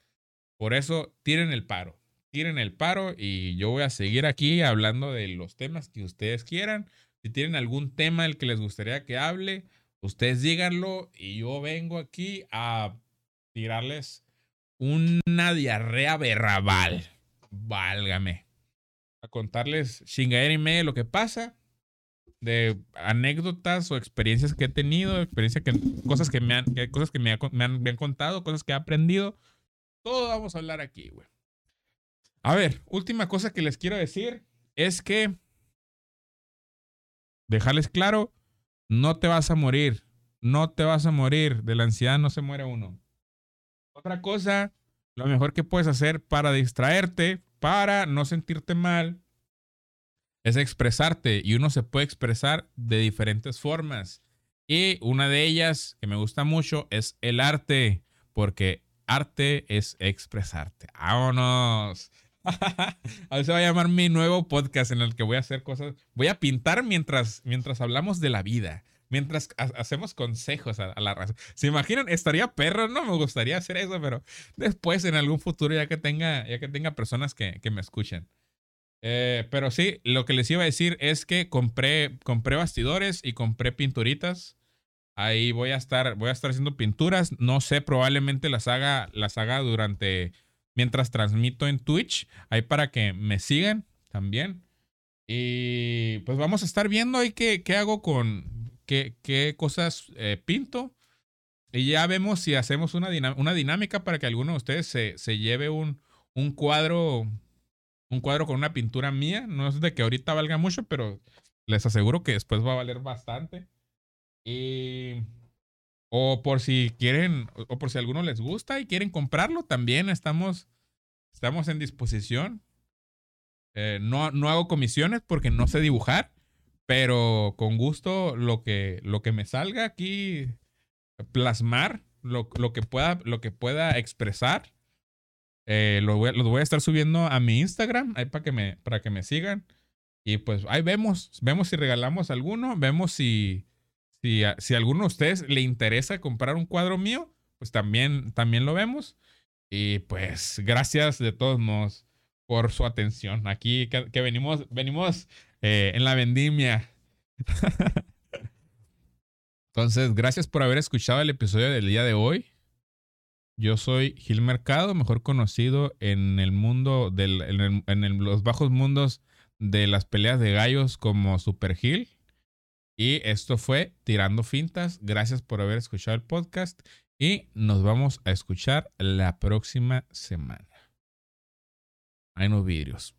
Por eso, tiren el paro. Tiren el paro y yo voy a seguir aquí hablando de los temas que ustedes quieran. Si tienen algún tema del que les gustaría que hable, ustedes díganlo y yo vengo aquí a tirarles una diarrea berrabal. Válgame. A contarles chingadera y media lo que pasa, de anécdotas o experiencias que he tenido, experiencias que, cosas que me han, cosas que me, me han, me han contado, cosas que he aprendido. Todo vamos a hablar aquí, güey. A ver, última cosa que les quiero decir es que dejarles claro, no te vas a morir. No te vas a morir. De la ansiedad no se muere uno. Otra cosa, lo mejor que puedes hacer para distraerte, para no sentirte mal, es expresarte. Y uno se puede expresar de diferentes formas. Y una de ellas que me gusta mucho es el arte, porque arte es expresarte. ¡Vámonos! A se va a llamar mi nuevo podcast en el que voy a hacer cosas. Voy a pintar mientras, mientras hablamos de la vida. Mientras ha- hacemos consejos a, a la raza. ¿Se imaginan? Estaría perro, no me gustaría hacer eso, pero después en algún futuro ya que tenga, ya que tenga personas que, que me escuchen. Eh, pero sí, lo que les iba a decir es que compré, compré bastidores y compré pinturitas. Ahí voy a estar, voy a estar haciendo pinturas. No sé, probablemente las haga, las haga durante, mientras transmito en Twitch. Ahí para que me sigan también. Y pues vamos a estar viendo ahí qué, qué hago con, qué, qué cosas eh, pinto. Y ya vemos si hacemos una, una dinámica para que alguno de ustedes se, se lleve un, un cuadro, un cuadro con una pintura mía. No es de que ahorita valga mucho, pero les aseguro que después va a valer bastante. Y o por si quieren, o- por si a alguno les gusta y quieren comprarlo, también estamos, estamos en disposición. Eh, no, no hago comisiones porque no sé dibujar, pero con gusto lo que, lo que me salga aquí, plasmar, lo, lo que, pueda, lo que pueda expresar, eh, lo, voy, a- lo voy a estar subiendo a mi Instagram, ahí para que me, para que me sigan. Y pues ahí vemos, vemos si regalamos alguno, vemos si, si, a, si a alguno de ustedes le interesa comprar un cuadro mío, pues también, también lo vemos. Y pues gracias de todos modos por su atención. Aquí que, que venimos, venimos eh, en la vendimia. Entonces, gracias por haber escuchado el episodio del día de hoy. Yo soy Gil Mercado, mejor conocido en el mundo en, los bajos mundos de las peleas de gallos como Super Gil. Y esto fue Tirando Fintas. Gracias por haber escuchado el podcast y nos vamos a escuchar la próxima semana. Hay unos vidrios.